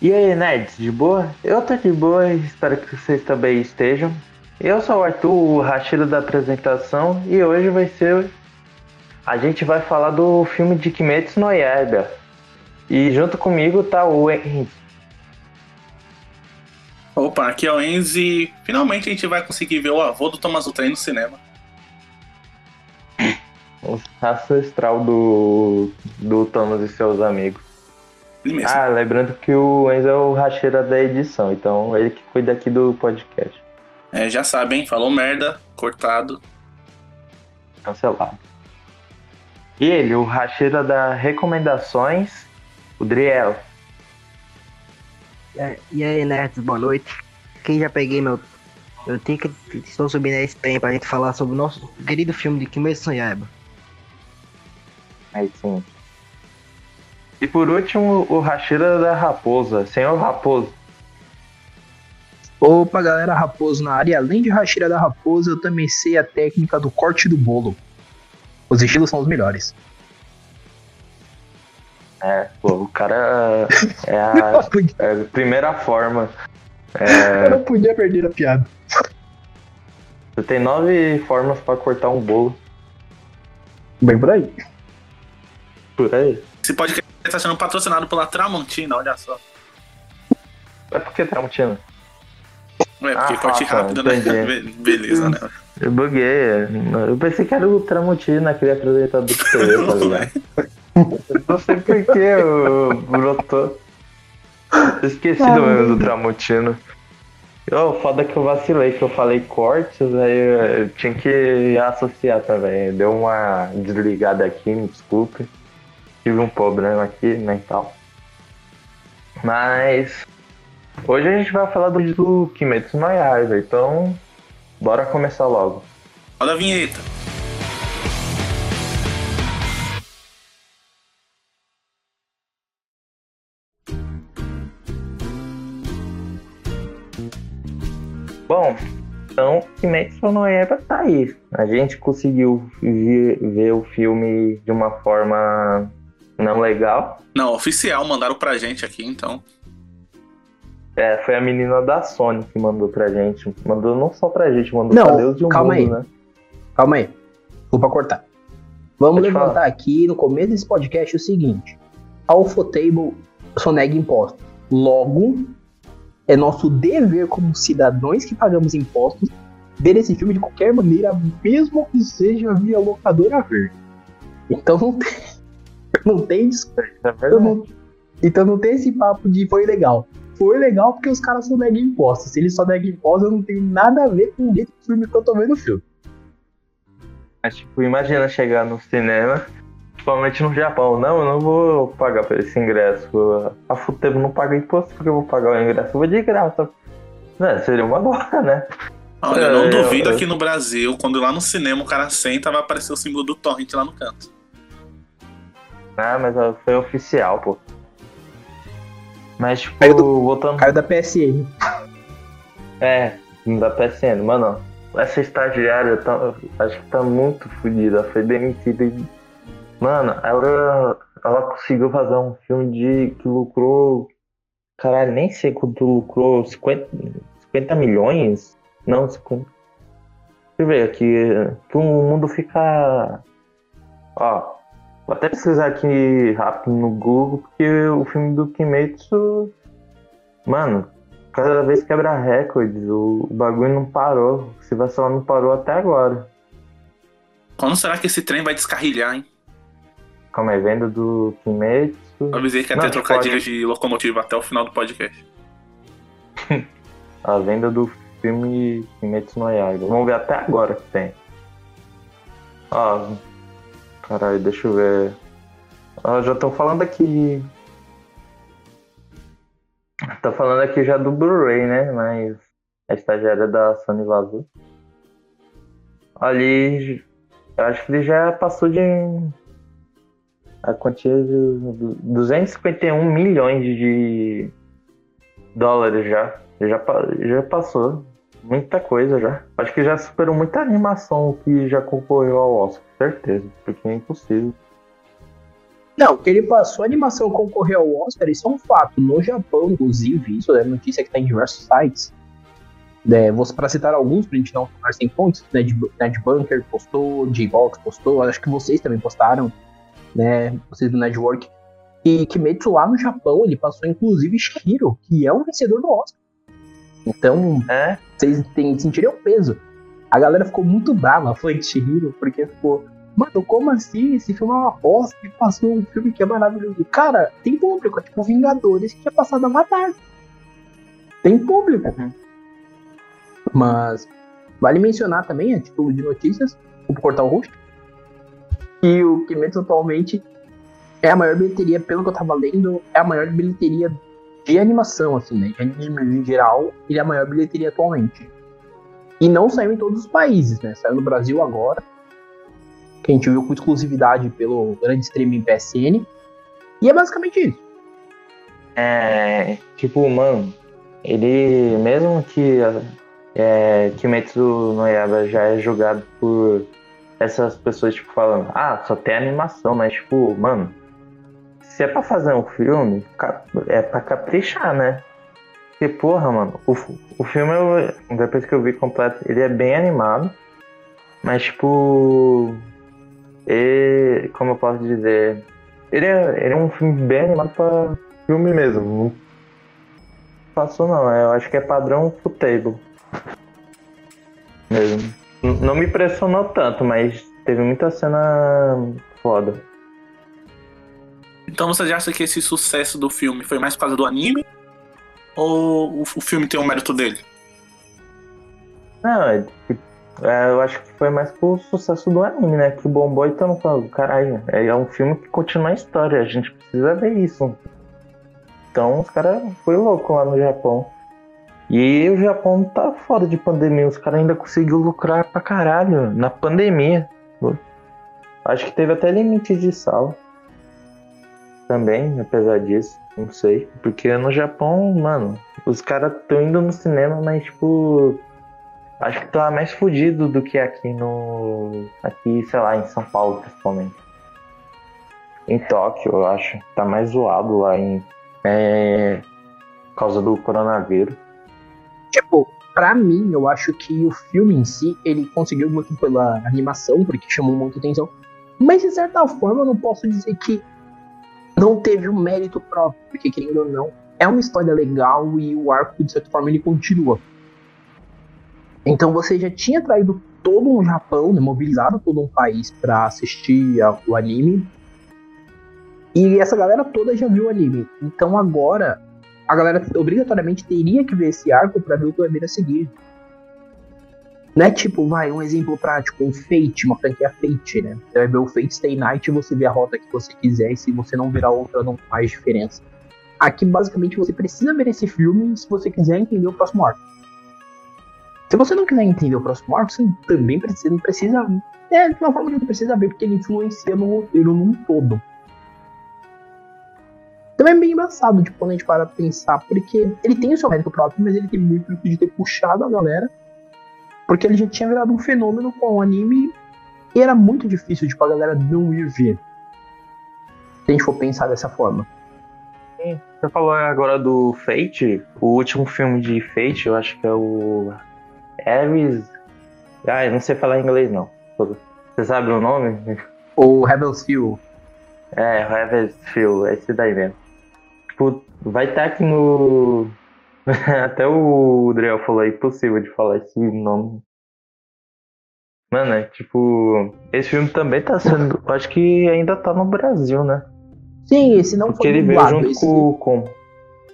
E aí, nerds, de boa? Eu tô de boa e espero que vocês também estejam. Eu sou o Arthur, o Rachiro da apresentação, e hoje vai ser. A gente vai falar do filme de Kimetsu no Yaiba. E junto comigo tá o Enzi. Opa, aqui é o Enzi e finalmente a gente vai conseguir ver o avô do Thomas Trem no cinema. O ancestral do, do Thomas e seus amigos. Ah, lembrando que o Enzo é o racheira da edição, então ele que cuida aqui do podcast. É, já sabem, falou merda, cortado. Cancelado. E ele, o racheira da recomendações, o Driel. E aí- E aí, nerds, boa noite. Quem já peguei meu, meu ticket, estou subindo esse trem pra gente falar sobre o nosso querido filme de Kimetsu no Yaiba. Aí sim. E por último, o racheira da raposa, senhor Raposo. Opa, galera, Raposo na área. Além de Rachira da Raposa, eu também sei a técnica do corte do bolo. Os estilos são os melhores. É, pô, o cara é a, Eu é a primeira forma. eu É, não podia perder a piada. você tem nove formas pra cortar um bolo. Bem por aí. Por aí. Esse podcast está sendo patrocinado pela Tramontina, olha só. É porque tá mentindo. É, porque Ah, corte tá, rápido, né? entendi. Be- Beleza, né? Eu buguei. Eu pensei que era o Tramontina, aquele apresentador tá ligado? Eu Não sei por que o brotou. Eu Esqueci do mesmo do Tramontina. Oh, foda que eu vacilei, que eu falei cortes, aí eu tinha que associar também. Deu uma desligada aqui, me desculpe. Tive um problema aqui mental. Mas hoje a gente vai falar do, do Kimetsu no Yaiba, então bora começar logo. Olha a vinheta. Bom, então Kimetsu no Yaiba tá aí. A gente conseguiu vi- ver o filme de uma forma não legal. Não, oficial, mandaram pra gente aqui, então. É, foi a menina da Sony que mandou pra gente. Mandou não só pra gente, mandou Não, pra Deus de um calma mundo, aí. né? Calma aí. Desculpa cortar. Vamos Pode levantar falar. aqui no começo desse podcast o seguinte: a Ufotable sonega impostos. Logo, é nosso dever como cidadãos que pagamos impostos ver esse filme de qualquer maneira, mesmo que seja via locadora verde. Então não tem, não tem des- Isso é verdade. não- então não tem esse papo de foi legal. Foi legal porque os caras só negam impostos. Se eles só negam impostos, eu não tenho nada a ver com o jeito do filme que eu tô vendo o filme. Mas, tipo, imagina chegar no cinema, principalmente no Japão. Não, eu não vou pagar por esse ingresso. A Futebo não paga imposto porque eu vou pagar o ingresso. Eu vou de graça. Né, seria uma boa, né? Olha, eu não É, duvido eu- aqui no Brasil, quando lá no cinema o cara senta, vai aparecer o símbolo do torrent lá no canto. Ah, mas foi oficial, pô. Mas, tipo, Caiu do- voltando. Cara da PSN. É, da PSN, mano. Essa estagiária tá, acho que tá muito fodida. Foi demitida e. Mano, ela, ela conseguiu fazer um filme de que lucrou. Caralho, nem sei quanto lucrou. 50, 50 milhões? Não, 50. Deixa eu ver aqui. Que o mundo fica. Ó, vou até pesquisar aqui rápido no Google, porque o filme do Kimetsu. Mano, cada vez quebra recordes. O, o bagulho não parou. Se vacilar não parou até agora. Quando será que esse trem vai descarrilhar, hein? Calma aí, venda do Kimetsu. Eu avisei que ia ter tipo, trocadilhos de locomotiva até o final do podcast. A venda do filme Kimetsu no Yaiba. Vamos ver até agora que tem. Ó. Caralho, deixa eu ver. Ó, já estão falando aqui. Tô falando aqui já do Blu-ray, né? Mas a estagiária da Sony vazou. Ali. Acho que ele já passou de. A quantia de 251 milhões de dólares já. Já, já passou. Muita coisa já. Acho que já superou muita animação que já concorreu ao Oscar, certeza. Porque é impossível. Não, que ele passou a animação concorrer ao Oscar, isso é um fato. No Japão, inclusive, isso é notícia que tá em diversos sites. É, você, pra citar alguns, pra gente não tomar sem fontes, Ned, Ned Bunker postou, J-Box postou, acho que vocês também postaram, né? Vocês do Network. E Kimetsu lá no Japão, ele passou inclusive Shihiro, que é um vencedor do Oscar. Então, É? Vocês o peso. A galera ficou muito brava, foi de Shihiro, porque ficou. Mano, como assim? Esse filme é uma bosta e passou um filme que é maravilhoso. Cara, tem público, é tipo Vingadores que tinha passado Avatar. Tem público. Uhum. Mas vale mencionar também, a título de notícias, o cortar o rosto, que o Kimetsu atualmente é a maior bilheteria, pelo que eu tava lendo, é a maior bilheteria de animação, assim, né? De anime em geral, ele é a maior bilheteria atualmente. E não saiu em todos os países, né? Saiu no Brasil agora, que a gente viu com exclusividade pelo grande streaming PSN. E é basicamente isso. É, tipo, mano, ele, mesmo que é, Kimetsu no Yaiba já é julgado por essas pessoas, tipo, falando, ah, só tem animação, mas, tipo, mano, se é pra fazer um filme, é pra caprichar, né? Porque, porra, mano, o, o filme, eu- depois que eu vi completo, ele é bem animado, mas, tipo, ele, como eu posso dizer, ele é, ele é um filme bem animado pra filme mesmo. Não passou não, eu acho que é padrão Futable. Mesmo. N- Não me impressionou tanto, mas teve muita cena foda. Então você acha que esse sucesso do filme foi mais por causa do anime? Ou o, o filme tem o mérito dele? Não, é, é, eu acho que foi mais pro sucesso do anime, né? Que e todo mundo falou, caralho, é, é um filme que continua a história, a gente precisa ver isso. Então os caras foi louco lá no Japão. E o Japão tá fora de pandemia, os caras ainda conseguiu lucrar pra caralho na pandemia. Acho que teve até limite de sala. Também, apesar disso, não sei. Porque no Japão, mano, os caras estão indo no cinema, mas tipo. Acho que tá mais fudido do que aqui no. Aqui, sei lá, em São Paulo, principalmente. Em Tóquio, eu acho. Tá mais zoado lá em. É. Por causa do coronavírus. Tipo, pra mim, eu acho que o filme em si, ele conseguiu muito pela animação, porque chamou muita atenção. Mas, de certa forma, eu não posso dizer que não teve um mérito próprio, porque, querendo ou não, é uma história legal e o arco, de certa forma, ele continua. Então, você já tinha traído todo um Japão, né, mobilizado todo um país pra assistir a- o anime. E essa galera toda já viu o anime. Então, agora, a galera obrigatoriamente teria que ver esse arco pra ver o que vai vir a seguir. Não é tipo, vai, um exemplo prático, um Fate, uma franquia Fate, né? Você vai ver o Fate Stay Night e você vê a rota que você quiser, e se você não ver a outra, não faz diferença. Aqui, basicamente, você precisa ver esse filme se você quiser entender o próximo arco. Se você não quiser entender o próximo arco, você também precisa, não precisa. É, de uma forma que você precisa ver, porque ele influencia no roteiro num todo. Também é bem embaçado, tipo, quando a gente para pensar, porque ele tem o seu mérito próprio, mas ele tem muito de ter puxado a galera, porque ele já tinha virado um fenômeno com o anime, e era muito difícil, tipo, a galera não ir ver. Se a gente for pensar dessa forma. Você falou agora do Fate, o último filme de Fate, eu acho que é o Ares. Ah, eu não sei falar inglês não. Você sabe o nome? O Rebels Fuel. É, Haversfield, é esse daí mesmo. Tipo, vai estar aqui no. Até o Driel falou, é impossível de falar esse nome. Mano, é tipo. Esse filme também tá sendo. Acho que ainda tá no Brasil, né? Sim, esse não Porque foi ele veio dublado. junto esse... com, com.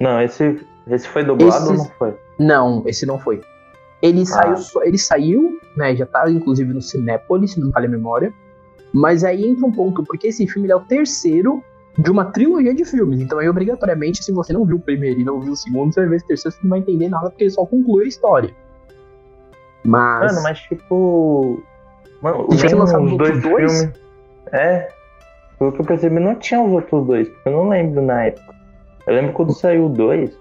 Não, esse, esse foi dublado ou Esses- não foi? Não, esse não foi. Ele Ah. saiu, ele saiu, né? Já tá inclusive no Cinépolis, se não me falha a memória. Mas aí entra um ponto, porque esse filme é o terceiro de uma trilogia de filmes. Então aí, obrigatoriamente, se você não viu o primeiro e não viu o segundo, você vai ver esse terceiro, você não vai entender nada, porque ele só conclui a história. Mas. Mano, mas tipo. Mano, tinha lançado os dois dois? filmes. É. Pelo que eu percebi, não tinha os outros dois. porque Eu não lembro na época. Eu lembro quando saiu o dois.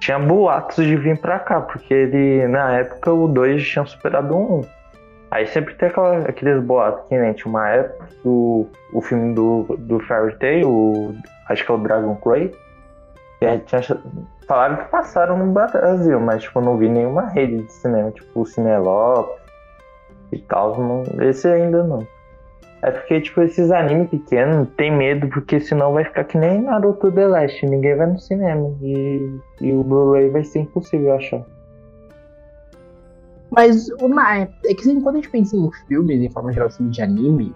Tinha boatos de vir pra cá, porque ele, na época, o dois tinha superado o um. Aí sempre tem aquela, aqueles boatos que nem tinha uma época que o, filme do, do Fairy Tail, o- acho que é o Dragon Cray, que tinha, falaram que passaram no Brasil, mas tipo, não vi nenhuma rede de cinema, tipo o Cinelop e tal, não, esse ainda não. É porque, tipo, esses animes pequenos tem medo, porque senão vai ficar que nem Naruto The Last, ninguém vai no cinema. E, e o Blu-ray vai ser impossível achar. Mas uma, é que assim, quando a gente pensa em filmes, em forma geral, filme de anime,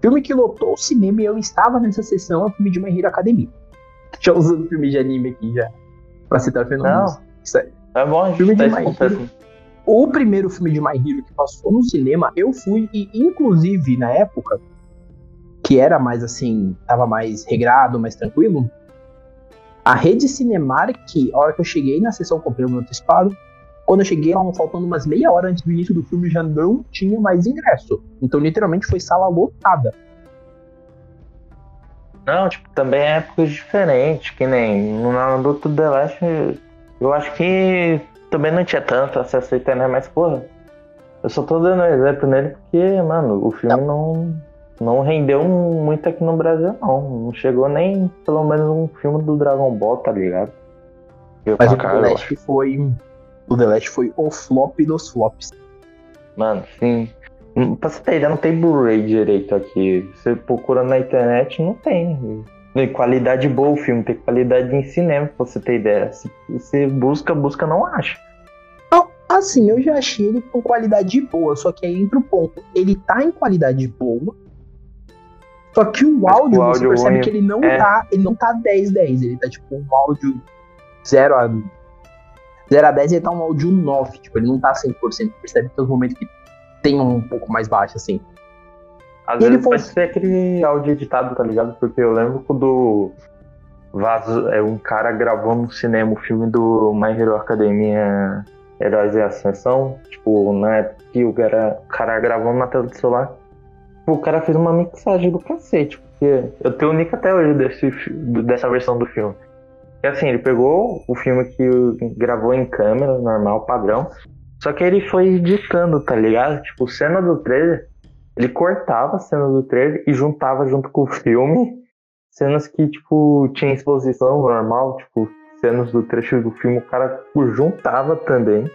filme que lotou o cinema e eu estava nessa sessão é o filme de My Hero Academia. Já usando filme de anime aqui já. Pra citar fenômenos. Não. Isso é- É bom a gente Filme de tá esse My contexto. O primeiro filme de My Hero que passou no cinema, eu fui e, inclusive, na época, que era mais assim, tava mais regrado, mais tranquilo, a rede Cinemark, a hora que eu cheguei na sessão, comprei o meu antecipado, quando eu cheguei, estavam faltando umas meia hora antes do início do filme, já não tinha mais ingresso. Então, literalmente, foi sala lotada. Não, tipo, também é épocas diferentes, que nem no Naruto The Last, eu acho que também não tinha tanto acesso à internet, mas porra, eu só tô dando exemplo nele porque, mano, o filme não, não rendeu muito aqui no Brasil, não. Não chegou nem pelo menos um filme do Dragon Ball, tá ligado? Eu Mas o The Last foi. O The Last foi o flop dos flops. Mano, sim. Hum, Pra você ter ideia, não tem Blu-ray direito aqui. Você procura na internet, não tem. Tem qualidade boa o filme, tem qualidade em cinema, pra você ter ideia. Se você busca, busca, não acha. Assim, eu já achei ele com qualidade boa, só que aí entra o ponto. Ele tá em qualidade boa, só que o áudio, o você áudio percebe ruim, que ele não é. tá, ele não tá 10 10, ele tá tipo um áudio 0 a 0 a 10, ele tá um áudio 9, tipo, ele não tá 100%, percebe que tem uns momentos que tem um pouco mais baixo assim. Às Ele vezes foi- pode ser aquele áudio editado, tá ligado? Porque eu lembro quando vaso, é, um cara gravou no cinema o filme do My Hero Academia Heróis e Ascensão. Tipo, na época que o cara, o cara gravou na tela do celular. Tipo, o cara fez uma mixagem do cacete. Porque eu tenho o nick até hoje desse, dessa versão do filme. E assim, ele pegou o filme que gravou em câmera, normal, padrão. Só que ele foi editando, tá ligado? Tipo, cena do trailer, ele cortava a cena do trailer e juntava junto com o filme cenas que, tipo, tinha exposição normal, tipo, cenas do trecho do filme, o cara juntava também.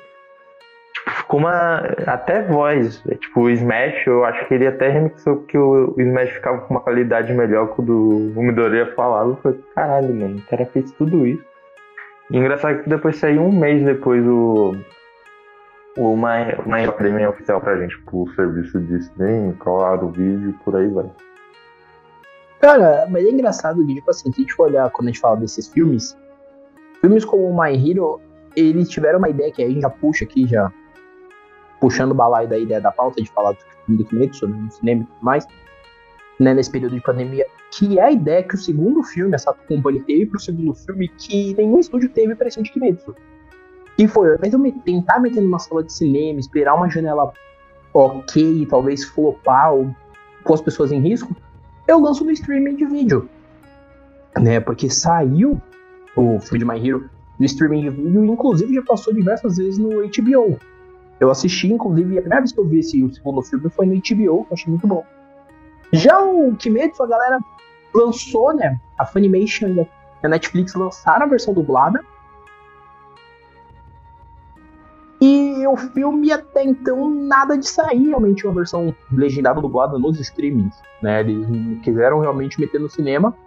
Ficou uma. Até voz. é, Tipo, o Smash, eu acho que ele até remixou porque o, Smash ficava com uma qualidade melhor que o do o Midoriya falava. Eu falei, caralho, mano, o cara fez tudo isso. E engraçado que depois saiu um mês depois o. O My, My Academia oficial pra gente, pro serviço de streaming, claro, o vídeo, por aí vai. Cara, mas é engraçado que, tipo assim, se a gente for olhar quando a gente fala desses filmes, filmes como o My Hero, eles tiveram uma ideia que a gente já puxa aqui, já puxando o balaio da ideia da pauta de falar do do Kimetsu né, no cinema e tudo mais, né, nesse período de pandemia, que é a ideia que o segundo filme, essa Company teve pro segundo filme, que nenhum estúdio teve pra esse de Kimetsu. Que foi, ao invés de eu tentar meter numa sala de cinema, esperar uma janela ok, talvez flopar ou pôr as pessoas em risco, eu lanço no streaming de vídeo. Né? Porque saiu o filme de My Hero no streaming de vídeo, e inclusive já passou diversas vezes no HBO. Eu assisti, inclusive, a primeira vez que eu vi esse o segundo filme foi no HBO, que eu achei muito bom. Já o Kimetsu, a galera lançou, né? A Funimation e a Netflix lançaram a versão dublada. E o filme até então nada de sair realmente uma versão legendada dublada nos streamings, né? Eles quiseram realmente meter no cinema.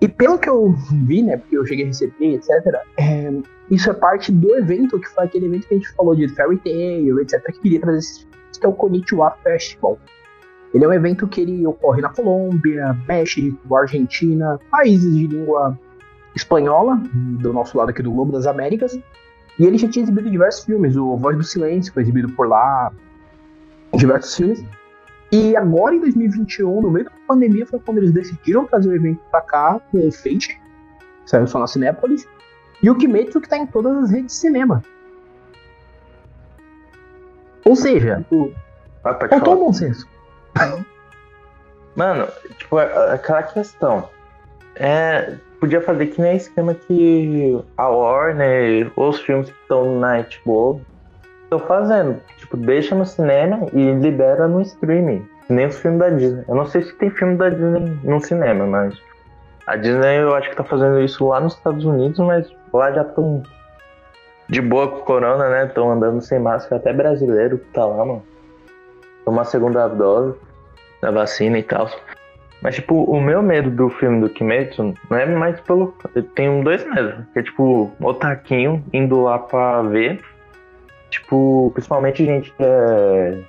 E pelo que eu vi, né, porque eu cheguei a receber, etc, é, isso é parte do evento, que foi aquele evento que a gente falou de Fairy Tail, etc, que queria trazer filmes, que é o Konnichiwa Festival. Ele é um evento que ele ocorre na Colômbia, México, Argentina, países de língua espanhola, do nosso lado aqui do Globo das Américas, e ele já tinha exibido diversos filmes. O Voz do Silêncio foi exibido por lá. Diversos filmes. E agora, em 2021, no meio da pandemia, foi quando eles decidiram trazer o evento pra cá com o Fate, saiu só na Cinépolis, e o Kimetsu, que tá em todas as redes de cinema. Ou seja, o- Ah, faltou bom senso. Mano, tipo, a- aquela questão. É, podia fazer que nem esquema que a Warner, os filmes que estão na HBO, estão fazendo. Tipo, deixa no cinema e libera no streaming. Nem os filmes da Disney. Eu não sei se tem filme da Disney no cinema, mas. A Disney eu acho que tá fazendo isso lá nos Estados Unidos, mas lá já estão de boa com corona, né? Estão andando sem máscara, até brasileiro que tá lá, mano. Toma a segunda dose da vacina e tal. Mas, tipo, o meu medo do filme do Kimetsu não é mais pelo. Eu tenho dois medos. Que é, tipo, o Taquinho indo lá pra ver. Tipo, principalmente gente que é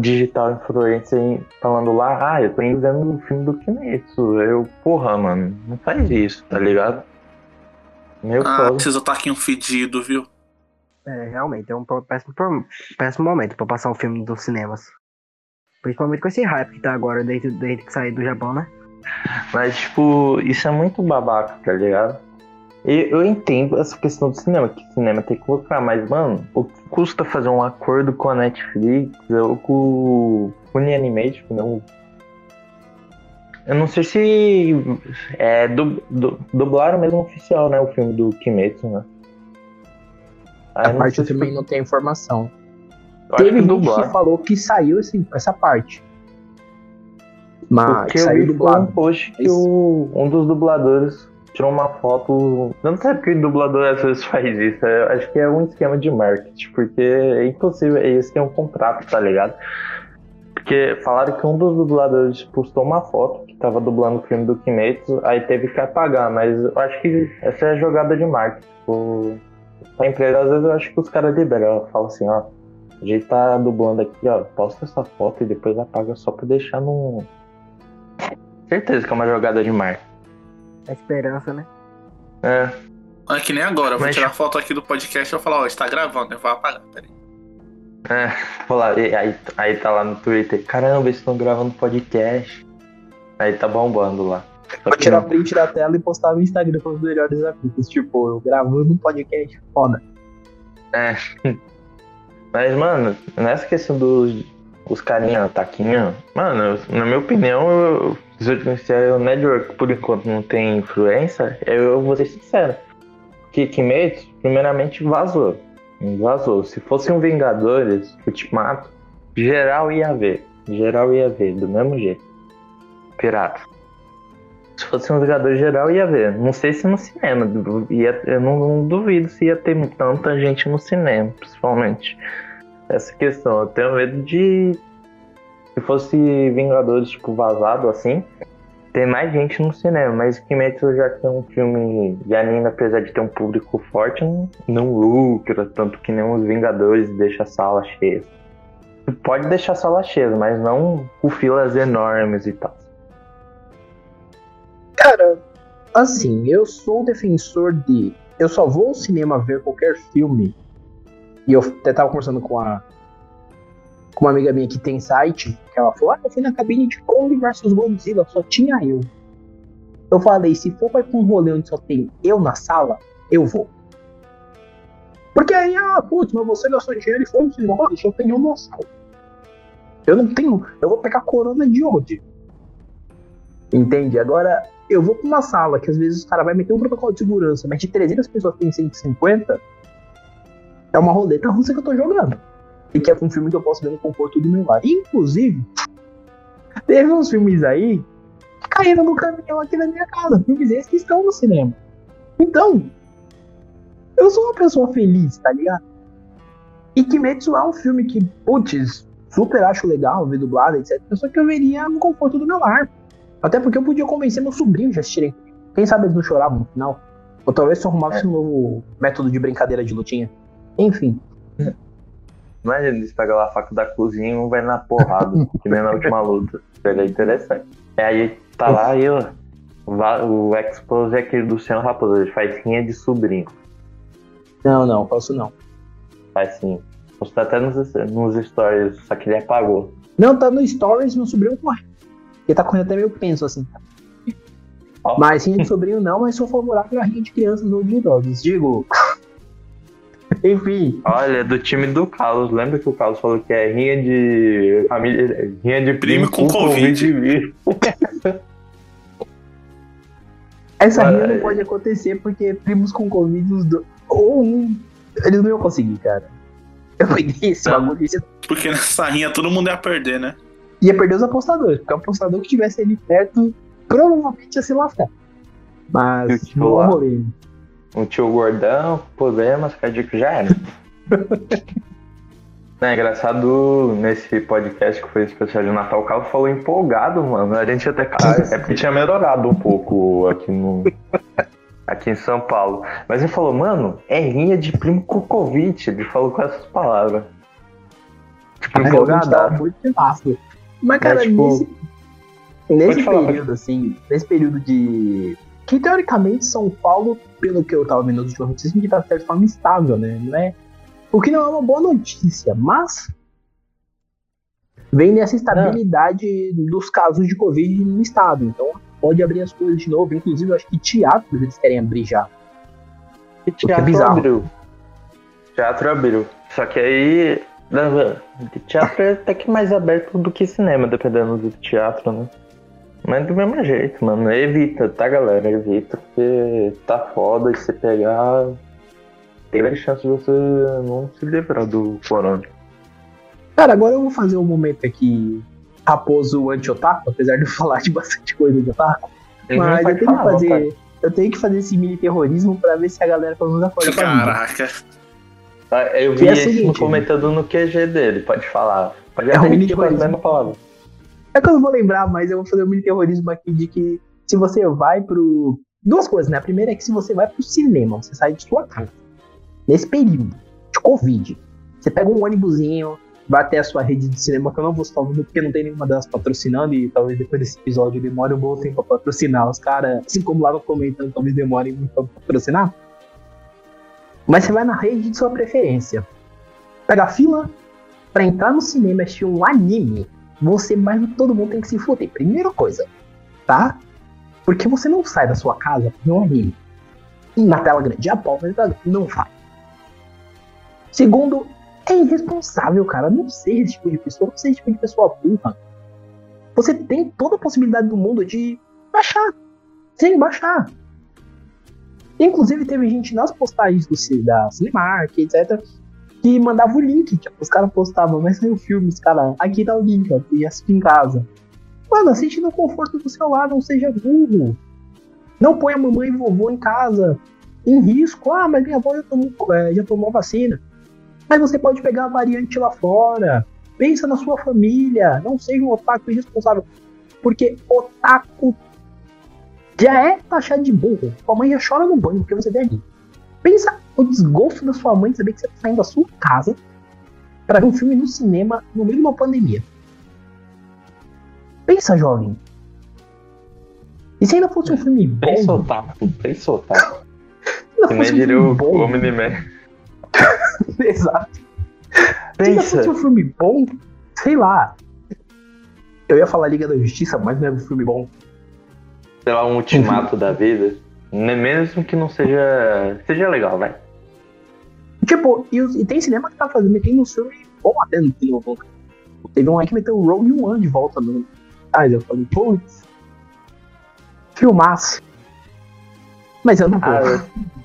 digital influencer falando lá, ah, eu tô indo vendo o filme do Kimetsu. Eu, porra, mano, não faz isso, tá ligado? Meu ah, foda. precisa estar aqui um fedido, viu? É, realmente, é um péssimo, péssimo momento pra passar um filme dos cinemas. Principalmente com esse hype que tá agora, desde, desde que sair do Japão, né? Mas, tipo, isso é muito babaca, tá ligado? E eu entendo essa questão do cinema, que cinema tem que lucrar, mas, mano, o que custa fazer um acordo com a Netflix ou com o Unianimate, não. Eu não sei se é du, du, dublaram mesmo oficial, né, o filme do Kimetsu, né? Aí a parte também não tem informação. Teve gente que falou que saiu assim, essa parte. Mas Porque saiu eu vi dublado. um post que o, um dos dubladores tirou uma foto. Eu não sei porque o dublador às vezes faz isso. Eu acho que é um esquema de marketing, porque é impossível. Eles têm um contrato, tá ligado? Porque falaram que um dos dubladores postou uma foto que tava dublando o filme do Kimetsu, aí teve que apagar, mas eu acho que essa é a jogada de marketing. Tipo, a empresa, às vezes eu acho que os caras liberam, falam assim, ó, a gente tá dublando aqui, ó, posta essa foto e depois apaga só pra deixar no. Certeza que é uma jogada de mar. A esperança, né? É. É que nem agora, eu vou Mas... tirar foto aqui do podcast e vou falar, ó, está gravando, eu vou apagar, peraí. É, vou lá, aí, aí tá lá no Twitter, caramba, eles estão gravando podcast. Aí tá bombando lá. Vou tirar não. print da tela e postar no Instagram com os melhores amigos. Tipo, eu gravando um podcast foda. É. Mas, mano, nessa questão dos os carinha taquinha, mano, na minha opinião, eu, se o network por enquanto não tem influência, eu vou ser sincero. Kimetsu, primeiramente, vazou. Vazou. Se fosse um Vingadores, Ultimato, geral ia ver. Geral ia ver, do mesmo jeito. Pirata. Se fosse um Vingador geral, ia ver. Não sei se no cinema. Ia, eu não, não duvido se ia ter tanta gente no cinema, principalmente essa questão. Eu tenho medo de. Se fosse Vingadores, tipo, vazado assim, tem mais gente no cinema, mas Kimetsu já tem um filme de anime, apesar de ter um público forte, não, não lucra tanto que nem os Vingadores deixa a sala cheia. Pode deixar a sala cheia, mas não com filas enormes e tal. Cara, assim, eu sou defensor de. Eu só vou ao cinema ver qualquer filme e eu até tava conversando com a com uma amiga minha que tem site, que ela falou: Ah, eu fui na cabine de Kong vs Godzilla, só tinha eu. Eu falei: se for pra um rolê onde só tem eu na sala, eu vou. Porque aí, ah, putz, mas você gastou dinheiro e foi no cinema, só tem eu na sala. Eu não tenho. Eu vou pegar corona de onde? Entende? Agora, eu vou pra uma sala que às vezes o cara vai meter um protocolo de segurança, mas de 300 pessoas tem 150 é uma roleta russa que eu tô jogando. E que é um filme que eu posso ver no conforto do meu lar. Inclusive, teve uns filmes aí que caíram no caminhão aqui na minha casa. Filmes esses que estão no cinema. Então, eu sou uma pessoa feliz, tá ligado? E Kimetsu é um filme que, putz, super acho legal ver dublado, etc. Só que eu veria no conforto do meu lar. Até porque eu podia convencer meu sobrinho de assistirem. Quem sabe eles não choravam no final. Ou talvez se eu arrumasse é. um novo método de brincadeira de lutinha. Enfim. Imagina eles pegam lá a faca da cozinha e um vai na porrada, que nem na última luta. Seria interessante. É, aí tá lá e ó, o Expose é aquele do Senhor Raposo, ele faz rinha de sobrinho. Não, não, posso não. Faz sim. Postou até nos, nos stories, só que ele apagou. Não, tá no stories, meu sobrinho corre. Ele tá correndo até meio penso assim. Oh. Mas rinha de sobrinho não, mas sou favorável a rinha de crianças ou de idosos. Digo, enfim. Olha, do time do Carlos. Lembra que o Carlos falou que é rinha de família, rinha de primo, com, com Covid. COVID. Essa rinha não pode acontecer porque primos com Covid, os do... ou um, eles não iam conseguir, cara. Eu peguei esse Não. bagulho. Porque nessa rinha todo mundo ia perder, né? Ia perder os apostadores, porque o apostador que tivesse ali perto provavelmente ia se lascar. Mas não lá? O tio gordão, problemas cardíacos já era. É engraçado nesse podcast que foi especial de Natal, o Carlos falou empolgado, mano. A gente até. Ah, é porque tinha melhorado um pouco aqui no. Aqui em São Paulo. Mas ele falou, mano, é rinha de primo Covid. Ele falou com essas palavras. Tipo, gostava empolgado. muito massa. Mas, cara, É, tipo, nesse, nesse falar, período, assim, nesse período de. Que teoricamente São Paulo, pelo que eu tava vendo nos últimos notícias, que tá de certa forma estável, né? Não é... O que não é uma boa notícia, mas vem nessa estabilidade dos casos de Covid no estado. Então pode abrir as coisas de novo. Inclusive, eu acho que teatros eles querem abrir já. E é teatro bizarro. abriu. Teatro abriu. Só que aí. Teatro é até que mais aberto do que cinema, dependendo do teatro, né? Mas do mesmo jeito, mano. Evita, tá, galera? Evita, porque tá foda e se pegar. Tem grande chance de você não se livrar do corona. Cara, agora eu vou fazer um momento aqui raposo anti-otaku, apesar de eu falar de bastante coisa de otaku. Mas eu tenho, que fazer, eu tenho que fazer esse mini terrorismo pra ver se a galera pelo menos acorda pra mim. Caraca. Ah, Eu vi é esse seguinte, comentando no QG dele, pode falar. Pode É um mini a terrorismo. É que eu não vou lembrar, mas eu vou fazer um mini terrorismo aqui de que se você vai pro. Duas coisas, né? A primeira é que se você vai pro cinema, você sai de sua casa. Nesse período de Covid, você pega um ônibusinho, vai até a sua rede de cinema, que eu não vou citar o número porque não tem nenhuma delas patrocinando, e talvez depois desse episódio demore um bom tempo pra patrocinar. Os caras, assim como lá comentando, talvez demorem muito pra patrocinar. Mas você vai na rede de sua preferência. Pega a fila pra entrar no cinema e assistir um anime você mais do que todo mundo tem que se fuder. Primeira coisa, tá? Porque você não sai da sua casa anime. E na tela grande, a pau, não vai. Segundo, é irresponsável, cara. Não ser esse tipo de pessoa, não ser esse tipo de pessoa burra. Você tem toda a possibilidade do mundo de baixar. Sem baixar. Inclusive, teve gente nas postagens do, da Cinemark, etc., que mandava o link. Tipo, os caras postavam, mas saiu o filme, os caras, aqui tá o link, ó, e assiste em casa. Mano, assiste no conforto do celular, não seja burro. Não põe a mamãe e vovô em casa em risco. Ah, mas minha avó já tomou, é, já tomou vacina. Mas você pode pegar a variante lá fora. Pensa na sua família. Não seja um otaku irresponsável. Porque otaku já é taxado de burro. Sua mãe já chora no banho porque você vê ali. Pensa o desgosto da sua mãe de saber que você tá saindo da sua casa para ver um filme no cinema no meio de uma pandemia. Pensa, jovem. E se ainda fosse um filme bom? Bem soltaco. se ainda Que nem um diria filme o Omni-Man. Exato. Se ainda Pensa. fosse um filme bom, sei lá. Eu ia falar Liga da Justiça, mas não é um filme bom. sei lá, um ultimato da vida. Né, Mesmo que não seja. Seja legal, vai. Tipo, e, e tem cinema que tá fazendo, tem um filme bom até no filme. Teve um aí que meteu o Rogue One de volta no. Aí eu falei, putz. Filmaço. Mas eu não vou. Ah, eu...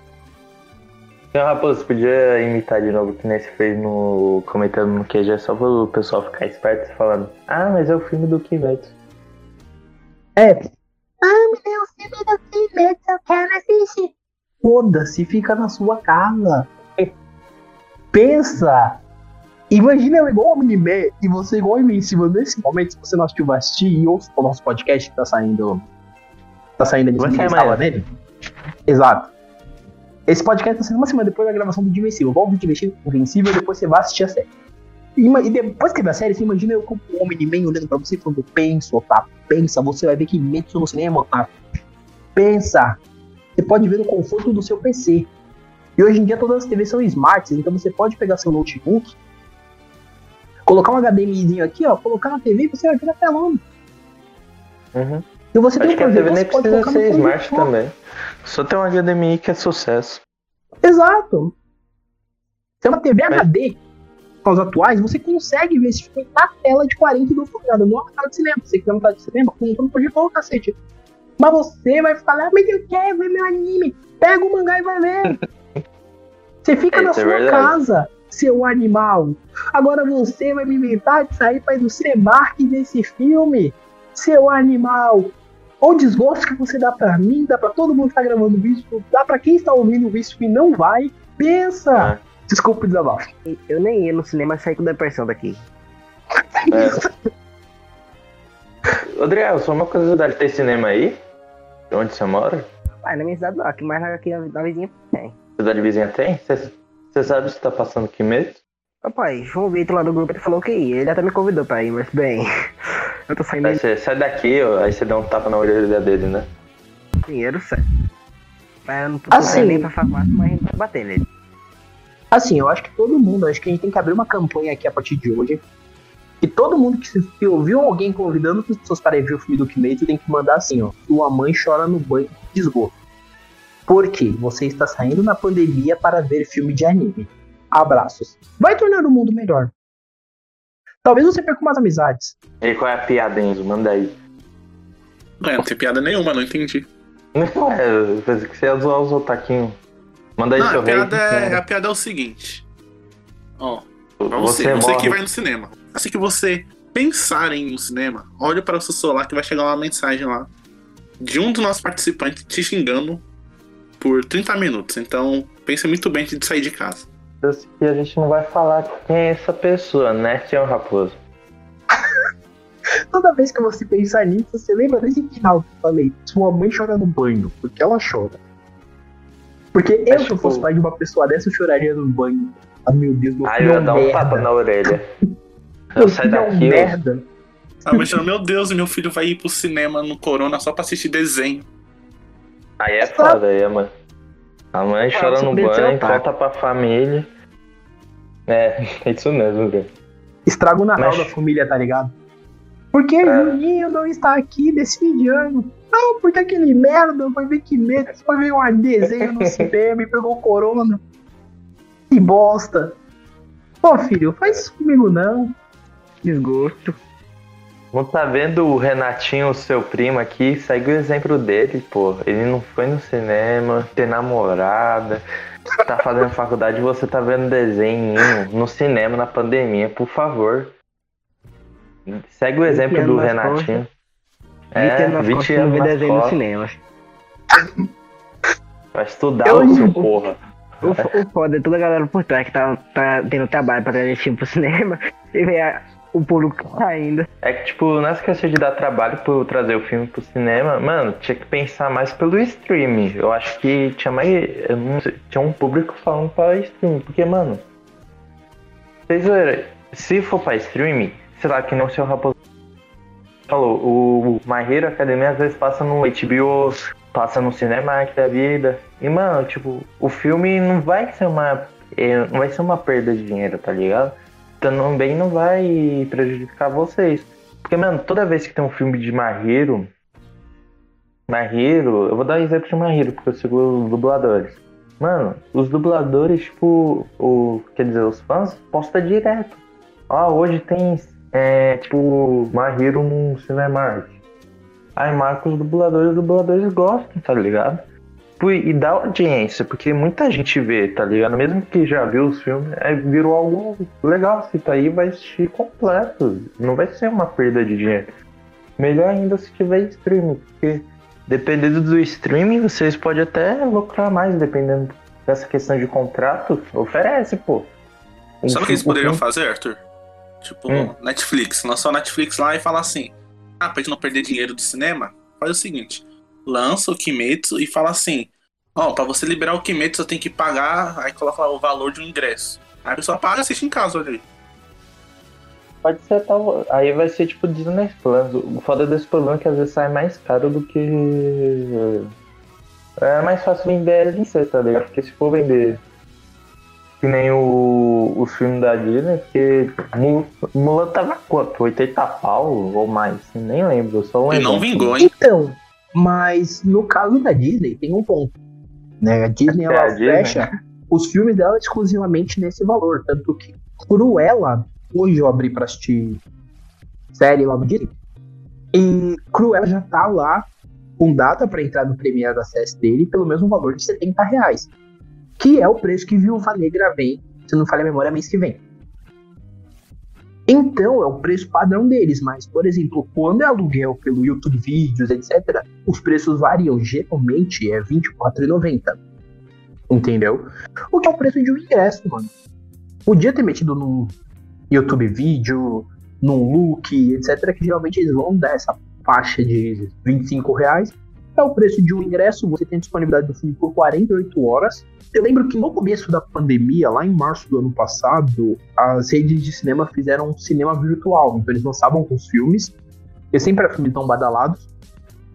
Então, Raposo, você podia imitar de novo que você fez no. comentando no QG só pro pessoal ficar esperto falando. Ah, mas é o filme do Kimetsu. É. Ah, mas é o filme do Kimetsu, eu quero assistir. Foda-se, fica na sua casa. Pensa. Imagina eu igual o Omni-Man e você igual o Invencível. Nesse momento, se você não assistiu, vai assistir e ouça o nosso podcast que tá saindo. Tá saindo ali. Vai você sair estava amanhã. nele? Exato. Esse podcast tá saindo uma semana depois da gravação do Invencível. Volta de Invencível e depois você vai assistir a série. E depois que ver a série, você imagina eu como o Omni-Man olhando pra você e falando: pensa, Otávio, pensa, você vai ver que Kimetsu no cinema, Otávio. Pensa. Você pode ver no conforto do seu PC. E hoje em dia todas as TVs são smarts, então você pode pegar seu notebook, colocar um HDMizinho aqui, ó, colocar na TV e você vai ver na telona. Uhum. E você Acho tem que a um TV nem precisa ser smart projetor. também. Só tem um HDMI que é sucesso. Exato. Se é uma TV Mas- HD com os atuais, você consegue ver esse filme na tela de 42 polegadas, não na tela de cinema. Se você quiser na tela de cinema, coloca no projetor, cacete. Mas você vai ficar lá, mas eu quero ver meu anime. Pega o mangá e vai ver. Você fica na Isso é sua verdade. casa. seu animal. Agora você vai me inventar de sair para ir no Cinemark desse filme, seu animal. Olha o desgosto que você dá pra mim, dá pra todo mundo que tá gravando isso, dá pra quem está ouvindo isso e não vai. Pensa! Desculpa o desabafo. Eu nem ia no cinema sair com depressão daqui. É. Adriel, só uma curiosidade, tem cinema aí? Onde você mora? Pai, na minha cidade não, aqui mais aqui na, na vizinha tem. Cidade vizinha tem? Você sabe se tá passando que mês? Papai, João Vitor lá do grupo ele falou que ia. Ele até me convidou pra ir, mas bem. Eu tô saindo Aí você sai daqui, ó, aí você dá um tapa na orelha dele, né? dinheiro certo. Mas eu não tô Assim- nem pra farmácia, mas a gente vai bater nele. Assim, eu acho que todo mundo, acho que a gente tem que abrir uma campanha aqui a partir de hoje. E todo mundo que, que ouviu alguém convidando as pessoas para ir ver o filme do Kimetsu tem que mandar assim, ó. Sua mãe chora no banho de esgoto. Por quê? Você está saindo na pandemia para ver filme de anime. Abraços. Vai tornar o mundo melhor. Talvez você perca umas amizades. E qual é a piada, Enzo? Manda aí. É, não tem piada nenhuma, não entendi. Não é, eu pensei que você ia zoar os otaquinhos. Manda aí Não, seu a piada, rei. é, a piada é o seguinte. Ó, pra você, Você, você, que vai no cinema. Assim que você pensar em no cinema, olha para o seu celular que vai chegar uma mensagem lá de um dos nossos participantes te xingando por 30 minutos. Então, pense muito bem antes de sair de casa. Eu sei que a gente não vai falar quem é essa pessoa, né, senhor Raposo? Toda vez que você pensar nisso, você lembra desse final que eu falei. Sua mãe chora no banho. Porque ela chora. Porque eu, se eu tipo- fosse pai de uma pessoa dessa, eu choraria no banho. Ah, meu Deus, meu Aí eu é ia um dar um tapa na orelha. Meu Eu saio filho é um daqui, merda. Ah, imagina, meu Deus, meu filho vai ir pro cinema no Corona só pra assistir desenho. Aí é foda, aí, mano. A mãe chora no banho, conta pra família. É, é isso mesmo, velho. Estraga o Natal Mas- da família, tá ligado? Por que É. Juninho não está aqui nesse fim de ano? Não, porque aquele merda foi ver que medo, foi ver um desenho no cinema e pegou corona. Que bosta. Pô, filho, faz isso comigo não. Desgosto. Não tá vendo o Renatinho, o seu primo aqui? Segue o exemplo dele, pô. Ele não foi no cinema, tem namorada, tá fazendo faculdade e você tá vendo desenho no cinema na pandemia, por favor. Segue o exemplo do Renatinho. 20 anos nas 20 costas não anos nas desenho no cinema. Vai estudar, Eu- ô seu porra. O, o foda é toda a galera por trás que tá, tá tendo trabalho pra trazer filme pro cinema e ver a- o público ainda. É que, tipo, não esqueça de dar trabalho por trazer o filme pro cinema. Mano, tinha que pensar mais pelo streaming. Eu acho que tinha mais. sei, tinha um público falando para streaming. Porque, mano. Vocês verem, se for pra streaming, sei lá, que não seu raposo falou, o My Hero Academia às vezes passa no HBO, passa no Cinemark da vida. E, mano, tipo, o filme não vai ser uma. eh, Não vai ser uma perda de dinheiro, tá ligado? Também não vai prejudicar vocês. Porque, mano, toda vez que tem um filme de Marreiro, Marreiro, eu vou dar um exemplo de Marreiro, porque eu sigo os dubladores. Mano, os dubladores, tipo, o, quer dizer, os fãs postam direto. Ó, hoje tem, é, tipo, Marreiro no Cinemark. Aí marca os dubladores, os dubladores gostam, tá ligado? Pô, E dá audiência, porque muita gente vê, tá ligado? Mesmo que já viu os filmes, aí virou algo legal. Se tá aí, vai assistir completo. Não vai ser uma perda de dinheiro. Melhor ainda se tiver streaming, porque dependendo do streaming, vocês podem até lucrar mais, dependendo dessa questão de contrato. Oferece, pô. Um Sabe o que eles poderiam fazer, Arthur? Tipo, Hum. Netflix. Lançou a Netflix lá e fala assim: Ah, pra gente não perder dinheiro do cinema, faz o seguinte: lança o Kimetsu e fala assim: Ó, pra você liberar o Kimetsu, eu tenho que pagar. Aí coloca lá o valor de um ingresso. Aí a pessoa paga e assiste em casa, olha aí. Pode ser tal. Aí vai ser tipo Disney Plus. O foda desse problema é que às vezes sai mais caro do que. É mais fácil vender LC, tá ligado? Porque se for vender que nem o, os filmes da Disney, porque Mu- Mulan tava quanto? 80 pau ou mais? Nem lembro, eu só E lembro. não vingou, hein? Então, mas no caso da Disney, tem um ponto. Né? A Disney, É, ela Disney. fecha os filmes dela exclusivamente nesse valor. Tanto que Cruella, hoje eu abri pra assistir série lá no Disney, e Cruella já tá lá com data pra entrar no Premiere Access dele pelo mesmo valor de 70 reais. Que é o preço que Viúva Negra vem, se se não falha a memória, mês que vem. Então, é o preço padrão deles, mas, por exemplo, quando é aluguel pelo YouTube Vídeos, etc., os preços variam. Geralmente é R$24,90. Entendeu? O que é o preço de um ingresso, mano. Podia ter metido no YouTube Vídeo, no Look, etc., que geralmente eles vão dar essa faixa de 25 reais. É o preço de um ingresso, você tem disponibilidade do filme por 48 horas. Eu lembro que no começo da pandemia, lá em março do ano passado, as redes de cinema fizeram um cinema virtual. Então eles lançavam os filmes, e sempre eram filmes tão badalados.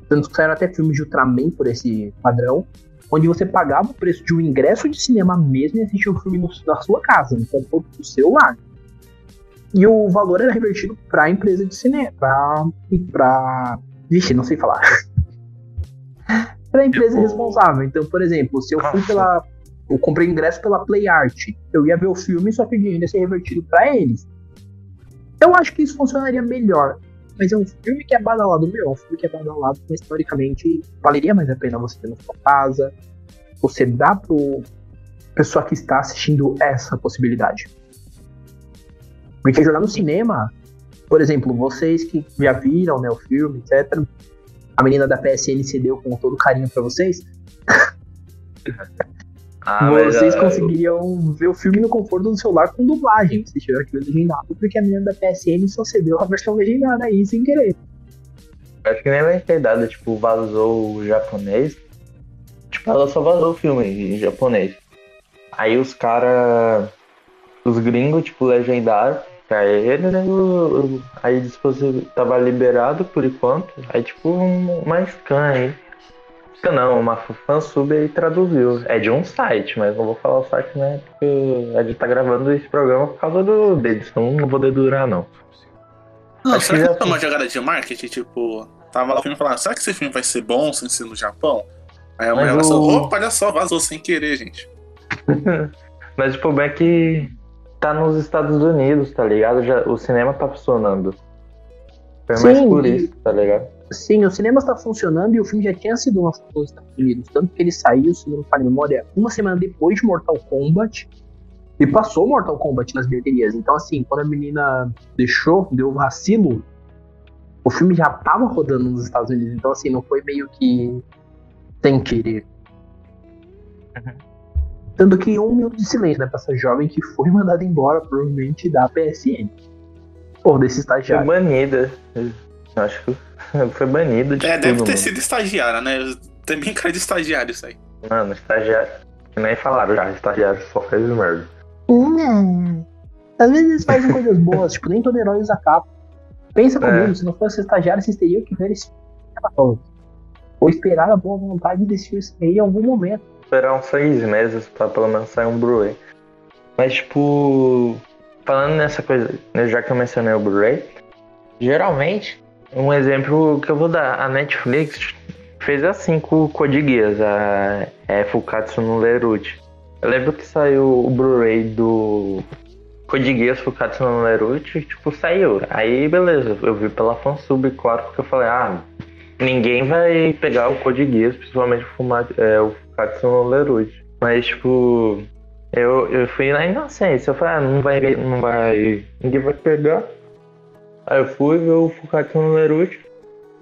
Tanto que saíram até filmes de Ultraman por esse padrão, onde você pagava o preço de um ingresso de cinema mesmo e assistia o filme no, na sua casa, no conforto do celular. E o valor era revertido para a empresa de cinema, para. Pra... Vixe, não sei falar. para a empresa responsável. Então, por exemplo, se eu fui pela. Eu comprei ingresso pela Play Art, eu ia ver o filme, só que o dinheiro ia ser revertido para eles. Eu acho que isso funcionaria melhor. Mas é um filme que é badalado, meu, é um filme que é badalado, mas historicamente valeria mais a pena você ter na sua casa. Você dá pro pessoa que está assistindo essa possibilidade. Porque jogar no cinema, por exemplo, vocês que já viram né, o filme, etc. A menina da PSN cedeu com todo carinho para vocês. Ah, vocês mas, conseguiriam eu... ver o filme no conforto do celular com dublagem, se tiver aquilo legendado, porque a menina da PSN só cedeu a versão legendada aí sem querer. Acho que nem vai ter dado, tipo, vazou o japonês. Tipo, ela só vazou o filme em japonês. Aí os caras. Os gringos, tipo, legendaram pra ele, né? Aí dispositivo tava liberado por enquanto. Aí tipo uma scan aí. Scan não, uma fansub aí traduziu. É de um site, mas não vou falar o site, né? Porque a gente tá gravando esse programa por causa do deles, então não vou dedurar não. Não, Acho será que, que é uma jogada de marketing? Tipo, tava lá o filme falando, será que esse filme vai ser bom sem ser no Japão? Aí a mulher o... só, opa, olha só, vazou sem querer, gente. mas o problema é que tá nos Estados Unidos, tá ligado? Já, o cinema tá funcionando. Foi Sim, mais por isso, tá ligado? Sim, o cinema está funcionando e o filme já tinha sido lançado nos Estados Unidos. Tanto que ele saiu, se não me falha memória, uma semana depois de Mortal Kombat. E passou Mortal Kombat nas bilheterias. Então, assim, quando a menina deixou, deu vacilo, o filme já tava rodando nos Estados Unidos. Então, assim, não foi meio que sem querer. Uhum. Tanto que um minuto de silêncio, né, pra essa jovem que foi mandada embora, provavelmente da PSN. Ou desse estagiário. Foi banida. Eu acho que foi banida de É, deve ter mundo. sido estagiária, né? Tem bem cara de estagiário isso aí. Mano, estagiário. Nem falaram já, estagiário só fez merda. Hum. Às vezes eles fazem coisas boas, tipo, nem todo herói usa capa. Pensa comigo, é. se não fosse estagiário, vocês teriam que ver esse Ou esperar a boa vontade desse filme sair em algum momento esperar uns seis meses pra pelo menos sair um Blu-ray. Mas, tipo, falando nessa coisa, né, já que eu mencionei o Blu-ray, geralmente, um exemplo que eu vou dar, a Netflix fez assim com o Code Geass, a é, Fukatsu no Lerute. Eu lembro que saiu o Blu-ray do Code Geass Fukatsu no Lerute, tipo, saiu. Aí, beleza, eu vi pela fansub, claro, porque eu falei, ah, ninguém vai pegar o Code Geass, principalmente o, Fuma, é, o Fukatsu no Lerute. Mas, tipo, eu, eu fui na inocência. Eu falei, ah, não vai, não vai. Ninguém vai pegar. Aí eu fui ver o Fukatsu no Lerute.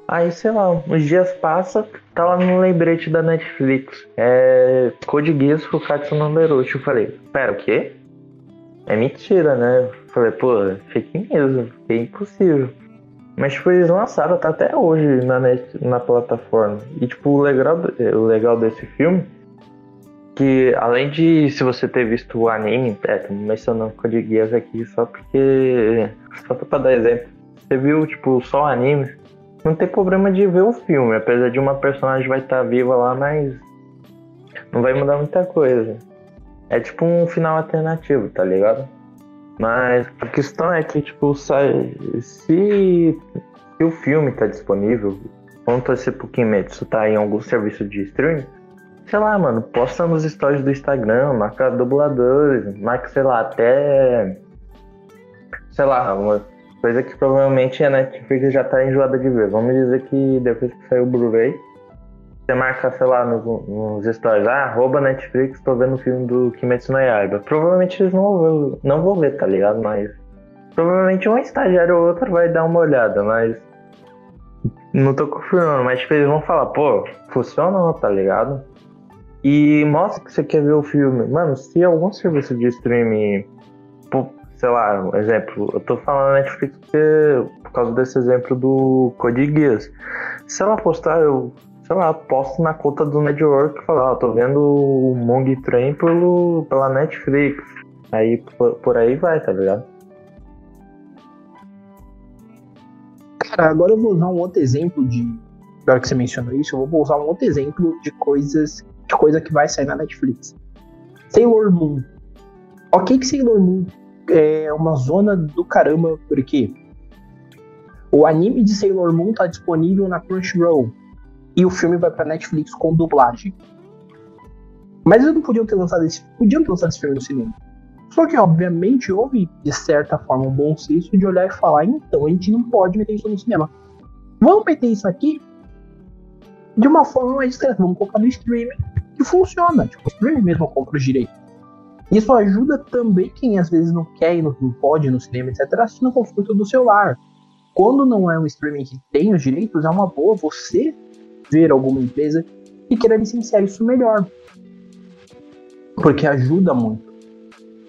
Aí, sei lá, uns dias passam, tá lá no lembrete da Netflix. É. Code Geass Fukatsu no Lerute. Eu falei, pera, o quê? É mentira, né? Eu falei, pô, fake mesmo, é impossível. Mas, tipo, eles lançaram tá até hoje na, net, na plataforma. E, tipo, o legal, o legal desse filme que, além de se você ter visto o anime, é, tô mencionando Code Geass aqui só porque... Só pra dar exemplo. Você viu, tipo, só o anime, não tem problema de ver o filme. Apesar de uma personagem vai estar tá viva lá, mas... Não vai mudar muita coisa. É tipo um final alternativo, tá ligado? Mas a questão é que, tipo, se, se o filme tá disponível, vamos torcer pro Kimetsu tá em algum serviço de streaming, sei lá, mano, posta nos stories do Instagram, marca dubladores, marca, sei lá, até. Sei lá, uma coisa que provavelmente a Netflix já tá enjoada de ver. Vamos dizer que depois que saiu o Blu-ray, você marca, sei lá, no- nos stories, ah, arroba Netflix, tô vendo o filme do Kimetsu no Yaiba. Provavelmente eles não vão, não vão ver, tá ligado? Mas provavelmente um estagiário ou outro vai dar uma olhada, mas não tô confirmando, mas tipo, eles vão falar, pô, funcionou, tá ligado? E mostra que você quer ver o filme. Mano, se algum serviço de streaming, sei lá, um exemplo, eu tô falando Netflix porque, por causa desse exemplo do Code Geass. Se ela postar, eu, sei lá, posto na conta do network e falar, ó, tô vendo o Mong Train pelo, pela Netflix. Aí por, por aí vai, tá ligado? Cara, agora eu vou usar um outro exemplo de. Agora que você mencionou isso, eu vou usar um outro exemplo de coisas. de coisa que vai sair na Netflix. Sailor Moon. Ok que Sailor Moon é uma zona do caramba, porque o anime de Sailor Moon tá disponível na Crunchyroll. E o filme vai pra Netflix com dublagem. Mas eles não podiam ter lançado esse. Podiam ter lançado esse filme no cinema. Só que, obviamente, houve, de certa forma, um bom senso de olhar e falar: então, a gente não pode meter isso no cinema. Vamos meter isso aqui de uma forma mais discreta. Vamos colocar no streaming que funciona. Tipo, o streaming mesmo compra os direitos. Isso ajuda também quem às vezes não quer e não pode ir no cinema, etc., assistir no conforto do celular. Quando não é um streaming que tem os direitos, é uma boa você ver alguma empresa que queira licenciar isso melhor. Porque ajuda muito.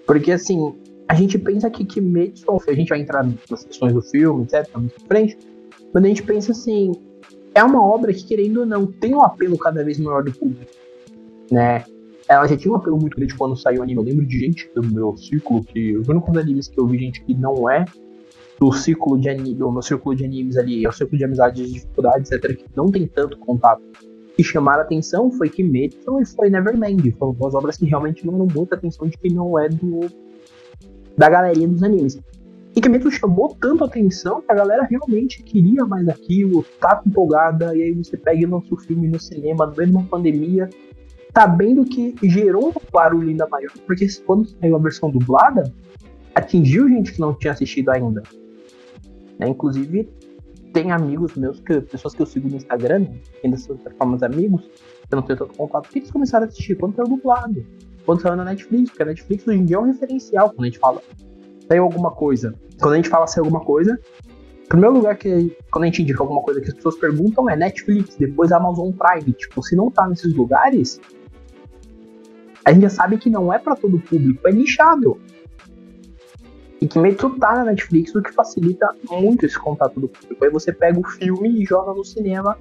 Porque assim, a gente pensa que Kimetsu, a gente vai entrar nas questões do filme, etc, pra frente, mas a gente pensa assim, é uma obra que, querendo ou não, tem um apelo cada vez maior do público, né? Ela já tinha um apelo muito grande quando saiu o anime. Eu lembro de gente do meu círculo, que os únicos animes que eu vi gente que não é do círculo de anime, do meu círculo de animes ali, é o círculo de amizades, de dificuldades, etc, que não tem tanto contato. Que chamaram a atenção foi Kimetsu e foi Neverland. Foram duas obras que realmente chamaram muita atenção de quem não é do da galerinha dos animes. E Kimetsu chamou tanto atenção que a galera realmente queria mais aquilo, tá empolgada, e aí você pega e lança o filme no cinema, no meio de uma pandemia, sabendo que gerou um barulho ainda maior, porque quando saiu a versão dublada, atingiu gente que não tinha assistido ainda. Né? Inclusive, tem amigos meus, que, pessoas que eu sigo no Instagram, ainda são formas amigos, que eu não tenho tanto contato, que eles começaram a assistir quando saiu dublado, quando saiu na Netflix, porque a Netflix hoje em dia é um referencial quando a gente fala saiu alguma coisa. Quando a gente fala saiu alguma coisa, primeiro lugar que, quando a gente indica alguma coisa que as pessoas perguntam é Netflix, depois Amazon Prime. Tipo, se não tá nesses lugares, a gente já sabe que não é para todo público, é nichado. E que meio que tá na Netflix, o que facilita muito esse contato do público. Aí você pega o filme e joga no cinema,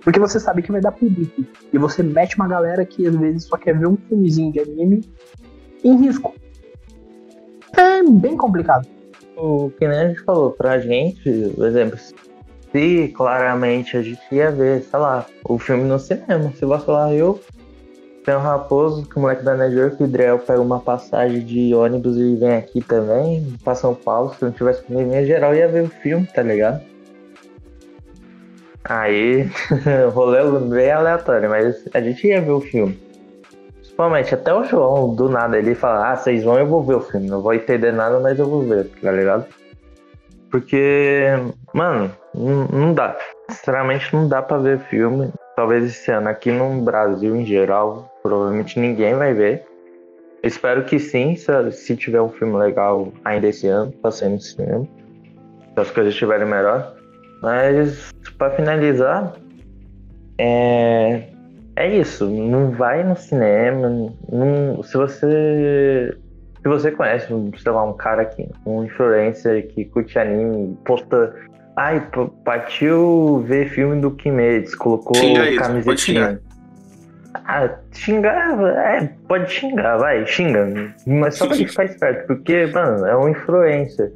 porque você sabe que vai dar público. E você mete uma galera que às vezes só quer ver um filmezinho de anime em risco. É bem complicado. O que a gente falou, pra gente, por exemplo, se claramente a gente ia ver, sei lá, o filme no cinema, se você lá, eu tenho um raposo, que o moleque da Network, o Drell pega uma passagem de ônibus e vem aqui também, pra São Paulo, se não tivesse pandemia geral, ia ver o filme, tá ligado? Aí, rolê bem aleatório, mas a gente ia ver o filme. Principalmente, até o João, do nada, ele fala, ah, vocês vão, eu vou ver o filme. Não vou entender nada, mas eu vou ver, tá ligado? Porque, mano, não dá. Sinceramente, não dá pra ver filme. Talvez esse ano aqui no Brasil, em geral, provavelmente ninguém vai ver. Espero que sim, se, se tiver um filme legal ainda esse ano, pra sair no cinema. Se as coisas estiverem melhor. Mas, pra finalizar, é, é isso. Não vai no cinema. Não, se você. Se você conhece, sei lá, um cara que. Um influencer que curte anime, posta. Ai, partiu ver filme do Kimetsu, colocou Xinga ele, pode camisetinha. Ah, xingar, é, pode xingar, vai, xinga. Mas só pra gente ficar esperto, porque, mano, é um influencer.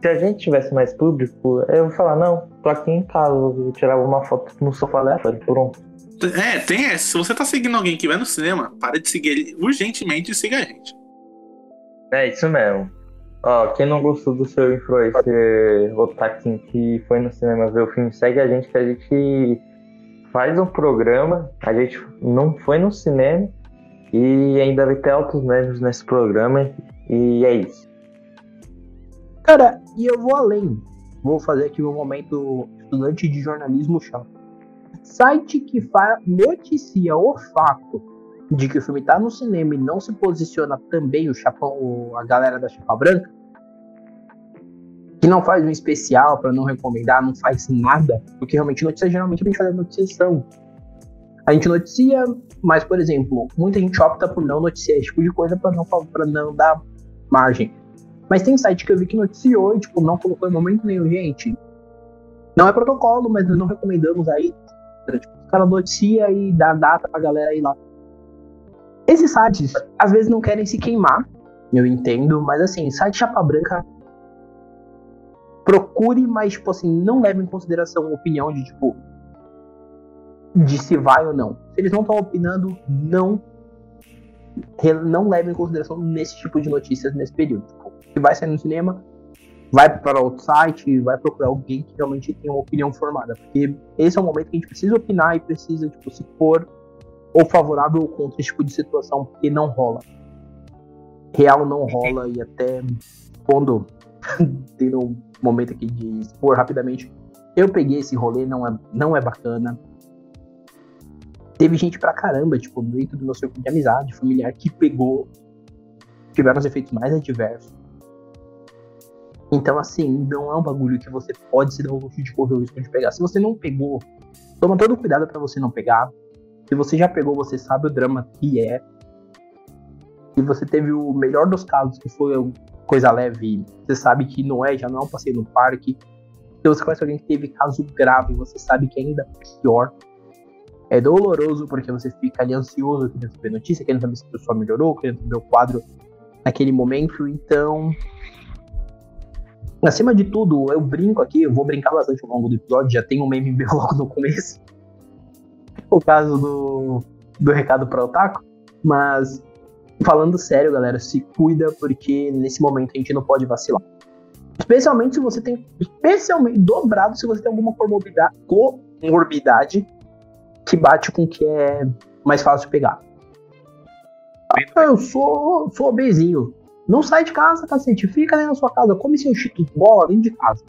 Se a gente tivesse mais público, eu vou falar, não, tô aqui em casa, eu tirava uma foto no sofá aleatório, pronto. É, tem essa. Se você tá seguindo alguém que vai no cinema, para de seguir ele urgentemente e siga a gente. É isso mesmo. Ó, quem não gostou do seu influencer Otakin que foi no cinema ver o filme, segue a gente que a gente faz um programa. A gente não foi no cinema e ainda vai ter altos memes nesse programa. E é isso. Cara, e eu vou além. Vou fazer aqui um momento estudante de jornalismo chato. Site que noticia o fato de que o filme tá no cinema e não se posiciona também o chapão, a galera da chapa branca, que não faz um especial pra não recomendar, não faz nada, porque realmente notícia geralmente a gente faz noticiação. A gente noticia, mas por exemplo, muita gente opta por não noticiar esse tipo de coisa pra não para não dar margem. Mas tem site que eu vi que noticiou e tipo não colocou em momento nenhum, gente. Não é protocolo, mas nós não recomendamos aí. Tipo, os caras noticia e dá data pra galera ir lá. Esses sites, às vezes, não querem se queimar, eu entendo, mas assim, site chapa branca. Procure, mas, tipo assim, não leve em consideração a opinião de, tipo. De se vai ou não. Se eles não estão opinando, não. Não leve em consideração nesse tipo de notícias nesse período. Tipo, se vai sair no cinema, vai para outro site, vai procurar alguém que realmente tenha uma opinião formada. Porque esse é o momento que a gente precisa opinar e precisa, tipo, se for ou favorável ou contra esse tipo de situação, porque não rola. Real não rola e até quando tendo um momento aqui de expor rapidamente, eu peguei esse rolê, não é, não é bacana. Teve gente pra caramba, tipo, dentro do meu círculo de amizade, familiar, que pegou, tiveram os efeitos mais adversos. Então, assim, não é um bagulho que você pode se dar o luxo de correr o risco de pegar. Se você não pegou, toma todo cuidado pra você não pegar. Se você já pegou, você sabe o drama que é. Se você teve o melhor dos casos, que foi coisa leve, você sabe que não é, já não é um passeio no parque. Se você conhece alguém que teve caso grave, você sabe que é ainda pior. É doloroso porque você fica ali ansioso, querendo saber notícia, querendo saber se a pessoa melhorou, querendo saber o quadro naquele momento. Então, acima de tudo, eu brinco aqui, eu vou brincar bastante ao longo do episódio, já tem um meme meu logo no começo o caso do, do recado para Otaku, mas falando sério, galera, se cuida porque nesse momento a gente não pode vacilar. Especialmente se você tem, especialmente dobrado se você tem alguma comorbidade, comorbidade que bate com o que é mais fácil pegar. Ah, eu sou, sou obesinho. Não sai de casa, cacete. Fica na sua casa. Come seu cheetos bola dentro de casa.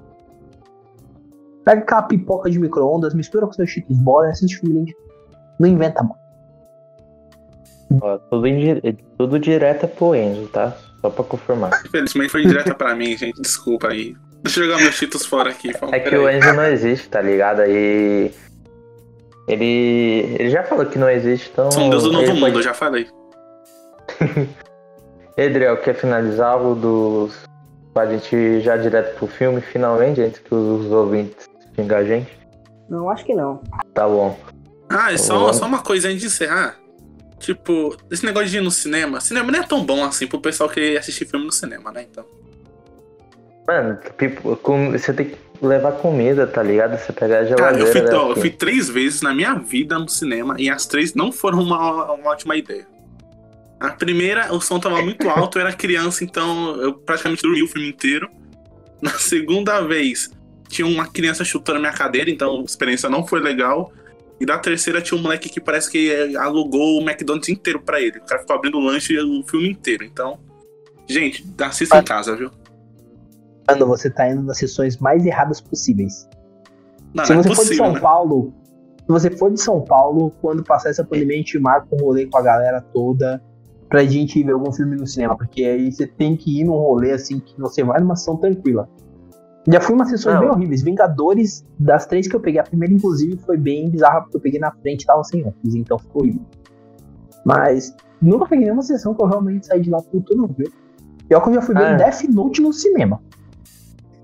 Pega aquela pipoca de micro-ondas, mistura com seu cheetos bola e assiste filme dentro de casa. Não inventa mais. Ó, tudo, indi- tudo direto é pro Enzo, tá? Só pra confirmar. Infelizmente foi direta pra mim, gente. Desculpa aí. Deixa eu jogar meus cheetos fora aqui. Fala, É que peraí. o Enzo não existe, tá ligado? Aí. Ele. Ele já falou que não existe, então. Sou um deus do ele novo pode- mundo, eu já falei. Edriel, quer finalizar o dos. Pra gente já direto pro filme, finalmente, antes que os ouvintes xingam a gente? Não, acho que não. Tá bom. Ah, e só, Vamos. só uma coisa antes de encerrar. Tipo, esse negócio de ir no cinema. Cinema não é tão bom assim pro pessoal que assistir filme no cinema, né? Então. Mano, tipo, com- você tem que levar comida, tá ligado? Você pegar a Cara, eu geladeira. fui, né, ó, eu assim. fui três vezes na minha vida no cinema e as três não foram uma, uma ótima ideia. A primeira, o som tava muito alto, eu era criança, então eu praticamente dormi o filme inteiro. Na segunda vez, tinha uma criança chutando a minha cadeira, então a experiência não foi legal. E da terceira tinha um moleque que parece que eh, alugou o McDonald's inteiro pra ele. O cara ficou abrindo o lanche o filme inteiro. Então, gente, assista em casa, viu? Mano, você tá indo nas sessões mais erradas possíveis. Não, se não é você for de possível, São né? Paulo, se você for de São Paulo, quando passar essa pandemia, a gente marca um rolê com a galera toda pra gente ir ver algum filme no cinema. Porque aí você tem que ir num rolê assim que você vai numa ação tranquila. Já fui umas sessões bem horríveis. Vingadores, das três que eu peguei, a primeira, inclusive, foi bem bizarra, porque eu peguei na frente e tava sem óculos, então ficou horrível. Mas nunca peguei nenhuma sessão que eu realmente saí de lá puto, não, viu? Pior que eu já fui ver Ah. Death Note no cinema.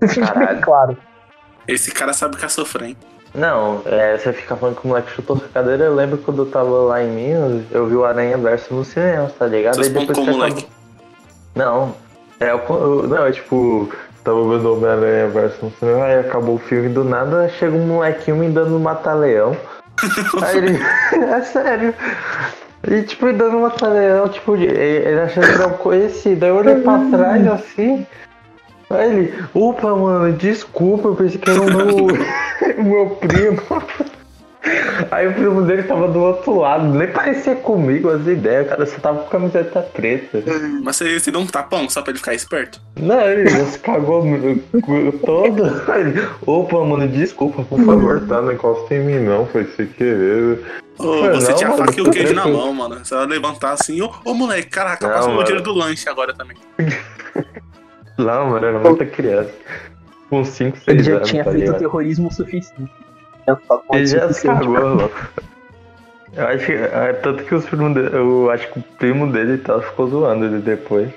Caralho. claro. Esse cara sabe que é sofrer, hein? Não, é, você fica falando que o moleque chutou sua cadeira. Eu lembro quando eu tava lá em Minas, eu vi o Aranha Verso no cinema, tá ligado? Seus Aí depois o acabou- moleque. Não, é, eu, eu- não, é tipo, tava vendo o Homem-Aranha Verso no cinema, aí acabou o filme do nada, chega um molequinho me dando um mata-leão. aí ele. é sério. E tipo, me dando um mata-leão, tipo, ele achando que era um conhecido. Aí eu olhei pra trás assim. Aí ele, opa, mano, desculpa, eu pensei que era o meu, o meu primo. Aí o primo dele tava do outro lado, nem parecia comigo as ideias, cara, só tava com camiseta preta. Mas você, você deu um tapão só pra ele ficar esperto? Não, ele se cagou todo. Opa, mano, desculpa, por favor, tá? Não encosta em mim não, foi sem querer. Ô, Foi você não, tinha a faca e o queijo na mão, mano. Você vai levantar assim, ô, ô moleque, caraca, Não, passa o dinheiro do lanche agora também. Não, mano, era muita criança. Com 5, 6 Ele já anos. tinha tá feito terrorismo suficiente. Com Ele já se cagou, louco. Eu acho que, é, tanto que os primos dele, eu acho que o primo dele e tal ficou zoando ele depois.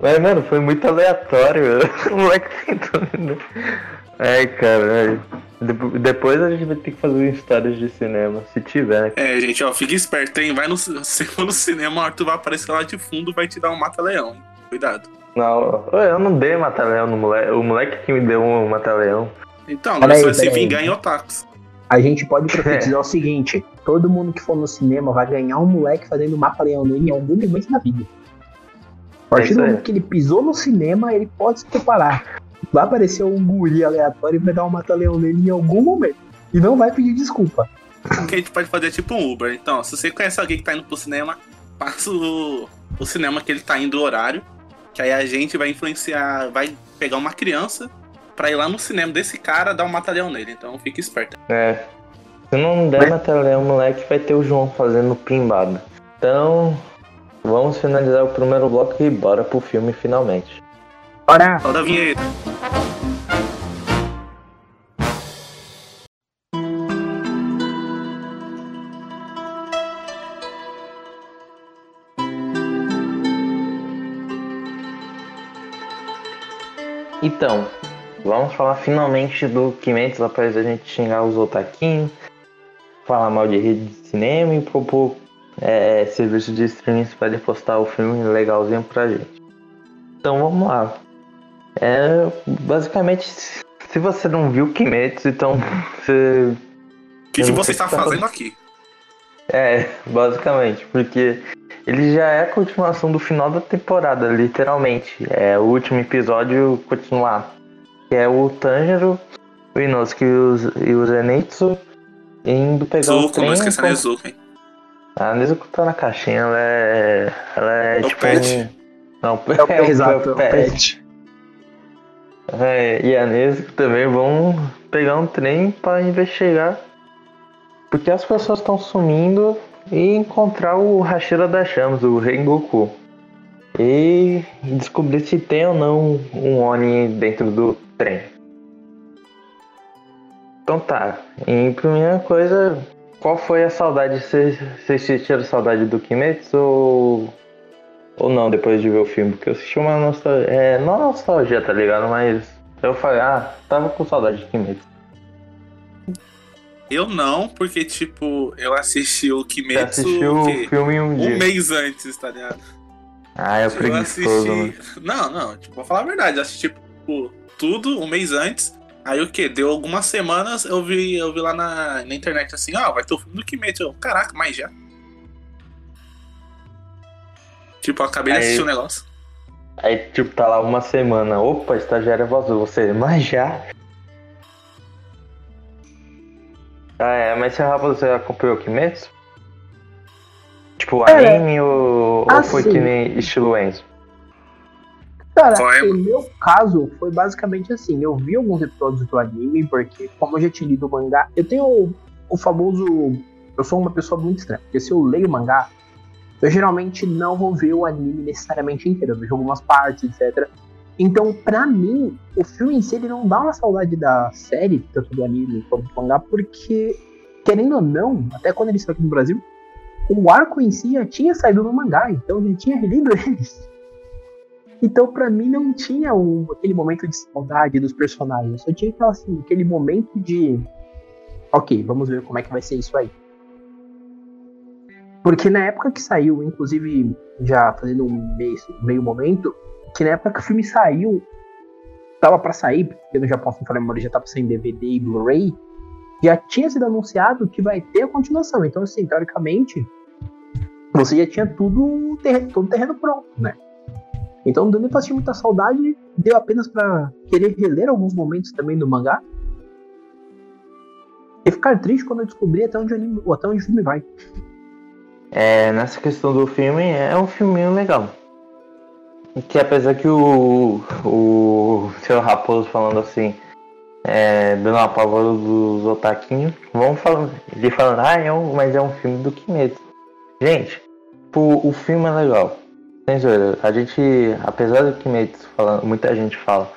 Mas, mano, foi muito aleatório, o moleque tentou. né? Ai, cara, Depois a gente vai ter que fazer histórias de cinema, se tiver. né? É, gente, ó, fica esperto, hein? Vai no, se for no cinema, o Arthur vai aparecer lá de fundo vai te dar um mata-leão? Cuidado. Não, eu não dei mata-leão no moleque. O moleque que me deu um mata-leão. Então, você vai se vingar em otakus. A gente pode profetizar o seguinte: todo mundo que for no cinema vai ganhar um moleque fazendo mapa leão nele em algum momento da vida. A partir É do aí. momento que ele pisou no cinema, ele pode se preparar. Vai aparecer um guri aleatório e vai dar um mata-leão nele em algum momento. E não vai pedir desculpa. O que a gente pode fazer é tipo um Uber. Então, se você conhece alguém que tá indo pro cinema, passa o, o cinema que ele tá indo o horário. Que aí a gente vai influenciar, vai pegar uma criança pra ir lá no cinema desse cara dar um mata-leão nele. Então fica esperto. É. Se não der mata-leão, moleque, vai ter o João fazendo pimbada. Então, vamos finalizar o primeiro bloco e bora pro filme finalmente. Ora, Roda a vinheta. Então, vamos falar finalmente do Kimetsu após a gente xingar os otaquinhos, falar mal de rede de cinema e propor é, serviço de streaming para ele postar o filme legalzinho pra gente. Então vamos lá. É, basicamente, se você não viu Kimetsu, então você O que, que você está que tá fazendo aqui? É, basicamente, porque ele já é a continuação do final da temporada, literalmente. É o último episódio continuar. Que é o Tanjiro, o Inosuke e o, e o Zenitsu indo pegar o Zuko, trem. não esqueça com- a Nezuko, hein? A Nezuko tá na caixinha, ela é. Ela é, É o tipo. pet. um- Não, é o, é o exato, é o pet. pet. É, e a Nezuko também vão pegar um trem para investigar. Porque as pessoas estão sumindo e encontrar o Hashira das Chamas, o Rengoku. E descobrir se tem ou não um Oni dentro do trem. Então tá. Em primeira coisa, qual foi a saudade? Vocês sentiram saudade do Kimetsu ou, ou não depois de ver o filme? Porque eu senti uma nostalgia. É, não nostalgia, tá ligado? Mas eu falei, ah, tava com saudade de Kimetsu. Eu não, porque, tipo, eu assisti o Kimetsu assistiu o filme um, um dia. mês antes, tá ligado? Ah, é Eu preguiçoso, né? assisti. Não, não, tipo, vou falar a verdade, eu assisti tipo, tudo um mês antes. Aí o que? Deu algumas semanas, eu vi, eu vi lá na, na internet assim, ó, vai ter o filme do Kimetsu. Eu, caraca, mas já. Tipo, eu acabei de Aí- assistir o negócio. Aí, tipo, tá lá uma semana. Opa, estagiária vazou. Você, mas já? Ah, é, mas você, você acompanhou o Kimetsu? Tipo, É, anime ou, ou foi assim. que nem estilo Enzo? Cara, o meu caso foi basicamente assim. Eu vi alguns episódios do anime, porque, como eu já tinha lido o mangá, eu tenho o, o famoso. Eu sou uma pessoa muito estranha, porque se eu leio mangá, eu geralmente não vou ver o anime necessariamente inteiro. Eu vejo algumas partes, etc. Então, pra mim, o filme em si ele não dá uma saudade da série, tanto do anime quanto do mangá, porque, querendo ou não, até quando ele saiu aqui no Brasil, o arco em si já tinha saído no mangá, então eu já tinha relido eles. Então, pra mim, não tinha um- aquele momento de saudade dos personagens. Só tinha aquela, assim, aquele momento de. Ok, vamos ver como é que vai ser isso aí. Porque na época que saiu, inclusive, já fazendo um meio, meio momento, que na época que o filme saiu, tava pra sair, porque no Japão, se não memória, já tava saindo DVD e Blu-ray, já tinha sido anunciado que vai ter a continuação. Então, assim, teoricamente, você já tinha tudo, todo o terreno pronto, né? Então não deu nem pra sentir muita saudade, deu apenas pra querer reler alguns momentos também do mangá. E ficar triste quando eu descobri até onde, o anime, até onde o filme vai. É, nessa questão do filme, é um filminho legal. Que apesar que o, o seu Raposo falando assim, é, dando uma pavora dos otaquinhos, vão falando, ele falando, ah, é um, mas é um filme do Kimetsu. Gente, o, o filme é legal. Sem zoeira, a gente, apesar do Kimetsu falando, muita gente fala,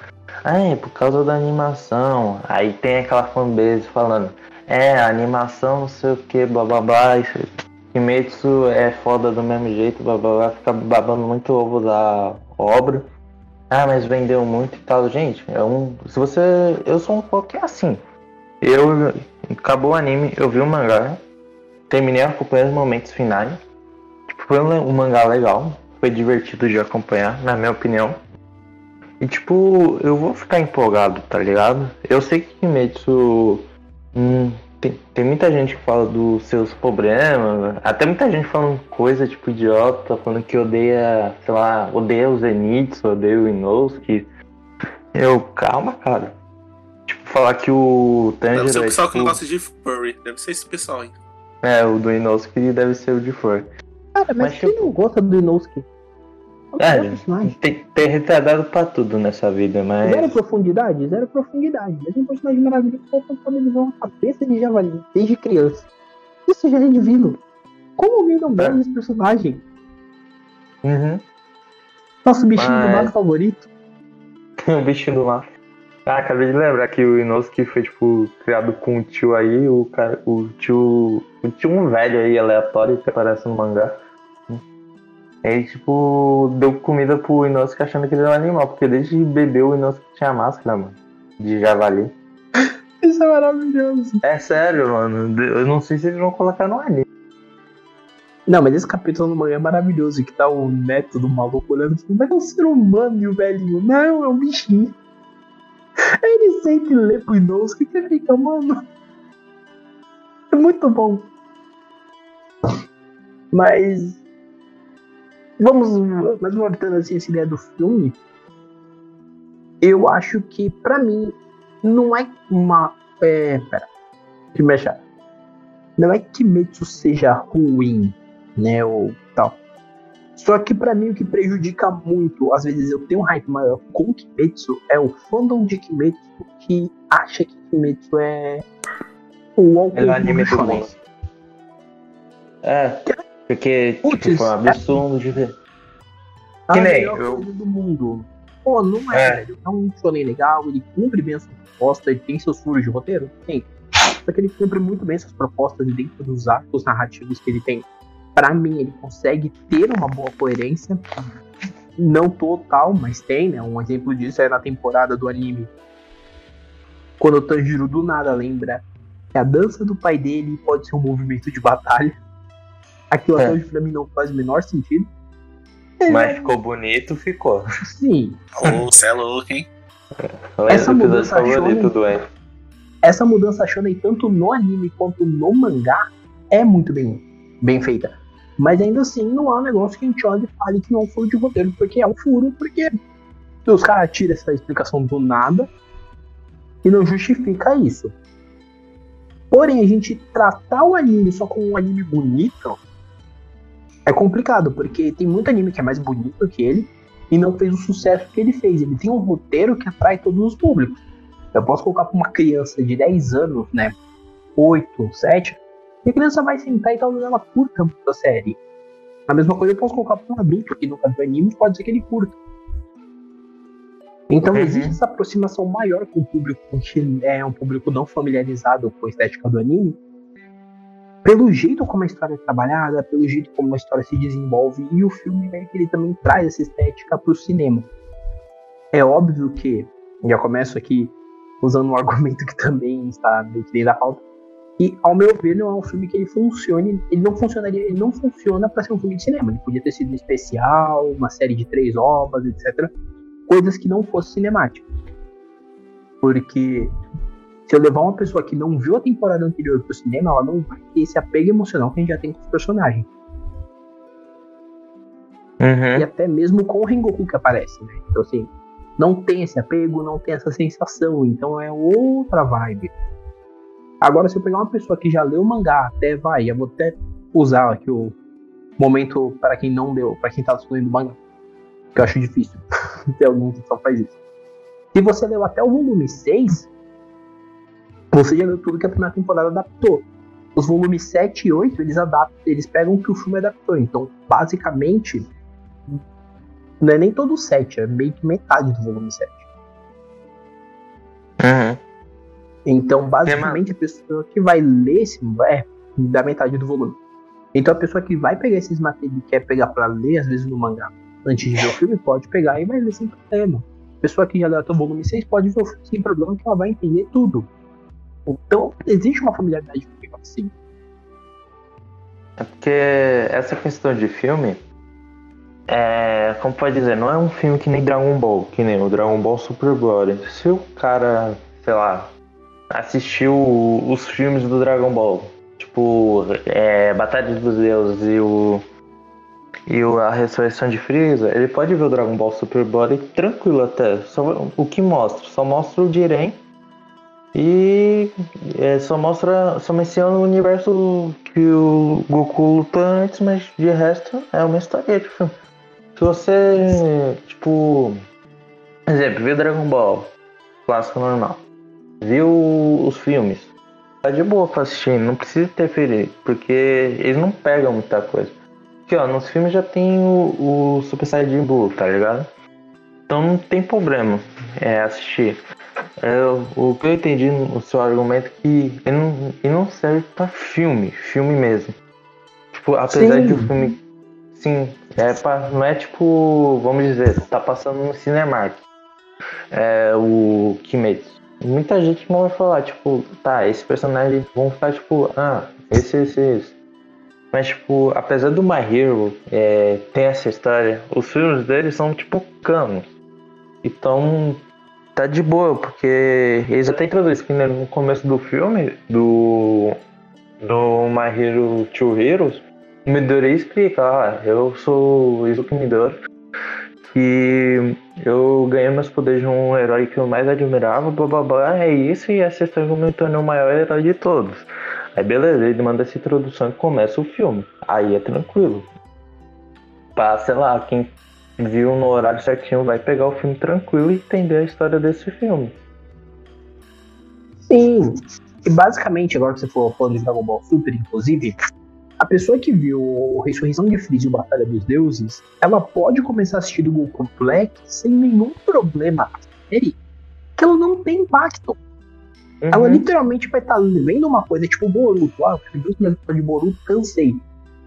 ah, é por causa da animação. Aí tem aquela fanbase falando, é, animação, não sei o que, blá blá blá, isso, Kimetsu é foda do mesmo jeito, blá blá blá, fica babando muito ovo da obra. Ah, mas vendeu muito e tal. Gente, é um. Se você. Eu sou um pouco que assim. Eu. Acabou o anime, eu vi o mangá. Terminei acompanhando os momentos finais. Tipo, foi um, um mangá legal. Foi divertido de acompanhar, na minha opinião. E tipo, eu vou ficar empolgado, tá ligado? Eu sei que Kimetsu. Hum, tem, tem muita gente que fala dos seus problemas, até muita gente falando coisa tipo idiota, falando que odeia, sei lá, odeia o Zenitsu, odeia o Inosuke. Eu, calma, cara. Tipo, falar que o Tanjiro Deve ser o é, pessoal que tipo, não gosta de furry. Deve ser esse pessoal aí. É, o do Inosuke deve ser o de Fur. Cara, mas, Mas, quem tipo- não gosta do Inosuke? É tem, tem retardado pra tudo nessa vida, mas. Zero profundidade? Zero profundidade. Mas é um personagem maravilhoso que pode visar uma cabeça de javali desde criança. Isso já é divino. Como alguém não gosta É. desse personagem? Uhum. Nosso bichinho Mas- do mar favorito. o bichinho do mar. Ah, acabei de lembrar que o Inosuke foi, tipo, criado com um tio aí, o cara, o tio. O tio um velho aí, aleatório, que aparece no mangá. Ele, tipo, deu comida pro Inosuke achando que ele era um animal, porque desde bebê o Inosuke tinha máscara, mano. De javali. Isso é maravilhoso. É sério, mano. Eu não sei se eles vão colocar no anime. Não, mas esse capítulo no mangá é maravilhoso. Que tá o neto do maluco olhando e falando, mas é um ser humano e o velhinho. Não, é um bichinho. Aí ele sente e lê pro Inosuke que ele fica, mano. É muito bom. Mas. Vamos. Mas voltando assim, essa ideia do filme. Eu acho que, pra mim, não é uma. É. Pera. Deixa eu me achar. Não é que Kimetsu seja ruim, né? Ou tal. Só que pra mim o que prejudica muito, às vezes eu tenho um hype maior com Kimetsu, é o fandom de Kimetsu que acha que Kimetsu é o Ele é anime do mundo. É, porque tipo, foi um absurdo de ver. A Que nem melhor eu- do mundo. Pô, não é, É. velho. É um shonen legal, ele cumpre bem essa proposta, ele tem seus furos de roteiro? Tem. Só que ele cumpre muito bem essas propostas e dentro dos arcos narrativos que ele tem. Pra mim, ele consegue ter uma boa coerência. Não total, mas tem, né? Um exemplo disso é na temporada do anime. Quando o Tanjiro do nada lembra que a dança do pai dele pode ser um movimento de batalha. Aquilo É. até hoje pra mim não faz o menor sentido. Mas ficou bonito, ficou. Sim, Ô, você é louco, hein? Essa mudança favorito do Ed. essa mudança shonen, tanto no anime quanto no mangá, é muito bem, bem feita. Mas ainda assim, não é um negócio que a gente olha e fale que não é um furo de roteiro, porque é um furo, porque os caras tiram essa explicação do nada e não justifica isso. Porém, a gente tratar o anime só como um anime bonito é complicado, porque tem muito anime que é mais bonito que ele e não fez o sucesso que ele fez. Ele tem um roteiro que atrai todos os públicos. Eu posso colocar pra uma criança de 10 anos, né? 8, 7, e a criança vai sentar e talvez ela curta muito a série. A mesma coisa eu posso colocar pra um adulto que nunca viu anime, pode ser que ele curta. Então Uhum. existe essa aproximação maior com o público que é um público não familiarizado com a estética do anime. Pelo jeito como a história é trabalhada, pelo jeito como a história se desenvolve, e o filme ele também traz essa estética pro cinema. É óbvio que, já começo aqui usando um argumento que também está dentro da pauta, e ao meu ver não é um filme que ele funcione, ele não funcionaria, ele não funciona para ser um filme de cinema. Ele podia ter sido um especial, uma série de três ovas, etc. Coisas que não fossem cinemáticas. Porque se eu levar uma pessoa que não viu a temporada anterior pro cinema, ela não vai ter esse apego emocional que a gente já tem com os personagens. Uhum. E até mesmo com o Rengoku que aparece, né? Então assim, não tem esse apego, não tem essa sensação, então é outra vibe. Agora, se eu pegar uma pessoa que já leu o mangá, até vai, eu vou até usar aqui o momento para quem não leu, para quem tá lendo o mangá, que eu acho difícil ter alguém que só faz isso. Se você leu até o volume 6, você já leu tudo que a primeira temporada adaptou. Os volumes 7 e 8, eles adaptam, eles pegam o que o filme adaptou. Então, basicamente, não é nem todo o 7, é meio que metade do volume 7. Uhum. Então, basicamente, a pessoa que vai ler esse é da metade do volume. Então, a pessoa que vai pegar esses materiais e quer pegar para ler, às vezes no mangá, antes de ver o filme, pode pegar e vai ler sem problema. A pessoa que já leu até o volume 6 pode ver o filme sem problema, que ela vai entender tudo. Então, existe uma familiaridade comigo assim. É porque essa questão de filme, é, como pode dizer, não é um filme que nem Dragon Ball, que nem o Dragon Ball Super Glory. Se o cara, sei lá, assistiu os filmes do Dragon Ball, tipo, é, Batalha dos Deuses e o e a ressurreição de Freeza, ele pode ver o Dragon Ball Super Body tranquilo até. Só, o que mostra? Só mostra o Jiren e é, só mostra, só menciona o universo que o Goku luta antes, mas de resto é uma história de filme. Se você, tipo, exemplo, viu Dragon Ball, clássico normal, viu os filmes, tá de boa pra assistir, não precisa interferir, porque eles não pegam muita coisa. Aqui, ó, nos filmes já tem o, o Super Saiyajin Blue, tá ligado? Então não tem problema é, assistir. É, o que eu entendi no seu argumento é que ele não, ele não serve pra filme, filme mesmo. Tipo, apesar sim. de o filme. Sim, é pra, não é tipo, vamos dizer, tá passando no Cinemark. É, o Kimetsu. Muita gente não vai falar, tipo, tá, esse personagem vão ficar tipo, ah, esse, esse, esse. Mas, tipo, apesar do My Hero é, ter essa história, os filmes dele são, tipo, canos. Então, tá de boa, porque eles até introduzem que no começo do filme, do, do My Hero Two Heroes, o Midori explica, ah, eu sou Izuku Midori, que eu ganhei meus poderes de um herói que eu mais admirava, blá é isso, e essa história me tornou o maior herói de todos. Aí beleza, ele manda essa introdução e começa o filme. Aí é tranquilo. Pra, sei lá, quem viu no horário certinho vai pegar o filme tranquilo e entender a história desse filme. Sim. E basicamente, agora que você for falando de Dragon Ball Super, inclusive, a pessoa que viu Ressurreição de Freeza e Batalha dos Deuses, ela pode começar a assistir do Goku Black sem nenhum problema série, que ela não tem impacto. Uhum. Ela literalmente vai estar tá lendo uma coisa tipo Boruto. Ah, eu vi o de Boruto, cansei.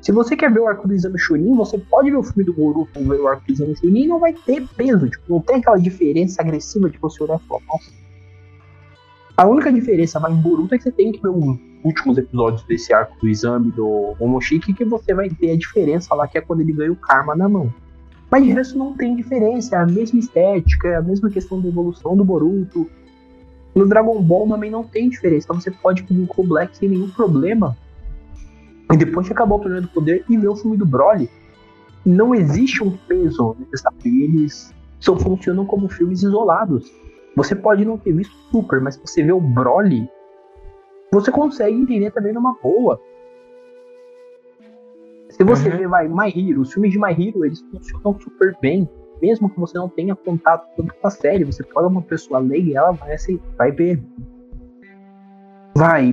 Se você quer ver o arco do exame Chunin, você pode ver o filme do Boruto ou ver o arco do exame Chunin e não vai ter peso. Tipo, não tem aquela diferença agressiva de você olhar e falar, nossa. A única diferença vai em Boruto é que você tem que ver os últimos episódios desse arco do exame do Momoshiki que você vai ter a diferença lá, que é quando ele ganha o karma na mão. Mas de resto não tem diferença, é a mesma estética, é a mesma questão da evolução do Boruto, no Dragon Ball também não tem diferença. Então você pode pedir o Black sem nenhum problema. E depois de acabar o torneio do poder e ver o filme do Broly. Não existe um peso necessário. Eles só funcionam como filmes isolados. Você pode não ter visto Super, mas se você vê o Broly, você consegue entender também numa boa. Se você uhum. vê vai, My Hero, os filmes de My Hero, eles funcionam super bem mesmo que você não tenha contato com a série, você pode uma pessoa leiga e ela vai, vai ver. Vai.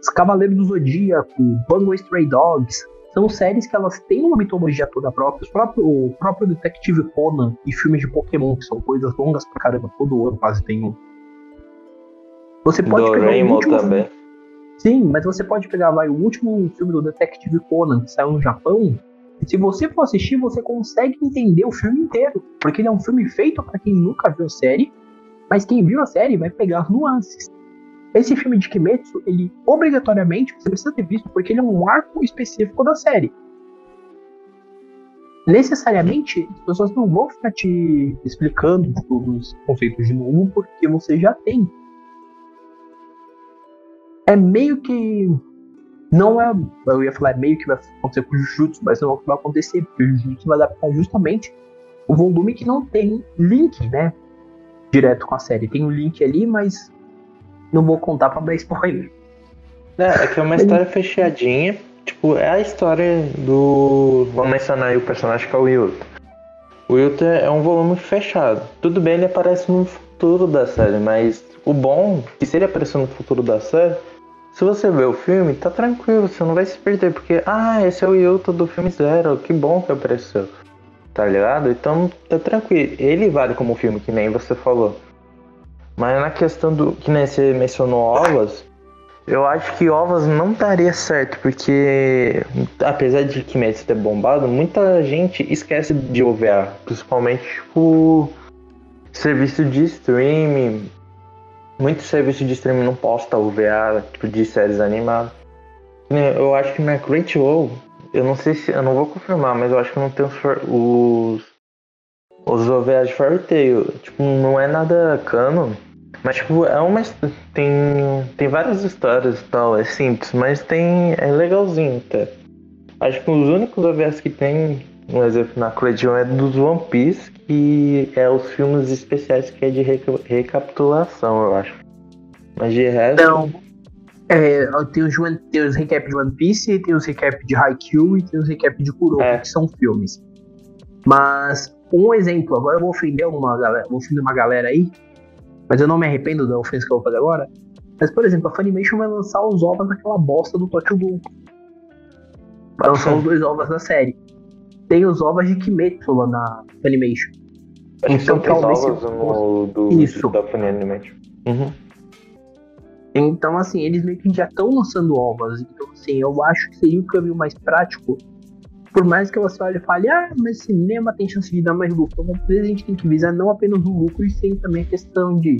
Os Cavaleiros do Zodíaco, Bungo Stray Dogs, são séries que elas têm uma mitologia toda própria. O próprio, o próprio Detective Conan e filmes de Pokémon, que são coisas longas pra caramba, todo ano quase tem um. Você pode do pegar Rainbow o último também. Sim, mas você pode pegar vai, o último filme do Detective Conan que saiu no Japão, se você for assistir, você consegue entender o filme inteiro, porque ele é um filme feito para quem nunca viu a série, mas quem viu a série vai pegar as nuances. Esse filme de Kimetsu, ele obrigatoriamente você precisa ter visto, porque ele é um arco específico da série. Necessariamente, as pessoas não vão ficar te explicando todos os conceitos de novo, porque você já tem. É meio que não é. Eu ia falar meio que vai acontecer com o Jujutsu, mas não é o que vai acontecer, porque o Jujutsu vai adaptar justamente o volume que não tem link, né? Direto com a série. Tem um link ali, mas não vou contar pra dar spoiler. É, é que é uma história fechadinha. Tipo, é a história do. Vamos mencionar aí o personagem que é o Yuta. O Yuta é um volume fechado. Tudo bem, ele aparece no futuro da série, mas o bom é que se ele aparecer no futuro da série, se você ver o filme, tá tranquilo, você não vai se perder, porque, ah, esse é o Yuta do filme Zero, que bom que apareceu. Tá ligado? Então tá tranquilo. Ele vale como filme, que nem você falou. Mas na questão do. Que nem você mencionou ovas, eu acho que ovas não daria certo, porque apesar de Kimetsu ter bombado, muita gente esquece de OVA. Principalmente, tipo, serviço de streaming. Muito serviço de streaming não posta OVA, tipo, de séries animadas. Eu acho que na Crunchyroll, eu não sei se. Eu não vou confirmar, mas eu acho que não tem os. Os, os OVAs de Fairy Tail. Tipo, não é nada canon. Mas, tipo, é uma. Tem, tem várias histórias e tal, é simples, mas tem. É legalzinho até. Acho que os únicos OVAs que tem, um exemplo na Clegion, é dos One Piece, que é os filmes especiais que é de reca recapitulação, eu acho. Mas de resto. Não. É, tem os, tem os recap de One Piece, tem os recap de Haikyuu e tem os recap de Kuroko, é. que são filmes. Mas, um exemplo, agora eu vou ofender uma galera, vou ofender uma galera aí, mas eu não me arrependo da ofensa que eu vou fazer agora. Mas, por exemplo, a Funimation vai lançar os ovos daquela bosta do Tokyo Ghoul. Vai lançar os dois ovos da série. Tem os ovos de Kimetsu lá na Funimation. Então, talvez ovos no, do, Isso. da Funimation. Uhum. Então, assim, eles meio que já estão lançando ovos. Então, assim, eu acho que seria o caminho mais prático por mais que você olhe e fale, ah, mas cinema tem chance de dar mais lucro, mas às vezes a gente tem que visar não apenas o lucro, e sim também a questão de